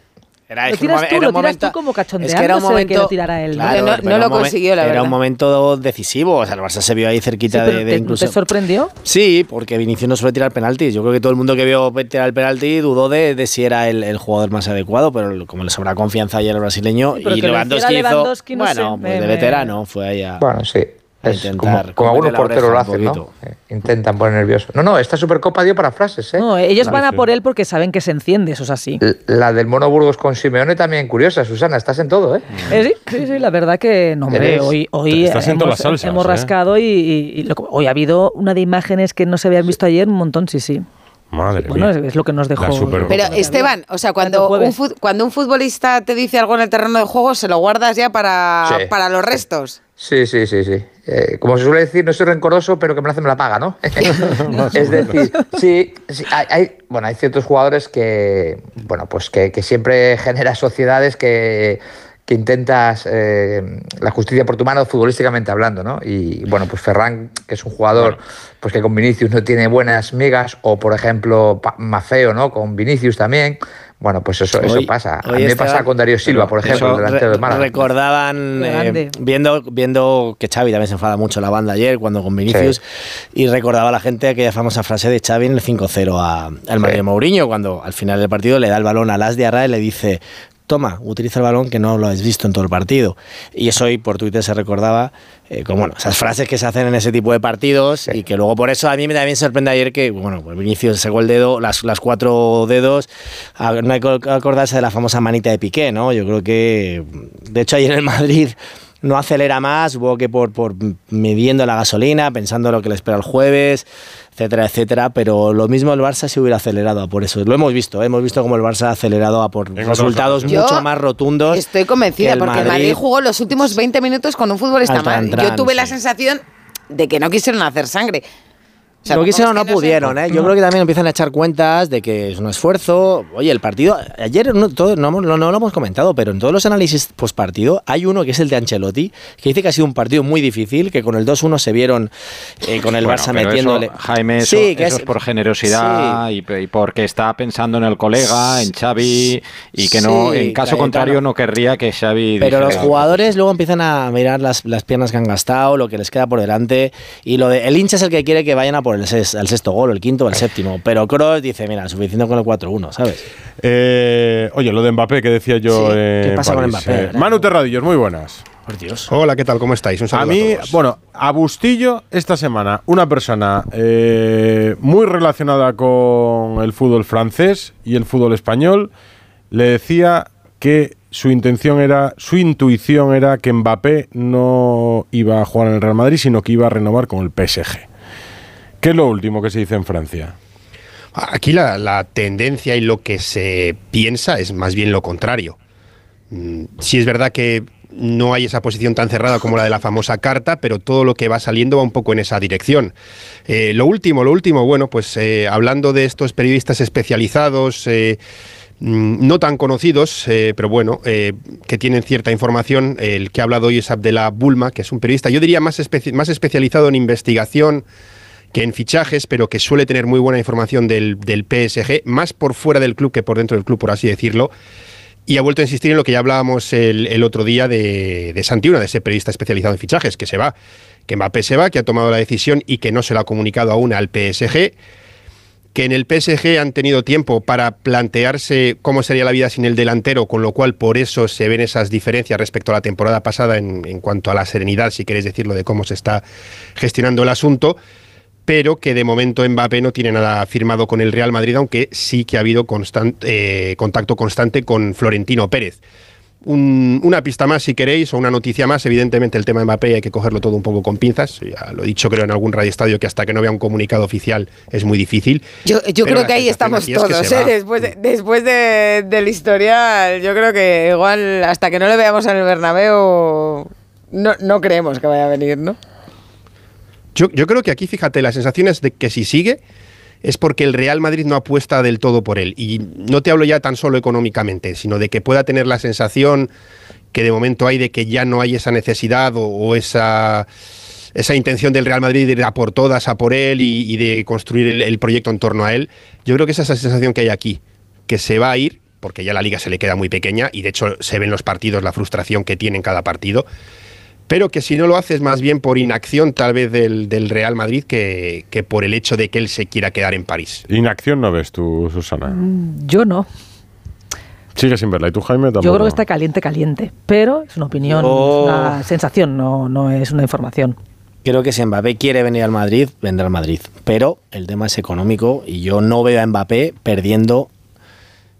S6: Era,
S8: Lo tiras tú,
S6: era
S8: lo tiras
S6: momento,
S8: tú como
S6: es que era un momento,
S8: que lo tirara él.
S6: Claro,
S1: No-
S6: era
S1: lo consiguió, la
S6: Era
S1: verdad.
S6: un momento decisivo. O sea, el Barça se vio ahí
S8: Sí,
S6: cerquita
S8: pero
S6: de, de
S8: te,
S6: incluso.
S8: ¿te sorprendió?
S6: Sí, porque Vinicius no suele tirar penaltis. Yo creo que todo el mundo que vio tirar el penalti dudó de, de si era el, el jugador más adecuado, pero como le sobra confianza ayer al brasileño
S8: pero
S6: y Lewandowski hizo,
S8: Lewandowski, no
S6: bueno,
S8: sé,
S6: pues
S8: me-
S6: de
S8: me-
S6: veterano fue ahí a,
S10: Bueno, sí. Es
S6: intentar
S10: como algunos porteros lo hacen, ¿no? Eh, Intentan poner nervioso. No, no, esta Supercopa dio para frases, ¿eh?
S8: No, ellos van a
S10: Sí.
S8: por él porque saben que se enciende, eso es así.
S10: La del Mono Burgos con Simeone también curiosa, Susana, estás en todo, ¿eh?
S8: Eh, sí, sí, sí, la verdad que no, hombre, hoy, hoy
S10: Estás en
S8: hemos,
S10: todas las salsas,
S8: hemos
S10: ¿eh?
S8: rascado y, y- y lo que- hoy ha habido una de imágenes que no se habían visto ayer, un montón, sí, sí.
S2: Madre
S8: Bueno,
S2: mía.
S8: es, es lo que nos dejó.
S1: Pero Esteban, o sea, cuando un, fut- cuando un futbolista te dice algo en el terreno de juego, se lo guardas ya para,
S10: Sí.
S1: para los restos.
S10: Sí, sí, sí, sí. Eh, como se suele decir, no soy rencoroso, pero que me lo hace me la paga, ¿no? *laughs* *laughs* es decir, sí, sí, hay, hay- bueno, hay ciertos jugadores que, bueno, pues que, que siempre genera sociedades que, que intentas eh, la justicia por tu mano futbolísticamente hablando, ¿no? Y bueno, pues Ferran, que es un jugador pues que con Vinicius no tiene buenas migas, o por ejemplo Mafeo, ¿no? Con Vinicius también. Bueno, pues eso, eso pasa. A mí me pasa con Darío Silva, por ejemplo, delantero de Málaga.
S6: Recordaban, eh, viendo, viendo que Xavi también se enfada mucho la banda ayer cuando con Vinicius, y recordaba a la gente aquella famosa frase de Xavi en el 5-0 a- al Madrid de Mourinho, cuando al final del partido le da el balón a Las de Arra y le dice toma, utiliza el balón que no lo has visto en todo el partido. Y eso hoy por Twitter se recordaba eh, como bueno, esas frases que se hacen en ese tipo de partidos y que luego por eso a mí me también sorprende ayer que, bueno, pues Vinicius sacó el dedo, las, las cuatro dedos, a- no hay que acordarse de la famosa manita de Piqué, ¿no? Yo creo que, de hecho ayer en Madrid no acelera más, supongo que por, por midiendo la gasolina, pensando lo que le espera el jueves, etcétera, etcétera, pero lo mismo el Barça se hubiera acelerado a por eso. Lo hemos visto, ¿eh? hemos visto como el Barça ha acelerado a por resultados
S1: Yo
S6: mucho más rotundos.
S1: Estoy convencida,
S6: el
S1: porque el Madrid jugó los últimos 20 minutos con un futbolista
S6: Al
S1: más.
S6: tran-tran,
S1: Yo tuve la sensación de que no quisieron hacer sangre. O sea,
S6: no
S1: ¿cómo
S6: quisieron, no
S1: no
S6: pudieron. ¿eh? Yo creo que también empiezan a echar cuentas de que es un esfuerzo. Oye, el partido, ayer no, todo- no, no- no lo hemos comentado, pero en todos los análisis post partido hay uno que es el de Ancelotti, que dice que ha sido un partido muy difícil, que con el 2-1 se vieron eh, con el
S9: Bueno,
S6: Barça
S9: pero
S6: metiéndole.
S9: eso, Jaime, eso,
S6: Sí, que
S9: eso
S6: es-
S9: es por generosidad y, y porque está pensando en el colega, en Xavi, y que no,
S6: Sí,
S9: en caso
S6: Cayetano.
S9: contrario, no querría que Xavi.
S6: Pero los jugadores luego empiezan a mirar las, las piernas que han gastado, lo que les queda por delante. Y lo de, el hincha es el que quiere que vayan a por el, ses- el sexto gol, el quinto o el séptimo. Pero Kroos dice, mira, suficiente con el 4-1, ¿sabes?
S2: Eh, oye, lo de Mbappé que decía yo.
S6: Sí, ¿qué pasa con Mbappé?
S2: eh, Manu Terradillos, muy buenas.
S6: Por Dios.
S20: Hola, ¿qué tal? ¿Cómo estáis? Un
S2: A mí,
S20: todos.
S2: bueno, a Bustillo esta semana, una persona eh, muy relacionada con el fútbol francés y el fútbol español, le decía que su intención era, su intuición era que Mbappé no iba a jugar en el Real Madrid, sino que iba a renovar con el PSG. ¿Qué es lo último que se dice en Francia?
S20: Aquí la, tendencia y lo que se piensa es más bien lo contrario. Mm, Sí es verdad que no hay esa posición tan cerrada como la de la famosa carta, pero todo lo que va saliendo va un poco en esa dirección. Eh, lo último, lo último, bueno, pues eh, hablando de estos periodistas especializados, eh, mm, no tan conocidos, pero bueno, que tienen cierta información. El que ha hablado hoy es Abdela Bulma, que es un periodista, yo diría más, más especializado en investigación que en fichajes, pero que suele tener muy buena información del, del PSG, más por fuera del club que por dentro del club, por así decirlo. Y ha vuelto a insistir en lo que ya hablábamos el, el otro día de, de Santiuna, de ese periodista especializado en fichajes, que se va, que Mbappé se va, que ha tomado la decisión y que no se lo ha comunicado aún al PSG que en el PSG han tenido tiempo para plantearse cómo sería la vida sin el delantero, con lo cual por eso se ven esas diferencias respecto a la temporada pasada en, en cuanto a la serenidad, si queréis decirlo, de cómo se está gestionando el asunto, pero que de momento Mbappé no tiene nada firmado con el Real Madrid, aunque sí que ha habido eh, contacto constante con Florentino Pérez. Un- una pista más, si queréis, o una noticia más. Evidentemente, el tema de Mbappé hay que cogerlo todo un poco con pinzas. Ya lo he dicho, creo, en algún radio estadio que hasta que no vea un comunicado oficial es muy difícil.
S1: Yo, creo que ahí estamos
S20: es
S1: todos, ¿eh? Después, de- después de- del historial, yo creo que igual hasta que no le veamos en el Bernabéu no, no creemos que vaya a venir, ¿no?
S20: Yo, creo que aquí, fíjate, la sensación es de que si sigue es porque el Real Madrid no apuesta del todo por él. Y no te hablo ya tan solo económicamente, sino de que pueda tener la sensación que de momento hay de que ya no hay esa necesidad o, esa, esa intención del Real Madrid de ir a por todas, a por él y, de construir el, el proyecto en torno a él. Yo creo que esa es la sensación que hay aquí, que se va a ir, porque ya la liga se le queda muy pequeña y de hecho se ven los partidos, la frustración que tiene en cada partido pero que si no lo haces más bien por inacción tal vez del, del Real Madrid que, que por el hecho de que él se quiera quedar en París.
S2: Inacción no ves tú, Susana.
S8: Mm, Yo no.
S2: Sigue sin verla. ¿Y tú, Jaime? Tampoco.
S8: Yo creo que está caliente, caliente. Pero es una opinión, es una sensación, no, no es una información.
S6: Creo que si Mbappé quiere venir al Madrid, vendrá al Madrid. Pero el tema es económico y yo no veo a Mbappé perdiendo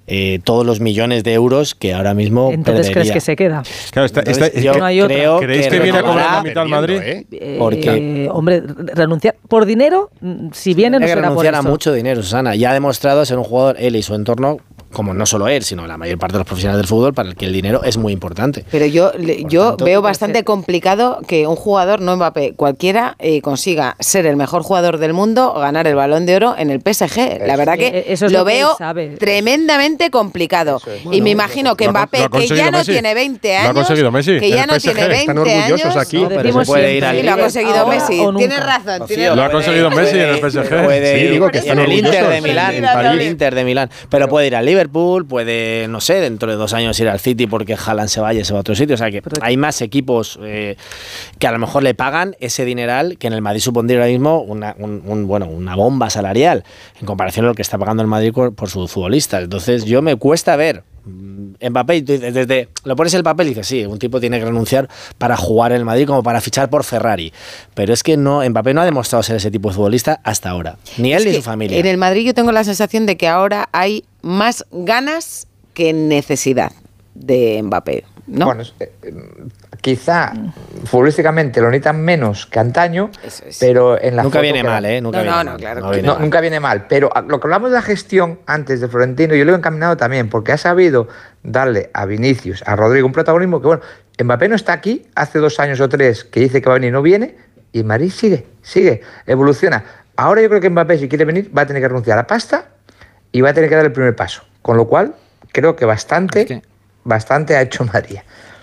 S6: eh, todos los millones de euros que ahora mismo
S8: Entonces, ¿crees que se queda?
S2: Claro, está-
S6: Entonces,
S2: está-
S6: yo
S8: no hay otra.
S6: creo
S2: ¿Creéis que viene a cobrar la mitad al Madrid?
S8: Eh,
S6: Porque-
S8: hombre, re- renunciar por dinero, mm, si viene, no será por
S6: renunciar a
S8: eso.
S6: mucho dinero, Susana. Ya ha demostrado ser un jugador, él y su entorno, como no solo él, sino la mayor parte de los profesionales del fútbol, para el que el dinero es muy importante.
S1: Pero yo, yo
S6: tanto,
S1: veo bastante complicado que un jugador, no Mbappé, cualquiera eh, consiga ser el mejor jugador del mundo, ganar el balón de oro en el PSG. La verdad que
S8: Eh, eso es
S1: lo,
S8: lo que él
S1: veo
S8: sabe.
S1: tremendamente complicado. y me imagino que
S2: Lo ha con-
S1: Mbappé,
S2: lo ha
S1: que ya no
S2: Messi.
S1: tiene 20
S2: Lo ha
S1: años,
S2: conseguido Messi
S1: que ya no
S2: PSG.
S1: tiene 20
S2: Están orgullosos
S1: años,
S2: aquí.
S6: No, pero se puede ir al
S1: Sí, lo ha conseguido
S8: ahora
S1: Messi. Tienes razón.
S2: Lo ha conseguido Messi en el PSG.
S6: Puede
S20: Sí,
S6: ir
S20: digo que
S6: en
S20: están
S6: el Inter de
S20: orgullosos
S6: Milán,
S20: en
S6: en
S20: París.
S6: el Inter de Milán. Pero puede ir al Liverpool, puede, no sé, dentro de dos años ir al City porque Haaland se vaya y se va a otro sitio. O sea que hay más equipos eh, que a lo mejor le pagan ese dineral que en el Madrid supondría ahora mismo una, un- un, bueno, una bomba salarial en comparación a lo que está pagando el Madrid por, por sus futbolistas. Entonces yo me cuesta ver. Mbappé, desde, lo pones en el papel y dices, sí, un tipo tiene que renunciar para jugar en el Madrid como para fichar por Ferrari. Pero es que no, Mbappé no ha demostrado ser ese tipo de futbolista hasta ahora. Ni él
S1: Es
S6: ni su familia.
S1: En el Madrid yo tengo la sensación de que ahora hay más ganas que necesidad de Mbappé, ¿no?
S10: Bueno, eh, eh, quizá futbolísticamente lo necesitan menos que antaño, pero en la
S6: Nunca
S10: foto
S6: viene
S10: queda-
S6: mal, ¿eh? Nunca
S1: No,
S6: viene
S1: no,
S6: mal.
S1: no, claro
S6: No
S1: que
S6: viene
S10: No,
S6: mal.
S10: nunca viene mal, pero lo que hablamos de la gestión antes de Florentino, yo lo he encaminado también, porque ha sabido darle a Vinicius, a Rodrigo, un protagonismo que, bueno, Mbappé no está aquí, hace dos años o tres que dice que va a venir y no viene, y Madrid sigue, sigue, evoluciona. Ahora yo creo que Mbappé, si quiere venir, va a tener que renunciar a pasta y va a tener que dar el primer paso. Con lo cual, creo que bastante, bastante ha hecho *laughs* Madrid.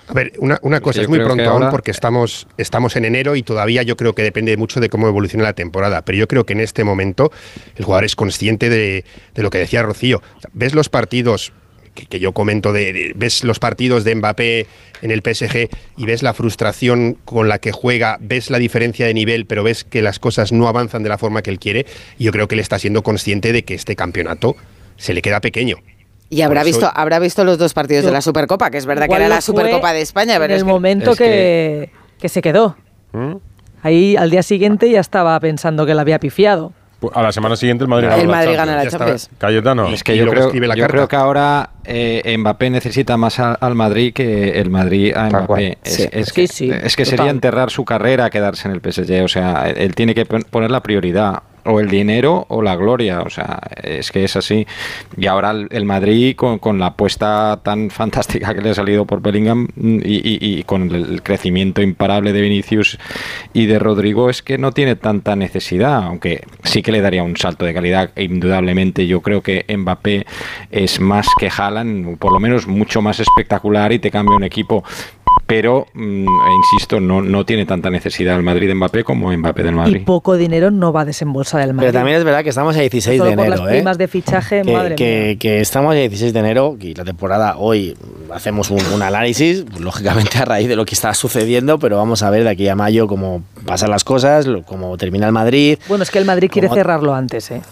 S20: A ver, una, una cosa, es muy pronto aún
S9: ahora-
S20: porque estamos, estamos en enero y todavía yo creo que depende mucho de cómo evolucione la temporada. Pero yo creo que en este momento el jugador es consciente de, de lo que decía Rocío. Ves los partidos que, que yo comento, de, de- ves los partidos de Mbappé en el PSG y ves la frustración con la que juega, ves la diferencia de nivel, pero ves que las cosas no avanzan de la forma que él quiere. Y yo creo que él está siendo consciente de que este campeonato se le queda pequeño.
S1: Y habrá visto, habrá visto los dos partidos de la Supercopa, que es verdad que era la Supercopa de España, pero
S8: en
S1: es
S8: el
S1: que-
S8: momento
S9: es
S8: que,
S9: que-
S8: se quedó.
S2: ¿Mm?
S8: Ahí al día siguiente ya estaba pensando que la había pifiado.
S2: Pues A la semana siguiente el Madrid
S1: El
S2: gana la
S1: Madrid
S2: Champions.
S1: gana la. Champions.
S2: Cayetano.
S9: Es que
S20: Y
S9: yo, creo, yo creo que ahora eh, Mbappé necesita más al Madrid que el Madrid a. Mbappé. Es,
S8: Sí.
S9: es
S8: Sí,
S9: que,
S8: sí,
S9: es que
S8: total.
S9: sería enterrar su carrera quedarse en el PSG. O sea, él tiene que pon- poner la prioridad. o el dinero o la gloria. O sea, es que es así. Y ahora el, el Madrid, con, con la apuesta tan *laughs* fantástica que le ha salido por Bellingham mm, y, y- y con el, el crecimiento imparable de Vinicius y de Rodrigo, es que no tiene tanta necesidad, aunque sí que le daría un salto de calidad. e Indudablemente, yo creo que Mbappé es más que Haaland, por lo menos mucho más espectacular y te cambia un equipo. Pero, mm, insisto, no, no tiene tanta necesidad el Madrid de Mbappé como Mbappé del
S8: Y
S9: Madrid.
S8: poco dinero no va a desembolsar el Madrid.
S6: Pero también es verdad que estamos a 16
S8: Solo
S6: de
S8: por
S6: enero,
S8: las
S6: ¿eh?
S8: primas de fichaje,
S6: que,
S8: madre
S6: que-
S8: mía.
S6: que estamos a 16 de enero y la temporada hoy hacemos un, un análisis, pues, lógicamente a raíz de lo que está sucediendo, pero vamos a ver de aquí a mayo cómo pasan las cosas, cómo termina el Madrid.
S8: Bueno, es que el Madrid quiere cerrarlo antes, ¿eh?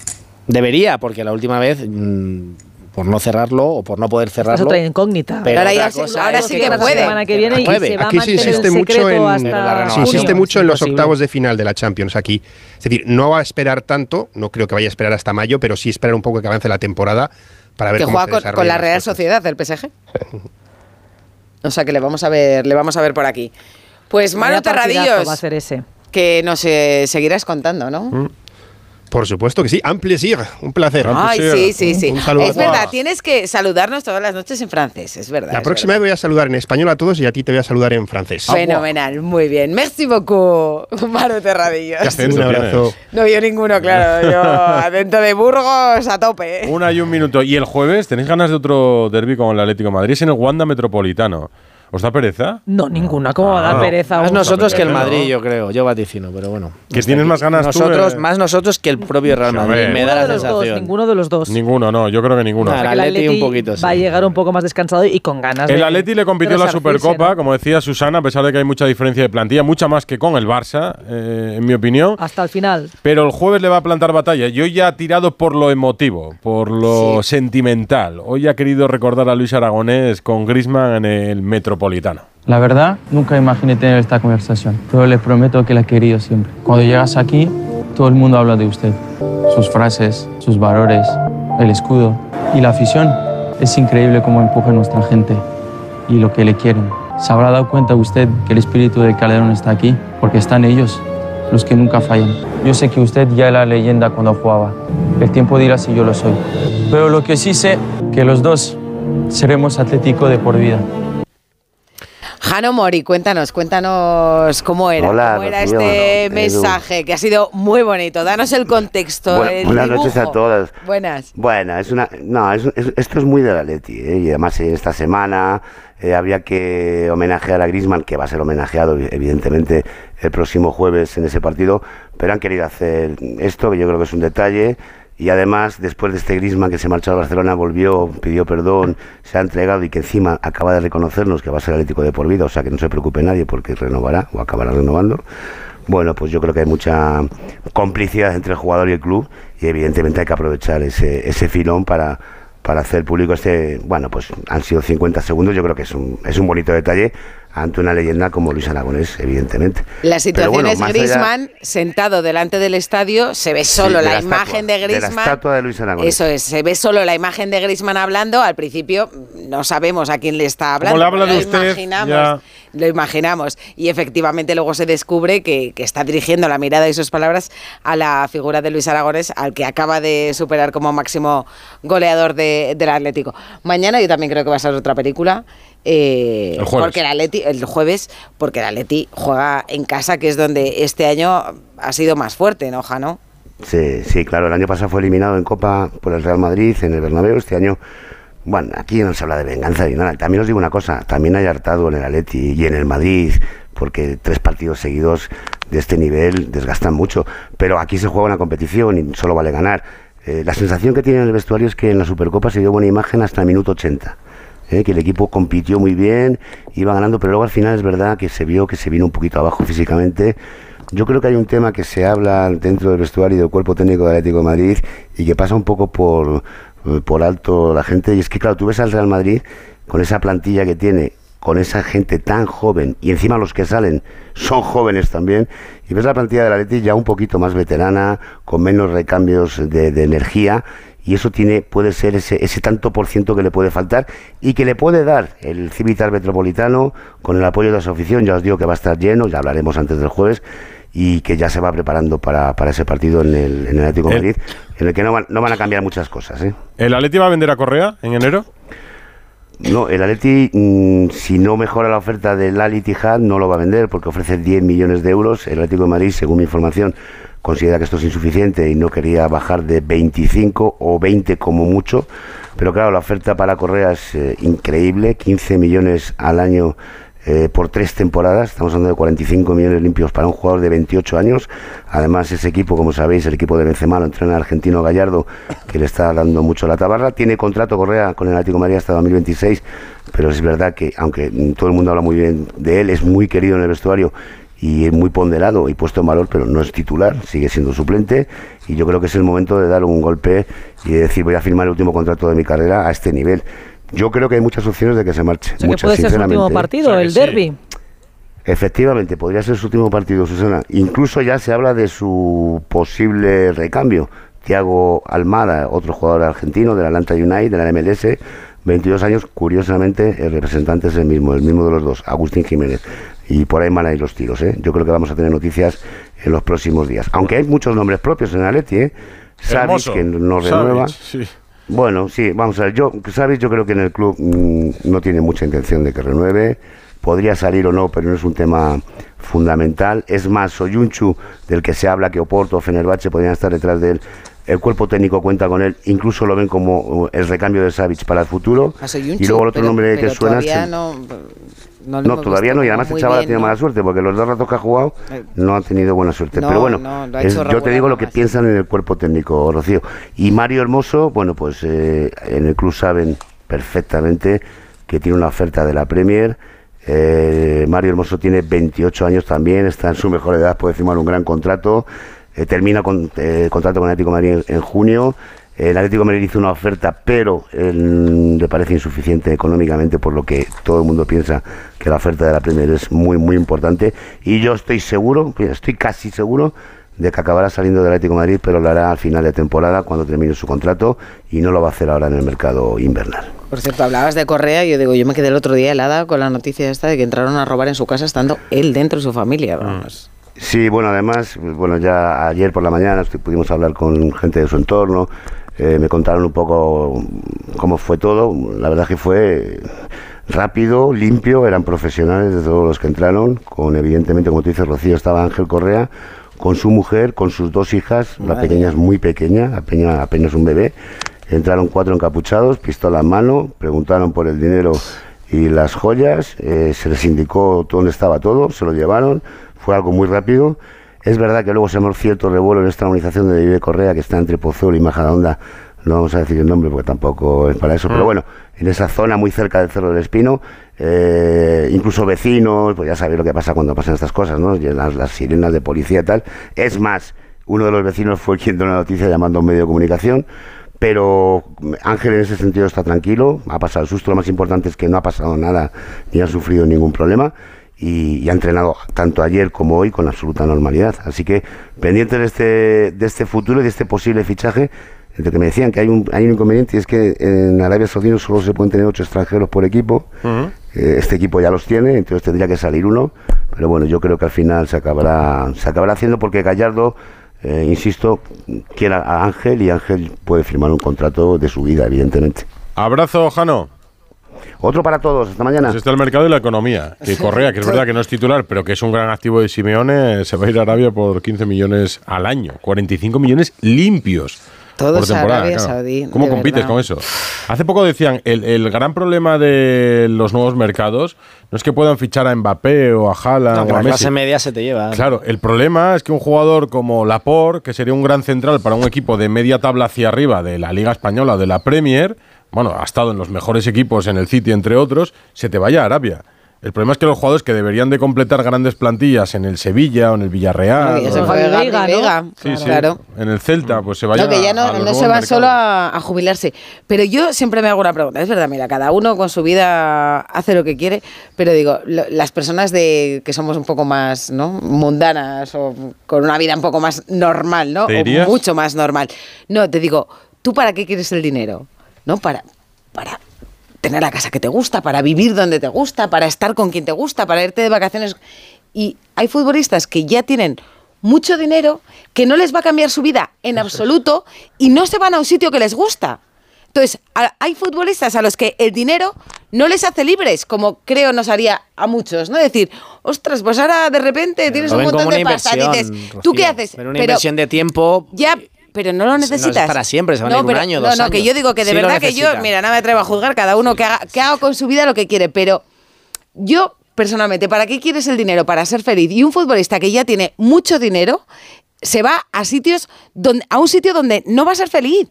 S6: Debería, porque la última vez, mm, por no cerrarlo o por no poder
S8: Esta
S6: cerrarlo.
S8: es otra incógnita.
S6: Pero
S8: ahora
S6: otra
S8: ya sí-
S6: cosa
S8: ahora
S6: es
S8: sí que puede. semana que viene y
S6: Jueves.
S8: se va a
S20: Aquí se insiste mucho en,
S8: hasta
S20: se insiste mucho en los octavos de final de la Champions aquí. Es decir, no va a esperar tanto, no creo que vaya a esperar hasta mayo, pero sí esperar un poco que avance la temporada para ver
S1: que
S20: cómo
S1: juega
S20: se
S1: con, la Real. Sociedad, el PSG. *laughs* O sea que le vamos a ver, le vamos a ver por aquí. Pues Manu Terradillos,
S8: va a ser ese.
S1: que nos eh, seguirás contando, ¿no?
S20: Por supuesto que sí. Un plaisir, un placer.
S1: Ay, sí, sí, sí.
S20: Un saludo
S1: Es verdad, tienes que saludarnos todas las noches en francés, es verdad.
S20: La
S1: es
S20: próxima vez voy a saludar en español a todos y a ti te voy a saludar en francés.
S1: Fenomenal, muy bien. Merci beaucoup, *laughs* Manu Terradillos.
S2: ¿Qué acento
S20: Un abrazo.
S1: No, yo ninguno, claro. *laughs* Yo acento de Burgos a tope.
S2: Una y un minuto. Y el jueves, ¿tenéis ganas de otro derby con el Atlético de Madrid? Es en el Wanda Metropolitano. ¿Os da pereza?
S8: No, ninguna. ¿Cómo va a dar
S2: Ah.
S8: pereza?
S6: Más
S8: un-
S6: nosotros que el. Madrid, yo creo, yo vaticino, pero bueno.
S2: ¿Que tienes más ganas tú,
S6: Nosotros,
S2: eh?
S6: más nosotros que el propio Real Madrid,
S2: hombre.
S6: me da
S8: Ninguno
S6: la
S8: de los dos, ninguno de los dos.
S2: Ninguno, no. Yo creo que ninguno.
S6: Nada,
S8: El
S6: el Atleti
S8: Atleti
S6: un poquito, sí.
S8: va a llegar un poco más descansado y con ganas
S2: El
S8: de-
S2: Atleti le compitió la Supercopa,
S8: ¿no?
S2: como decía Susana, a pesar de que hay mucha diferencia de plantilla, mucha más que con el Barça, eh, en mi opinión.
S8: Hasta el final.
S2: Pero el jueves le va a plantar batalla. Yo ya ha tirado por lo emotivo, por lo sentimental. Hoy ha querido recordar a Luis Aragonés con Grisman en el
S27: La verdad, nunca imaginé tener esta conversación, pero les prometo que la he querido siempre. Cuando llegas aquí, todo el mundo habla de usted, sus frases, sus valores, el escudo y la afición. Es increíble cómo empuja a nuestra gente y lo que le quieren. ¿Se habrá dado cuenta usted que el espíritu del Calderón está aquí? Porque están ellos, los que nunca fallan. Yo sé que usted ya era leyenda cuando jugaba. El tiempo dirá si yo lo soy. Pero lo que sí sé, que los dos seremos Atlético de por vida.
S1: Jano Mori, cuéntanos, cuéntanos cómo era,
S28: Hola,
S1: cómo era
S28: Rocío,
S1: este
S28: Edu.
S1: mensaje que ha sido muy bonito. Danos el contexto.
S28: Bu-
S1: el
S28: buenas noches a todas.
S1: Buenas.
S28: Bueno, es una, no, es- es- esto es muy de la Leti, ¿eh? y además eh, esta semana eh, habría que homenajear a Griezmann, que va a ser homenajeado evidentemente el próximo jueves en ese partido, pero han querido hacer esto, que yo creo que es un detalle, y además después de este Griezmann que se marchó a Barcelona, volvió, pidió perdón, se ha entregado y que encima acaba de reconocernos que va a ser Atlético de por vida, o sea que no se preocupe nadie porque renovará o acabará renovando. Bueno, pues yo creo que hay mucha complicidad entre el jugador y el club y evidentemente hay que aprovechar ese, ese filón para, para hacer público este, bueno, pues han sido 50 segundos, yo creo que es un, es un bonito detalle ante una leyenda como Luis Aragonés, evidentemente.
S1: La situación
S28: bueno,
S1: es
S28: allá-
S1: Griezmann sentado delante del estadio, se ve solo la,
S28: la estatua,
S1: imagen de
S28: de la
S1: Griezmann.
S28: estatua de Luis Aragonés.
S1: Eso es, se ve solo la imagen de Griezmann hablando. Al principio no sabemos a quién le está hablando.
S2: Habla
S1: lo
S2: usted,
S1: imaginamos,
S2: ya.
S1: Lo imaginamos. Y efectivamente luego se descubre que, que está dirigiendo la mirada y sus palabras a la figura de Luis Aragonés, al que acaba de superar como máximo goleador de- del Atlético. Mañana yo también creo que va a ser otra película. Eh,
S2: El jueves.
S1: Porque el Atleti, el jueves, porque el Atleti juega en casa, que es donde este año ha sido más fuerte, ¿no, Jano?
S28: Sí, sí, claro, el año pasado fue eliminado en Copa por el Real Madrid, en el Bernabéu, este año, bueno, aquí no se habla de venganza ni nada. También os digo una cosa, también hay hartado en el Atleti y en el Madrid, porque tres partidos seguidos de este nivel desgastan mucho, pero aquí se juega una competición y solo vale ganar. Eh, la sensación que tiene en el vestuario es que en la Supercopa se dio buena imagen hasta el minuto 80. Eh, que el equipo compitió muy bien, iba ganando, pero luego al final es verdad que se vio que se vino un poquito abajo físicamente. Yo creo que hay un tema que se habla dentro del vestuario y del cuerpo técnico del Atlético de Madrid y que pasa un poco por, eh, por alto la gente. Y es que, claro, tú ves al Real Madrid con esa plantilla que tiene, con esa gente tan joven y encima los que salen son jóvenes también. Y ves la plantilla del Atlético ya un poquito más veterana, con menos recambios de, de energía y eso tiene puede ser ese, ese tanto por ciento que le puede faltar y que le puede dar el Civitas Metropolitano con el apoyo de su afición. Ya os digo que va a estar lleno, ya hablaremos antes del jueves. y que ya se va preparando para, para ese partido en el, en el Atlético de Madrid, en el que no van, no van a cambiar muchas cosas. ¿eh?
S2: ¿El Atleti va a vender a Correa en enero?
S28: No, el Atleti, mm, si no mejora la oferta del Al Ittihad, no lo va a vender porque ofrece 10 millones de euros. El Atlético de Madrid, según mi información, considera que esto es insuficiente y no quería bajar de 25 o 20 como mucho. Pero claro, la oferta para Correa es eh, increíble, 15 millones al año eh, por tres temporadas. Estamos hablando de 45 millones limpios para un jugador de 28 años. Además, ese equipo, como sabéis, el equipo de Benzema lo entrena el argentino Gallardo, que le está dando mucho la tabarra. Tiene contrato Correa con el Atlético de Madrid hasta 2026, pero es verdad que, aunque todo el mundo habla muy bien de él, es muy querido en el vestuario y es muy ponderado y puesto en valor, pero no es titular, sigue siendo suplente y yo creo que es el momento de dar un golpe y de decir voy a firmar el último contrato de mi carrera a este nivel. Yo creo que hay muchas opciones de que se marche.
S8: O sea, que
S28: muchas,
S8: puede ser su último partido, el derby.
S28: Efectivamente, podría ser su último partido, Susana. Incluso ya se habla de su posible recambio. Tiago Almada, otro jugador argentino del Atlanta United, de la MLS, 22 años, curiosamente el representante es el mismo, el mismo de los dos, Agustín Jiménez. Y por ahí van a ir los tiros, ¿eh? Yo creo que vamos a tener noticias en los próximos días. Aunque hay muchos nombres propios en Atleti, ¿eh? Savic, que no renueva.
S2: Savic, sí.
S28: Bueno, sí, vamos a ver. Yo, Savic, yo creo que en el club mm, no tiene mucha intención de que renueve. Podría salir o no, pero no es un tema fundamental. Es más, Soyunchu, del que se habla que Oporto o Fenerbahce podrían estar detrás de él. El cuerpo técnico cuenta con él, incluso lo ven como uh, el recambio de Savic para el futuro. Y luego el otro
S1: pero-
S28: nombre
S1: pero
S28: que suena
S1: no, no,
S28: todavía no, y además el chaval ha
S1: bien,
S28: tenido
S1: ¿no?
S28: mala suerte, porque los dos ratos que ha jugado
S1: Eh,
S28: no ha tenido buena suerte. Pero bueno,
S1: ha
S28: es- yo te digo lo que piensan en el cuerpo técnico, Rocío. Y Mario Hermoso, bueno, pues eh, en el club saben perfectamente que tiene una oferta de la Premier. Eh, Mario Hermoso tiene 28 años también, está en su mejor edad, puede firmar un gran contrato. Eh, termina con eh, contrato con Atlético de Madrid en, en junio. El Atlético de Madrid hizo una oferta, pero él le parece insuficiente económicamente, por lo que todo el mundo piensa que la oferta de la Premier es muy, muy importante. Y yo estoy seguro, estoy casi seguro, de que acabará saliendo del Atlético de Madrid, pero lo hará al final de temporada, cuando termine su contrato, y no lo va a hacer ahora en el mercado invernal.
S1: Por cierto, hablabas de Correa y yo digo, yo me quedé el otro día helada con la noticia esta de que entraron a robar en su casa estando él dentro de su familia. Vamos.
S28: Sí, bueno, además, bueno, ya ayer por la mañana pudimos hablar con gente de su entorno, eh, me contaron un poco cómo fue todo. La verdad que fue rápido, limpio, eran profesionales de todos los que entraron, con evidentemente, como tú dices, Rocío, estaba Ángel Correa, con su mujer, con sus dos hijas, la pequeña es muy pequeña, apenas, apenas un bebé. Entraron cuatro encapuchados, pistola en mano, preguntaron por el dinero y las joyas, eh, se les indicó dónde estaba todo, se lo llevaron, fue algo muy rápido. Es verdad que luego se armó cierto revuelo en esta organización de Vive Correa, que está entre Pozuelo y Majadahonda, no vamos a decir el nombre porque tampoco es para eso, pero
S2: Mm.
S28: bueno, en esa zona muy cerca del Cerro del Espino, eh, incluso vecinos, pues ya sabéis lo que pasa cuando pasan estas cosas, ¿no? Las, las sirenas de policía y tal. Es más, uno de los vecinos fue quien dio una noticia llamando a un medio de comunicación, pero Ángel en ese sentido está tranquilo, ha pasado el susto, lo más importante es que no ha pasado nada ni ha sufrido ningún problema y, y ha entrenado tanto ayer como hoy con absoluta normalidad. Así que pendiente de este, de este futuro y de este posible fichaje, de que me decían que hay un, hay un inconveniente y es que en Arabia Saudí no solo se pueden tener ocho extranjeros por equipo, eh, este equipo ya los tiene, entonces tendría que salir uno, pero bueno, yo creo que al final se acabará, se acabará haciendo porque Gallardo, eh, insisto, quiere a Ángel y Ángel puede firmar un contrato de su vida, evidentemente.
S2: Abrazo, Jano.
S28: Otro para todos, hasta mañana.
S2: Pues está el mercado y la economía. Que Correa, que es verdad que no es titular, pero que es un gran activo de Simeone, se va a ir a Arabia por 15 millones al año. 45 millones limpios.
S1: Todo
S2: por
S1: es
S2: temporada,
S1: Arabia
S2: claro.
S1: Saudí,
S2: ¿Cómo compites
S1: verdad.
S2: con eso? Hace poco decían, el, el gran problema de los nuevos mercados no es que puedan fichar a Mbappé o a Haaland
S6: No,
S2: o a
S6: la
S2: Messi.
S6: clase media se te lleva.
S2: Claro, el problema es que un jugador como Laporte, que sería un gran central para un equipo de media tabla hacia arriba de la Liga Española o de la Premier, bueno, ha estado en los mejores equipos en el City, entre otros, se te vaya a Arabia. El problema es que los jugadores que deberían de completar grandes plantillas en el Sevilla o en el Villarreal,
S1: Ya se
S2: o-
S1: fue
S8: Vega,
S1: Gabri
S8: ¿no?
S1: Vega,
S2: Sí, sí,
S1: claro.
S2: en el Celta, pues se vaya
S1: No, que ya
S2: a-
S1: no,
S2: a
S1: no se va
S2: mercados.
S1: solo a, a jubilarse. Pero yo siempre me hago una pregunta. Es verdad, mira, cada uno con su vida hace lo que quiere, pero digo, lo- las personas de que somos un poco más ¿no? mundanas o con una vida un poco más normal, ¿no?
S2: ¿Te
S1: O mucho más normal. No, te digo, ¿tú para qué quieres el dinero? ¿No? Para, para tener la casa que te gusta, para vivir donde te gusta, para estar con quien te gusta, para irte de vacaciones. Y hay futbolistas que ya tienen mucho dinero que no les va a cambiar su vida en absoluto y no se van a un sitio que les gusta. Entonces, hay futbolistas a los que el dinero no les hace libres, como creo nos haría a muchos, ¿no? Decir, ostras, pues ahora de repente tienes un montón de pasta dices, ¿tú qué haces?
S6: Pero una inversión de tiempo.
S1: Ya, pero no lo
S6: No es
S1: necesitas.
S6: para siempre, se van a ir un
S1: pero-
S6: año,
S1: No,
S6: dos
S1: no, que yo digo que de
S6: Sí
S1: verdad que yo, mira, no me atrevo a juzgar cada uno que haga, que haga con su vida lo que quiere, pero yo personalmente, ¿para qué quieres el dinero? Para ser feliz. Y un futbolista que ya tiene mucho dinero se va a sitios donde, a un sitio donde no va a ser feliz.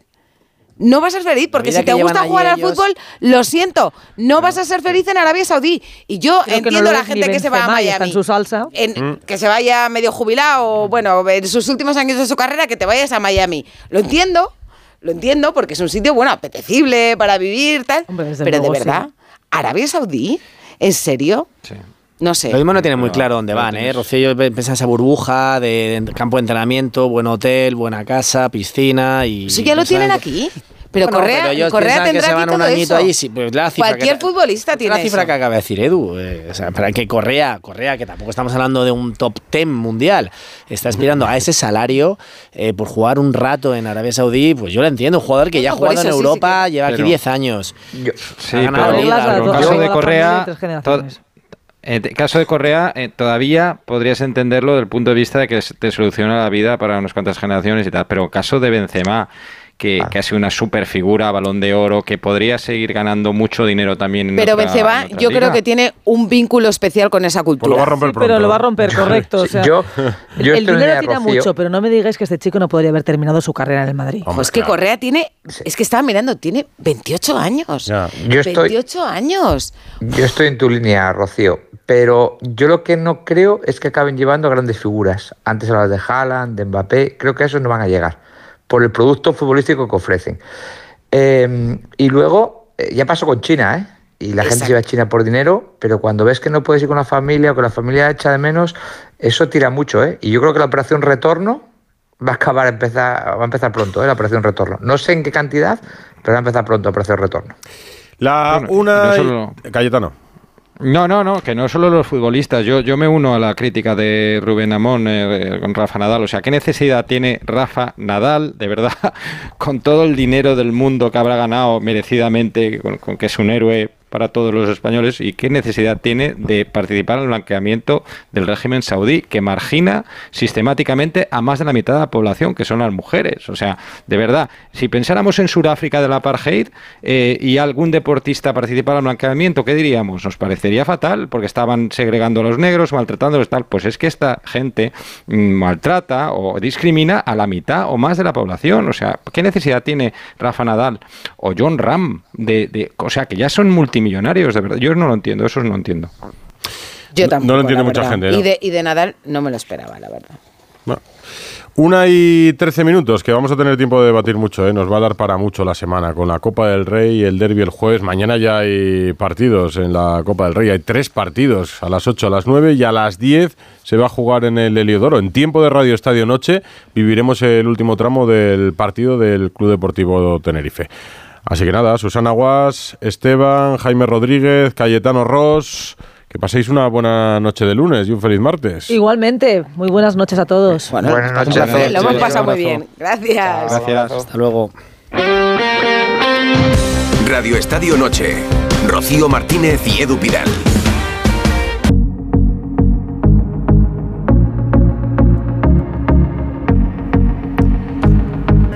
S1: No vas a ser feliz, porque si te gusta jugar al
S6: ellos-
S1: fútbol, lo siento, no vas a ser feliz en Arabia Saudí. Y yo
S8: Creo que no
S1: entiendo
S8: lo
S1: la gente que se va a
S8: está
S1: Miami.
S8: en su salsa.
S1: en- que se vaya medio jubilado, o, bueno, en sus últimos años de su carrera, que te vayas a Miami. Lo entiendo, lo entiendo, porque es un sitio, bueno, apetecible para vivir, tal.
S8: desde
S1: pero de
S8: sí.
S1: verdad, ¿Arabia Saudí? ¿En serio? No sé.
S6: Lo mismo no tiene muy claro dónde van, ¿eh? Rocío, yo pensaba esa burbuja de, campo de entrenamiento, buen hotel, buena casa, piscina y...
S1: Sí, ya lo tienen aquí. Pero
S6: Bueno,
S1: Correa,
S6: pero ellos
S1: Correa
S6: que
S1: tendrá
S6: se
S1: aquí
S6: van un
S1: todo
S6: añito
S1: eso.
S6: allí, sí, pues la cifra que-
S1: Cualquier futbolista
S6: es
S1: tiene
S6: la cifra
S1: eso.
S6: que acaba de decir Edu. eh, o sea, para que Correa, Correa, que tampoco estamos hablando de un top 10 mundial, está aspirando a ese salario eh, por jugar un rato en Arabia Saudí, pues yo lo entiendo. Un jugador que ya ha jugado en
S1: eso sí, sí
S6: Europa,
S1: que-
S6: lleva aquí
S9: Pero-
S6: 10 años.
S9: Sí,
S6: Ha ganado
S9: pero, pero en
S6: todo,
S9: caso de Correa, to-. En el caso de Correa, eh, todavía podrías entenderlo desde el punto de vista de que te soluciona la vida para unas cuantas generaciones y tal, pero caso de Benzema, que, que ha sido una super figura, balón de oro, que podría seguir ganando mucho dinero también en
S1: Pero Benzema,
S9: en
S1: yo creo que tiene un vínculo especial con esa cultura.
S2: Pues lo va a romper pronto.
S8: Pero lo va a romper, *laughs* correcto. o sea,
S10: yo, yo
S8: el dinero tira
S10: Rocío.
S8: mucho, pero no me digáis que este chico no podría haber terminado su carrera en el Madrid.
S1: Ojo, es que Correa tiene, es que estaba mirando, tiene 28 años.
S10: Yo estoy-
S1: 28 años.
S10: Yo estoy en tu línea, Rocío, pero yo lo que no creo es que acaben llevando a grandes figuras. Antes hablabas de Haaland, de Mbappé, creo que a esos no van a llegar por el producto futbolístico que ofrecen. Eh, y luego, eh, ya pasó con China, ¿eh? Y la gente se va a China por dinero, pero cuando ves que no puedes ir con la familia o que la familia echa de menos, eso tira mucho, ¿eh? Y yo creo que la operación retorno va a acabar a empezar, va a empezar pronto, ¿eh? La operación retorno. No sé en qué cantidad, pero va a empezar pronto la operación retorno.
S2: La
S9: Bueno,
S2: una.
S9: no solo-
S2: Cayetano.
S9: No, no, no, que no solo los futbolistas. Yo, yo me uno a la crítica de Rubén Amón eh, con Rafa Nadal. O sea, ¿qué necesidad tiene Rafa Nadal, de verdad, *laughs* con todo el dinero del mundo que habrá ganado merecidamente, con, con que es un héroe para todos los españoles? ¿Y qué necesidad tiene de participar en el blanqueamiento del régimen saudí, que margina sistemáticamente a más de la mitad de la población, que son las mujeres? O sea, de verdad, si pensáramos en Sudáfrica del apartheid eh, y algún deportista participara en el blanqueamiento, ¿qué diríamos? Nos parecería fatal porque estaban segregando a los negros, maltratándolos, tal. Pues es que esta gente mm, maltrata o discrimina a la mitad o más de la población. O sea, ¿qué necesidad tiene Rafa Nadal o John Ram de, de- o sea, que ya son multimillonarios, de verdad? Yo no lo entiendo, eso no lo entiendo.
S1: Yo tampoco.
S2: no lo entiende mucha
S1: verdad.
S2: gente, ¿no?
S1: Y, de, y de Nadal no me lo esperaba, la verdad.
S2: Bueno. Una y trece minutos, que vamos a tener tiempo de debatir mucho, ¿eh? nos va a dar para mucho la semana, con la Copa del Rey y el Derby el jueves. Mañana ya hay partidos en la Copa del Rey, hay tres partidos, a las 8, a las 9 y a las 10 se va a jugar en el Heliodoro. En tiempo de Radio Estadio Noche viviremos el último tramo del partido del Club Deportivo Tenerife. Así que nada, Susana Guas, Esteban, Jaime Rodríguez, Cayetano Ross, que paséis una buena noche de lunes y un feliz martes.
S8: Igualmente, muy buenas noches a todos.
S1: Bueno,
S10: Buenas noches.
S1: Lo hemos pasado muy bien. Gracias.
S9: Gracias.
S6: Hasta luego.
S29: Radio Estadio Noche. Rocío Martínez y Edu Pidal.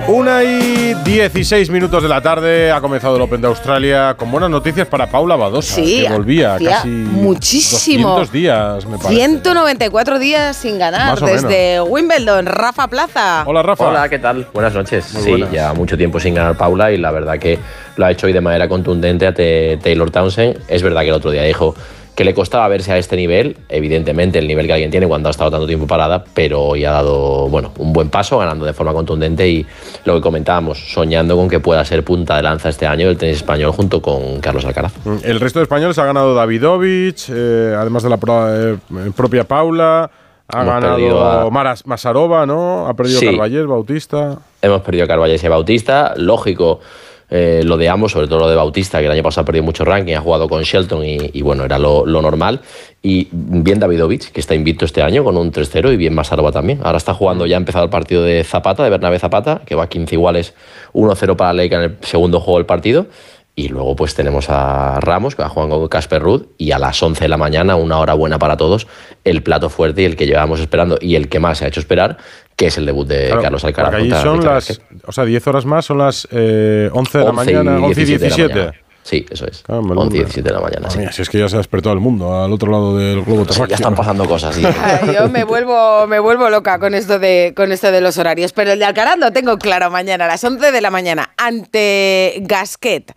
S2: Una y 16 minutos de la tarde ha comenzado el Open de Australia con buenas noticias para Paula Badosa,
S1: Sí,
S2: que volvía casi
S1: muchísimo.
S2: 200 días, me parece.
S1: 194 días sin ganar desde Wimbledon. Rafa Plaza.
S2: Hola, Rafa.
S30: Hola, ¿qué tal? Buenas noches.
S2: Muy
S30: sí,
S2: buenas.
S30: ya mucho tiempo sin ganar Paula y la verdad que lo ha hecho hoy de manera contundente ante Taylor Townsend. Es verdad que el otro día dijo que le costaba verse a este nivel, evidentemente el nivel que alguien tiene cuando ha estado tanto tiempo parada, pero hoy ha dado bueno, un buen paso, ganando de forma contundente y lo que comentábamos, soñando con que pueda ser punta de lanza este año del tenis español junto con Carlos Alcaraz.
S2: Mm, El resto de españoles ha ganado Davidovich, eh, además de la pro- eh, propia Paula. Ha
S30: Hemos
S2: ganado
S30: a-
S2: Maras, Masarova, ¿no? Ha perdido
S30: Sí.
S2: Bautista.
S30: Hemos perdido a Carvalles y Bautista, lógico. Eh, lo de ambos, sobre todo lo de Bautista, que el año pasado ha perdido mucho ranking, ha jugado con Shelton y, y bueno, era lo, lo normal. Y bien Davidovich, que está invicto este año con un 3-0 y bien Masarova también. Ahora está jugando, ya ha empezado el partido de Zapata, de Bernabé Zapata, que va a 15 iguales, 1-0 para Leica en el segundo juego del partido. Y luego pues tenemos a Ramos, que va a jugar con Casper Ruud, y a las 11 de la mañana, una hora buena para todos, el plato fuerte y el que llevábamos esperando y el que más se ha hecho esperar, que es el debut de
S2: Claro,
S30: Carlos Alcaraz.
S2: son las. O sea, 10 horas más, son las eh, 11 de la
S30: 11 y
S2: mañana, 11 y
S30: 17 de la
S2: 17.
S30: mañana. Sí, eso es.
S2: 11
S30: 11 y 17 de la mañana. sí.
S2: si es que ya se ha despertado el mundo al otro lado del globo terráqueo.
S30: Ya están pasando cosas, sí. *laughs*
S1: Ay, Yo me vuelvo, me vuelvo loca con esto, de, con esto de los horarios, pero el de Alcaraz lo tengo claro mañana, a las 11 de la mañana, ante Gasquet.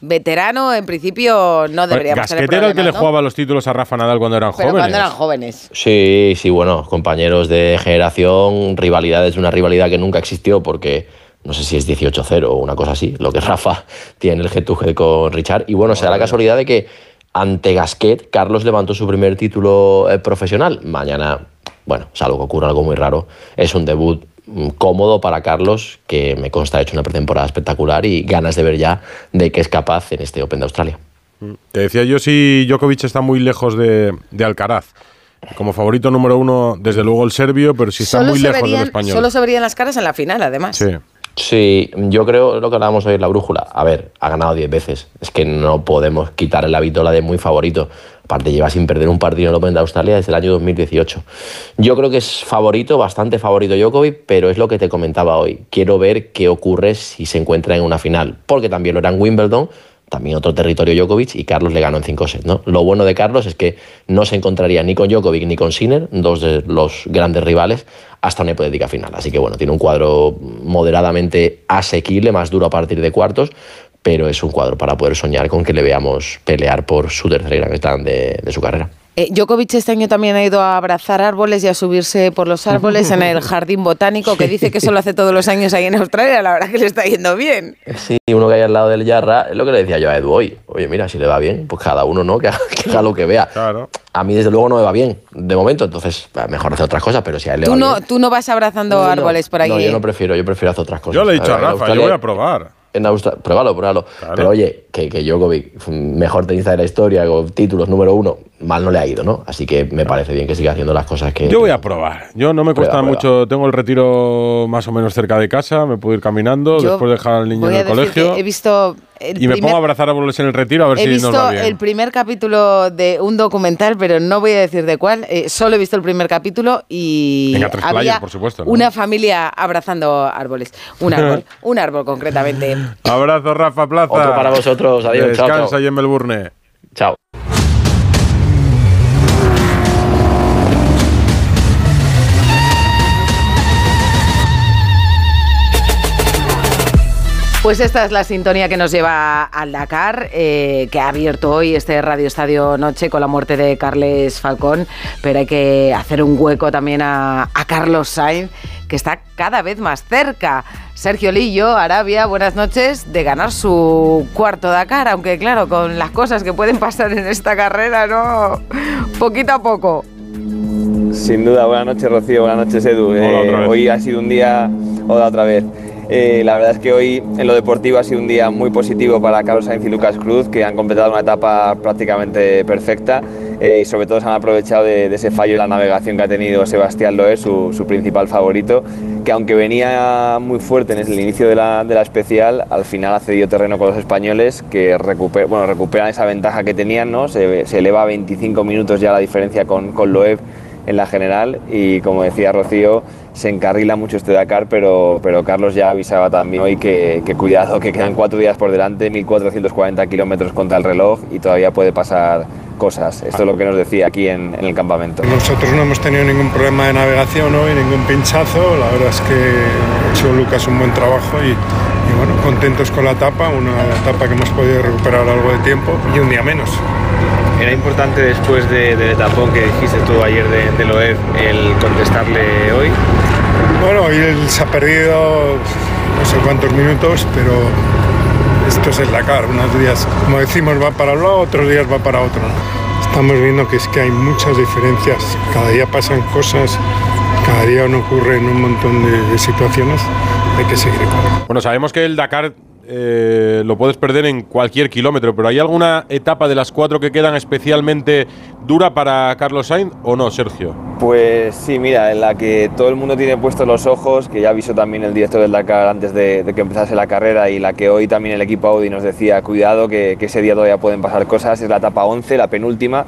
S1: Veterano, en principio no deberíamos tener
S2: Gasquet era el que le jugaba los títulos a Rafa Nadal cuando eran
S1: Pero
S2: jóvenes.
S1: cuando eran jóvenes.
S30: Sí, sí, bueno, compañeros de generación, rivalidades, una rivalidad que nunca existió porque no sé si es 18-0 o una cosa así, lo que *laughs* Rafa tiene el G2G con Richard. Y bueno, se da la casualidad de que ante Gasquet, Carlos levantó su primer título eh, profesional. Mañana, bueno, salvo que ocurra algo muy raro, es un debut mm, cómodo para Carlos, que me consta ha hecho una pretemporada espectacular y ganas de ver ya de qué es capaz en este Open de Australia.
S2: Te decía yo si Djokovic está muy lejos de, de Alcaraz. Como favorito número uno, desde luego el serbio, pero si está
S1: Solo
S2: muy lejos del español.
S1: solo se verían las caras en la final, además.
S2: Sí.
S30: Sí, yo creo lo que hablábamos hoy en la brújula. A ver, ha ganado 10 veces. Es que no podemos quitarle la vitola de muy favorito. Aparte, lleva sin perder un partido en el Open de Australia desde el año 2018. Yo creo que es favorito, bastante favorito Djokovic, pero es lo que te comentaba hoy. Quiero ver qué ocurre si se encuentra en una final. Porque también lo era en Wimbledon, también otro territorio Djokovic, y Carlos le ganó en 5 sets. ¿no? Lo bueno de Carlos es que no se encontraría ni con Djokovic ni con Sinner, dos de los grandes rivales, hasta una hipotética final. Así que bueno, tiene un cuadro moderadamente asequible, más duro a partir de cuartos, pero es un cuadro para poder soñar con que le veamos pelear por su tercer gran slam de, de su carrera.
S1: Eh, Djokovic este año también ha ido a abrazar árboles y a subirse por los árboles en el jardín botánico, que *laughs* dice que eso lo hace todos los años ahí en Australia. La verdad que le está yendo bien.
S30: Sí, uno que hay al lado del Yarra, es lo que le decía yo a Edu hoy. Oye, mira, si le va bien, pues cada uno, ¿no? *laughs* Que haga, que haga lo que vea. A mí, desde luego, no me va bien, de momento, entonces eh, mejor hacer otras cosas, pero si a él le
S1: Tú
S30: va
S1: no,
S30: bien.
S1: tú no vas abrazando
S30: No, no,
S1: árboles por aquí.
S30: No, yo no prefiero, yo prefiero hacer otras cosas.
S2: Yo le he dicho a
S30: ver, en
S2: Rafa, yo voy a probar.
S30: En Australia, pruébalo, pruébalo. Pero oye, que, que Djokovic, mejor tenista de la historia, con títulos número uno, mal no le ha ido, ¿no? Así que me parece bien que siga haciendo las cosas que.
S2: Yo voy a probar. Yo no me
S30: Prueba,
S2: cuesta
S30: prueba.
S2: mucho. Tengo el retiro más o menos cerca de casa. Me puedo ir caminando
S1: Yo
S2: después de dejar al niño en
S1: a
S2: el colegio.
S1: he visto el
S2: Y me
S1: primer-
S2: pongo a abrazar árboles en el retiro a ver
S1: He
S2: si
S1: visto
S2: nos va bien.
S1: el primer capítulo de un documental, pero no voy a decir de cuál. eh, solo he visto el primer capítulo y
S2: En A3
S1: había
S2: Player, por supuesto, ¿no?
S1: una familia abrazando árboles. Un árbol, *laughs* un árbol concretamente.
S2: Abrazo, Rafa Plaza.
S30: Otro para vosotros. Adiós, chao,
S2: Descansa
S30: chao.
S2: ahí en Melbourne.
S30: Chao.
S1: Pues esta es la sintonía que nos lleva al Dakar, eh, que ha abierto hoy este Radio Estadio Noche con la muerte de Carles Falcón, pero hay que hacer un hueco también a, a Carlos Sainz, que está cada vez más cerca. Sergio Lillo, Arabia, buenas noches, de ganar su cuarto Dakar, aunque claro, con las cosas que pueden pasar en esta carrera, ¿no? Poquito a poco.
S31: Sin duda, buenas noches Rocío, buenas noches Edu.
S2: Hola,
S31: Eh, hoy ha sido un día, hola otra vez. Eh, la verdad es que hoy en lo deportivo ha sido un día muy positivo para Carlos Sainz y Lucas Cruz, que han completado una etapa prácticamente perfecta eh, y sobre todo se han aprovechado de, ese fallo en la navegación que ha tenido Sebastián Loé, su, principal favorito, que aunque venía muy fuerte en el inicio de la, de la especial, al final ha cedido terreno con los españoles que bueno, recuperan esa ventaja que tenían, ¿no? se, se eleva a 25 minutos ya la diferencia con, con Loeb en la general y como decía Rocío, se encarrila mucho este Dakar, pero, pero Carlos ya avisaba también hoy que, que cuidado, que quedan cuatro días por delante, 1.440 kilómetros contra el reloj y todavía puede pasar cosas. Esto es lo que nos decía aquí en, en el campamento.
S32: Nosotros no hemos tenido ningún problema de navegación hoy, ningún pinchazo. La verdad es que ha hecho Lucas un buen trabajo y, y bueno, contentos con la etapa, una etapa que hemos podido recuperar algo de tiempo y un día menos.
S33: Era importante después de- del etapón que dijiste tú ayer de, de Loeb el contestarle hoy.
S32: Bueno, hoy se ha perdido no sé cuántos minutos, pero esto es el Dakar. Unos días, como decimos, va para un lado, otros días va para otro. Estamos viendo que es que hay muchas diferencias. Cada día pasan cosas, cada día ocurren un montón de, situaciones. Hay que seguir.
S2: Bueno, sabemos que el Dakar eh, lo puedes perder en cualquier kilómetro, pero ¿hay alguna etapa de las cuatro que quedan especialmente dura para Carlos Sainz o no, Sergio?
S3: Pues sí, mira, en la que todo el mundo tiene puestos los ojos, que ya avisó también el director del Dakar antes de, que empezase la carrera y la que hoy también el equipo Audi nos decía, cuidado que, que ese día todavía pueden pasar cosas, es la etapa 11, la penúltima,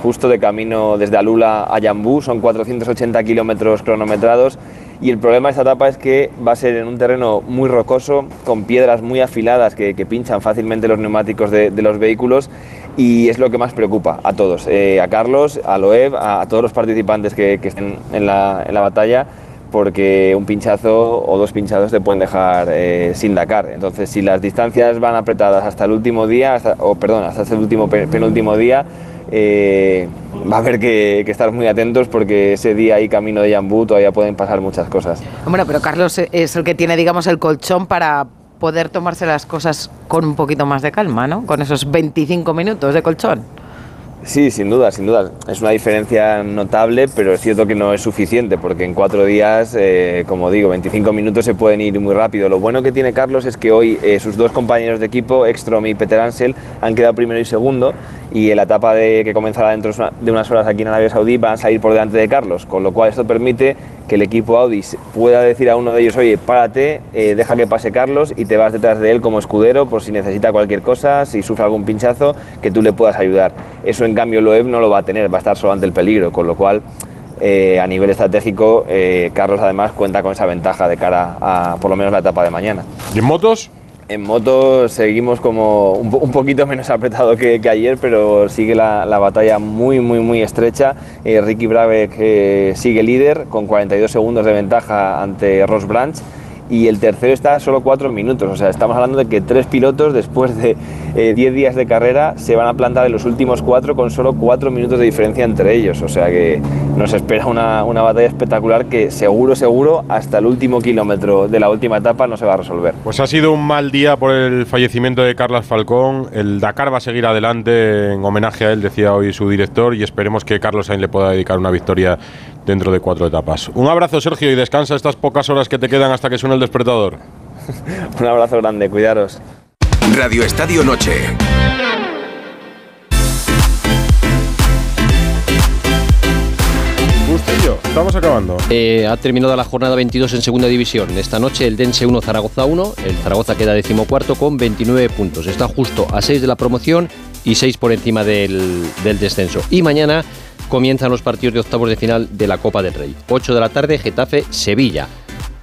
S3: justo de camino desde Alula a Yambú, son 480 kilómetros cronometrados y el problema de esta etapa es que va a ser en un terreno muy rocoso, con piedras muy afiladas que, pinchan fácilmente los neumáticos de, los vehículos y es lo que más preocupa a todos, eh, a Carlos, a Loeb, a, todos los participantes que, que estén en la, en la, batalla porque un pinchazo o dos pinchazos te pueden dejar eh, sin Dakar. Entonces, si las distancias van apretadas hasta el último día, o perdón, hasta el último penúltimo día, eh, va a haber que, estar muy atentos porque ese día ahí camino de Yambú todavía pueden pasar muchas cosas.
S1: Bueno, pero Carlos es el que tiene, digamos, el colchón para poder tomarse las cosas con un poquito más de calma, ¿no? Con esos 25 minutos de colchón.
S3: Sí, sin duda, sin duda. Es una diferencia notable, pero es cierto que no es suficiente, porque en cuatro días, eh, como digo, 25 minutos se pueden ir muy rápido. Lo bueno que tiene Carlos es que hoy eh, sus dos compañeros de equipo, Ekstrom y Peter Ansel, han quedado primero y segundo, y en la etapa de, que comenzará dentro de unas horas aquí en Arabia Saudí van a salir por delante de Carlos, con lo cual esto permite que el equipo Audi pueda decir a uno de ellos, oye, párate, eh, deja que pase Carlos y te vas detrás de él como escudero por si necesita cualquier cosa, si sufre algún pinchazo, que tú le puedas ayudar. Eso en cambio Loeb no lo va a tener, va a estar solo ante el peligro, con lo cual eh, a nivel estratégico eh, Carlos además cuenta con esa ventaja de cara a por lo menos la etapa de mañana.
S2: ¿Y en motos?
S3: En motos seguimos como un, un poquito *laughs* menos apretado que, que, ayer, pero sigue la, la, batalla muy, muy, muy estrecha. Eh, Ricky eh, sigue líder con 42 segundos de ventaja ante Ross Branch y el tercero está solo cuatro minutos. O sea, estamos hablando de que tres pilotos después de 10 eh, días de carrera se van a plantar en los últimos cuatro con solo cuatro minutos de diferencia entre ellos. O sea que nos espera una, una, batalla espectacular que seguro, seguro, hasta el último kilómetro de la última etapa no se va a resolver.
S2: Pues ha sido un mal día por el fallecimiento de Carlos Falcón. El Dakar va a seguir adelante en homenaje a él, decía hoy su director, y esperemos que Carlos Sainz le pueda dedicar una victoria dentro de cuatro etapas. Un abrazo, Sergio, y descansa estas pocas horas que te quedan hasta que suene el despertador. *laughs*
S3: Un abrazo grande, cuidaros.
S15: Radio Estadio Noche.
S2: Bustillo, estamos acabando.
S34: Eh, ha terminado la jornada 22 en segunda división. Esta noche el Dense 1, Zaragoza 1. El Zaragoza queda decimocuarto con 29 puntos. Está justo a 6 de la promoción y 6 por encima del, del descenso. Y mañana comienzan los partidos de octavos de final de la Copa del Rey. 8 de la tarde, Getafe-Sevilla.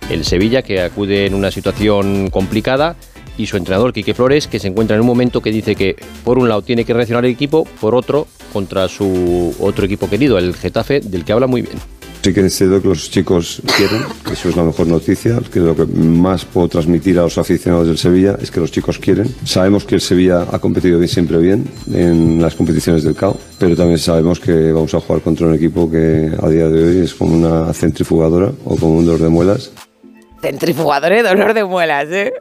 S34: El Sevilla que acude en una situación complicada y su entrenador Quique Flores que se encuentra en un momento que dice que por un lado tiene que reaccionar el equipo, por otro contra su otro equipo querido, el Getafe, del que habla muy bien.
S35: Sí que decido que los chicos quieren, eso es la mejor noticia, que lo que más puedo transmitir a los aficionados del Sevilla es que los chicos quieren. Sabemos que el Sevilla ha competido siempre bien en las competiciones del CAO, pero también sabemos que vamos a jugar contra un equipo que a día de hoy es como una centrifugadora o como un dolor de muelas.
S1: Centrifugador y dolor de muelas, ¿eh?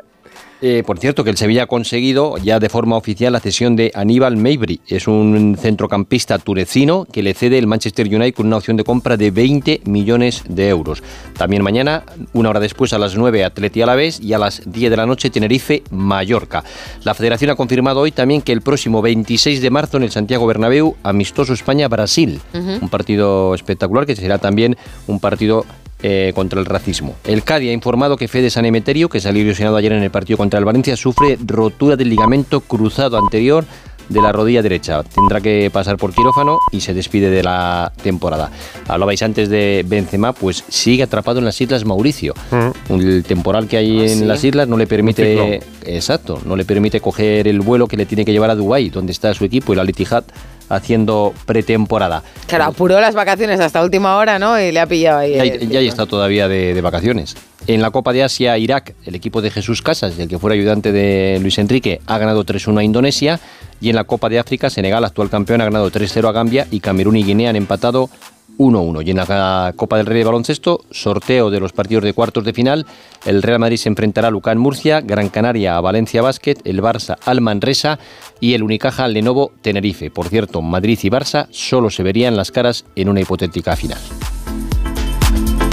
S34: Eh, por cierto, que el Sevilla ha conseguido ya de forma oficial la cesión de Aníbal Mabry. Es un centrocampista tunecino que le cede el Manchester United con una opción de compra de 20 millones de euros. También mañana, una hora después, a las 9, Atleti Alavés y a las 10 de la noche, Tenerife, Mallorca. La federación ha confirmado hoy también que el próximo 26 de marzo en el Santiago Bernabéu, amistoso España-Brasil. Uh -huh. Un partido espectacular que será también un partido eh, contra el racismo. El Cádiz ha informado que Fede San Emeterio, que salió lesionado ayer en el partido contra el Valencia, sufre rotura del ligamento cruzado anterior de la rodilla derecha. Tendrá que pasar por quirófano y se despide de la temporada. Hablabais antes de Benzema, pues sigue atrapado en las Islas Mauricio. Mm. El temporal que hay
S1: ¿Ah,
S34: en
S1: sí?
S34: las islas no le permite, exacto, no le permite coger el vuelo que le tiene que llevar a Dubái, donde está su equipo, el Al Ittihad, haciendo pretemporada.
S1: Claro, apuró las vacaciones hasta última hora, ¿no? Y le ha pillado ahí.
S34: Ya,
S1: el-
S34: ya está todavía de, de vacaciones. En la Copa de Asia, Irak, el equipo de Jesús Casas, el que fuera ayudante de Luis Enrique, ha ganado 3-1 a Indonesia. Y en la Copa de África, Senegal, actual campeón, ha ganado 3-0 a Gambia y Camerún y Guinea han empatado 1-1. Y en la Copa del Rey de Baloncesto, sorteo de los partidos de cuartos de final, el Real Madrid se enfrentará a Lucán Murcia, Gran Canaria a Valencia Basket, el Barça al Manresa y el Unicaja al Lenovo Tenerife. Por cierto, Madrid y Barça solo se verían las caras en una hipotética final.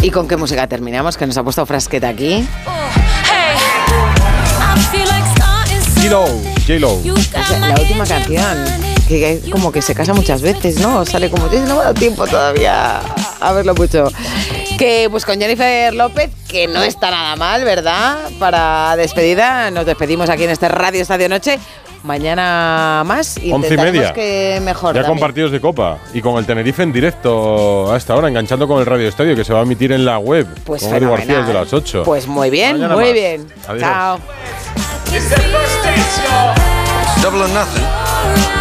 S1: ¿Y con qué música terminamos? Que nos ha puesto frasqueta aquí.
S2: J-Lo, J-Lo.
S1: La última canción, que como que se casa muchas veces, ¿no? Sale como, no me ha dado tiempo todavía a verlo mucho. Que pues con Jennifer López, que no está nada mal, ¿verdad? Para despedida, nos despedimos aquí en este Radio Estadio Noche. Mañana más y
S2: Once y
S1: intentaremos
S2: media.
S1: que mejor.
S2: Ya con partidos de Copa y con el Tenerife en directo a esta hora, enganchando con el Radio Estadio que se va a emitir en la web.
S1: Pues
S2: con Edu García
S1: fenomenal.
S2: desde las 8.
S1: Pues muy bien,
S2: Mañana
S1: muy
S2: más.
S1: bien.
S2: Adiós.
S1: Chao.
S29: Double or nothing.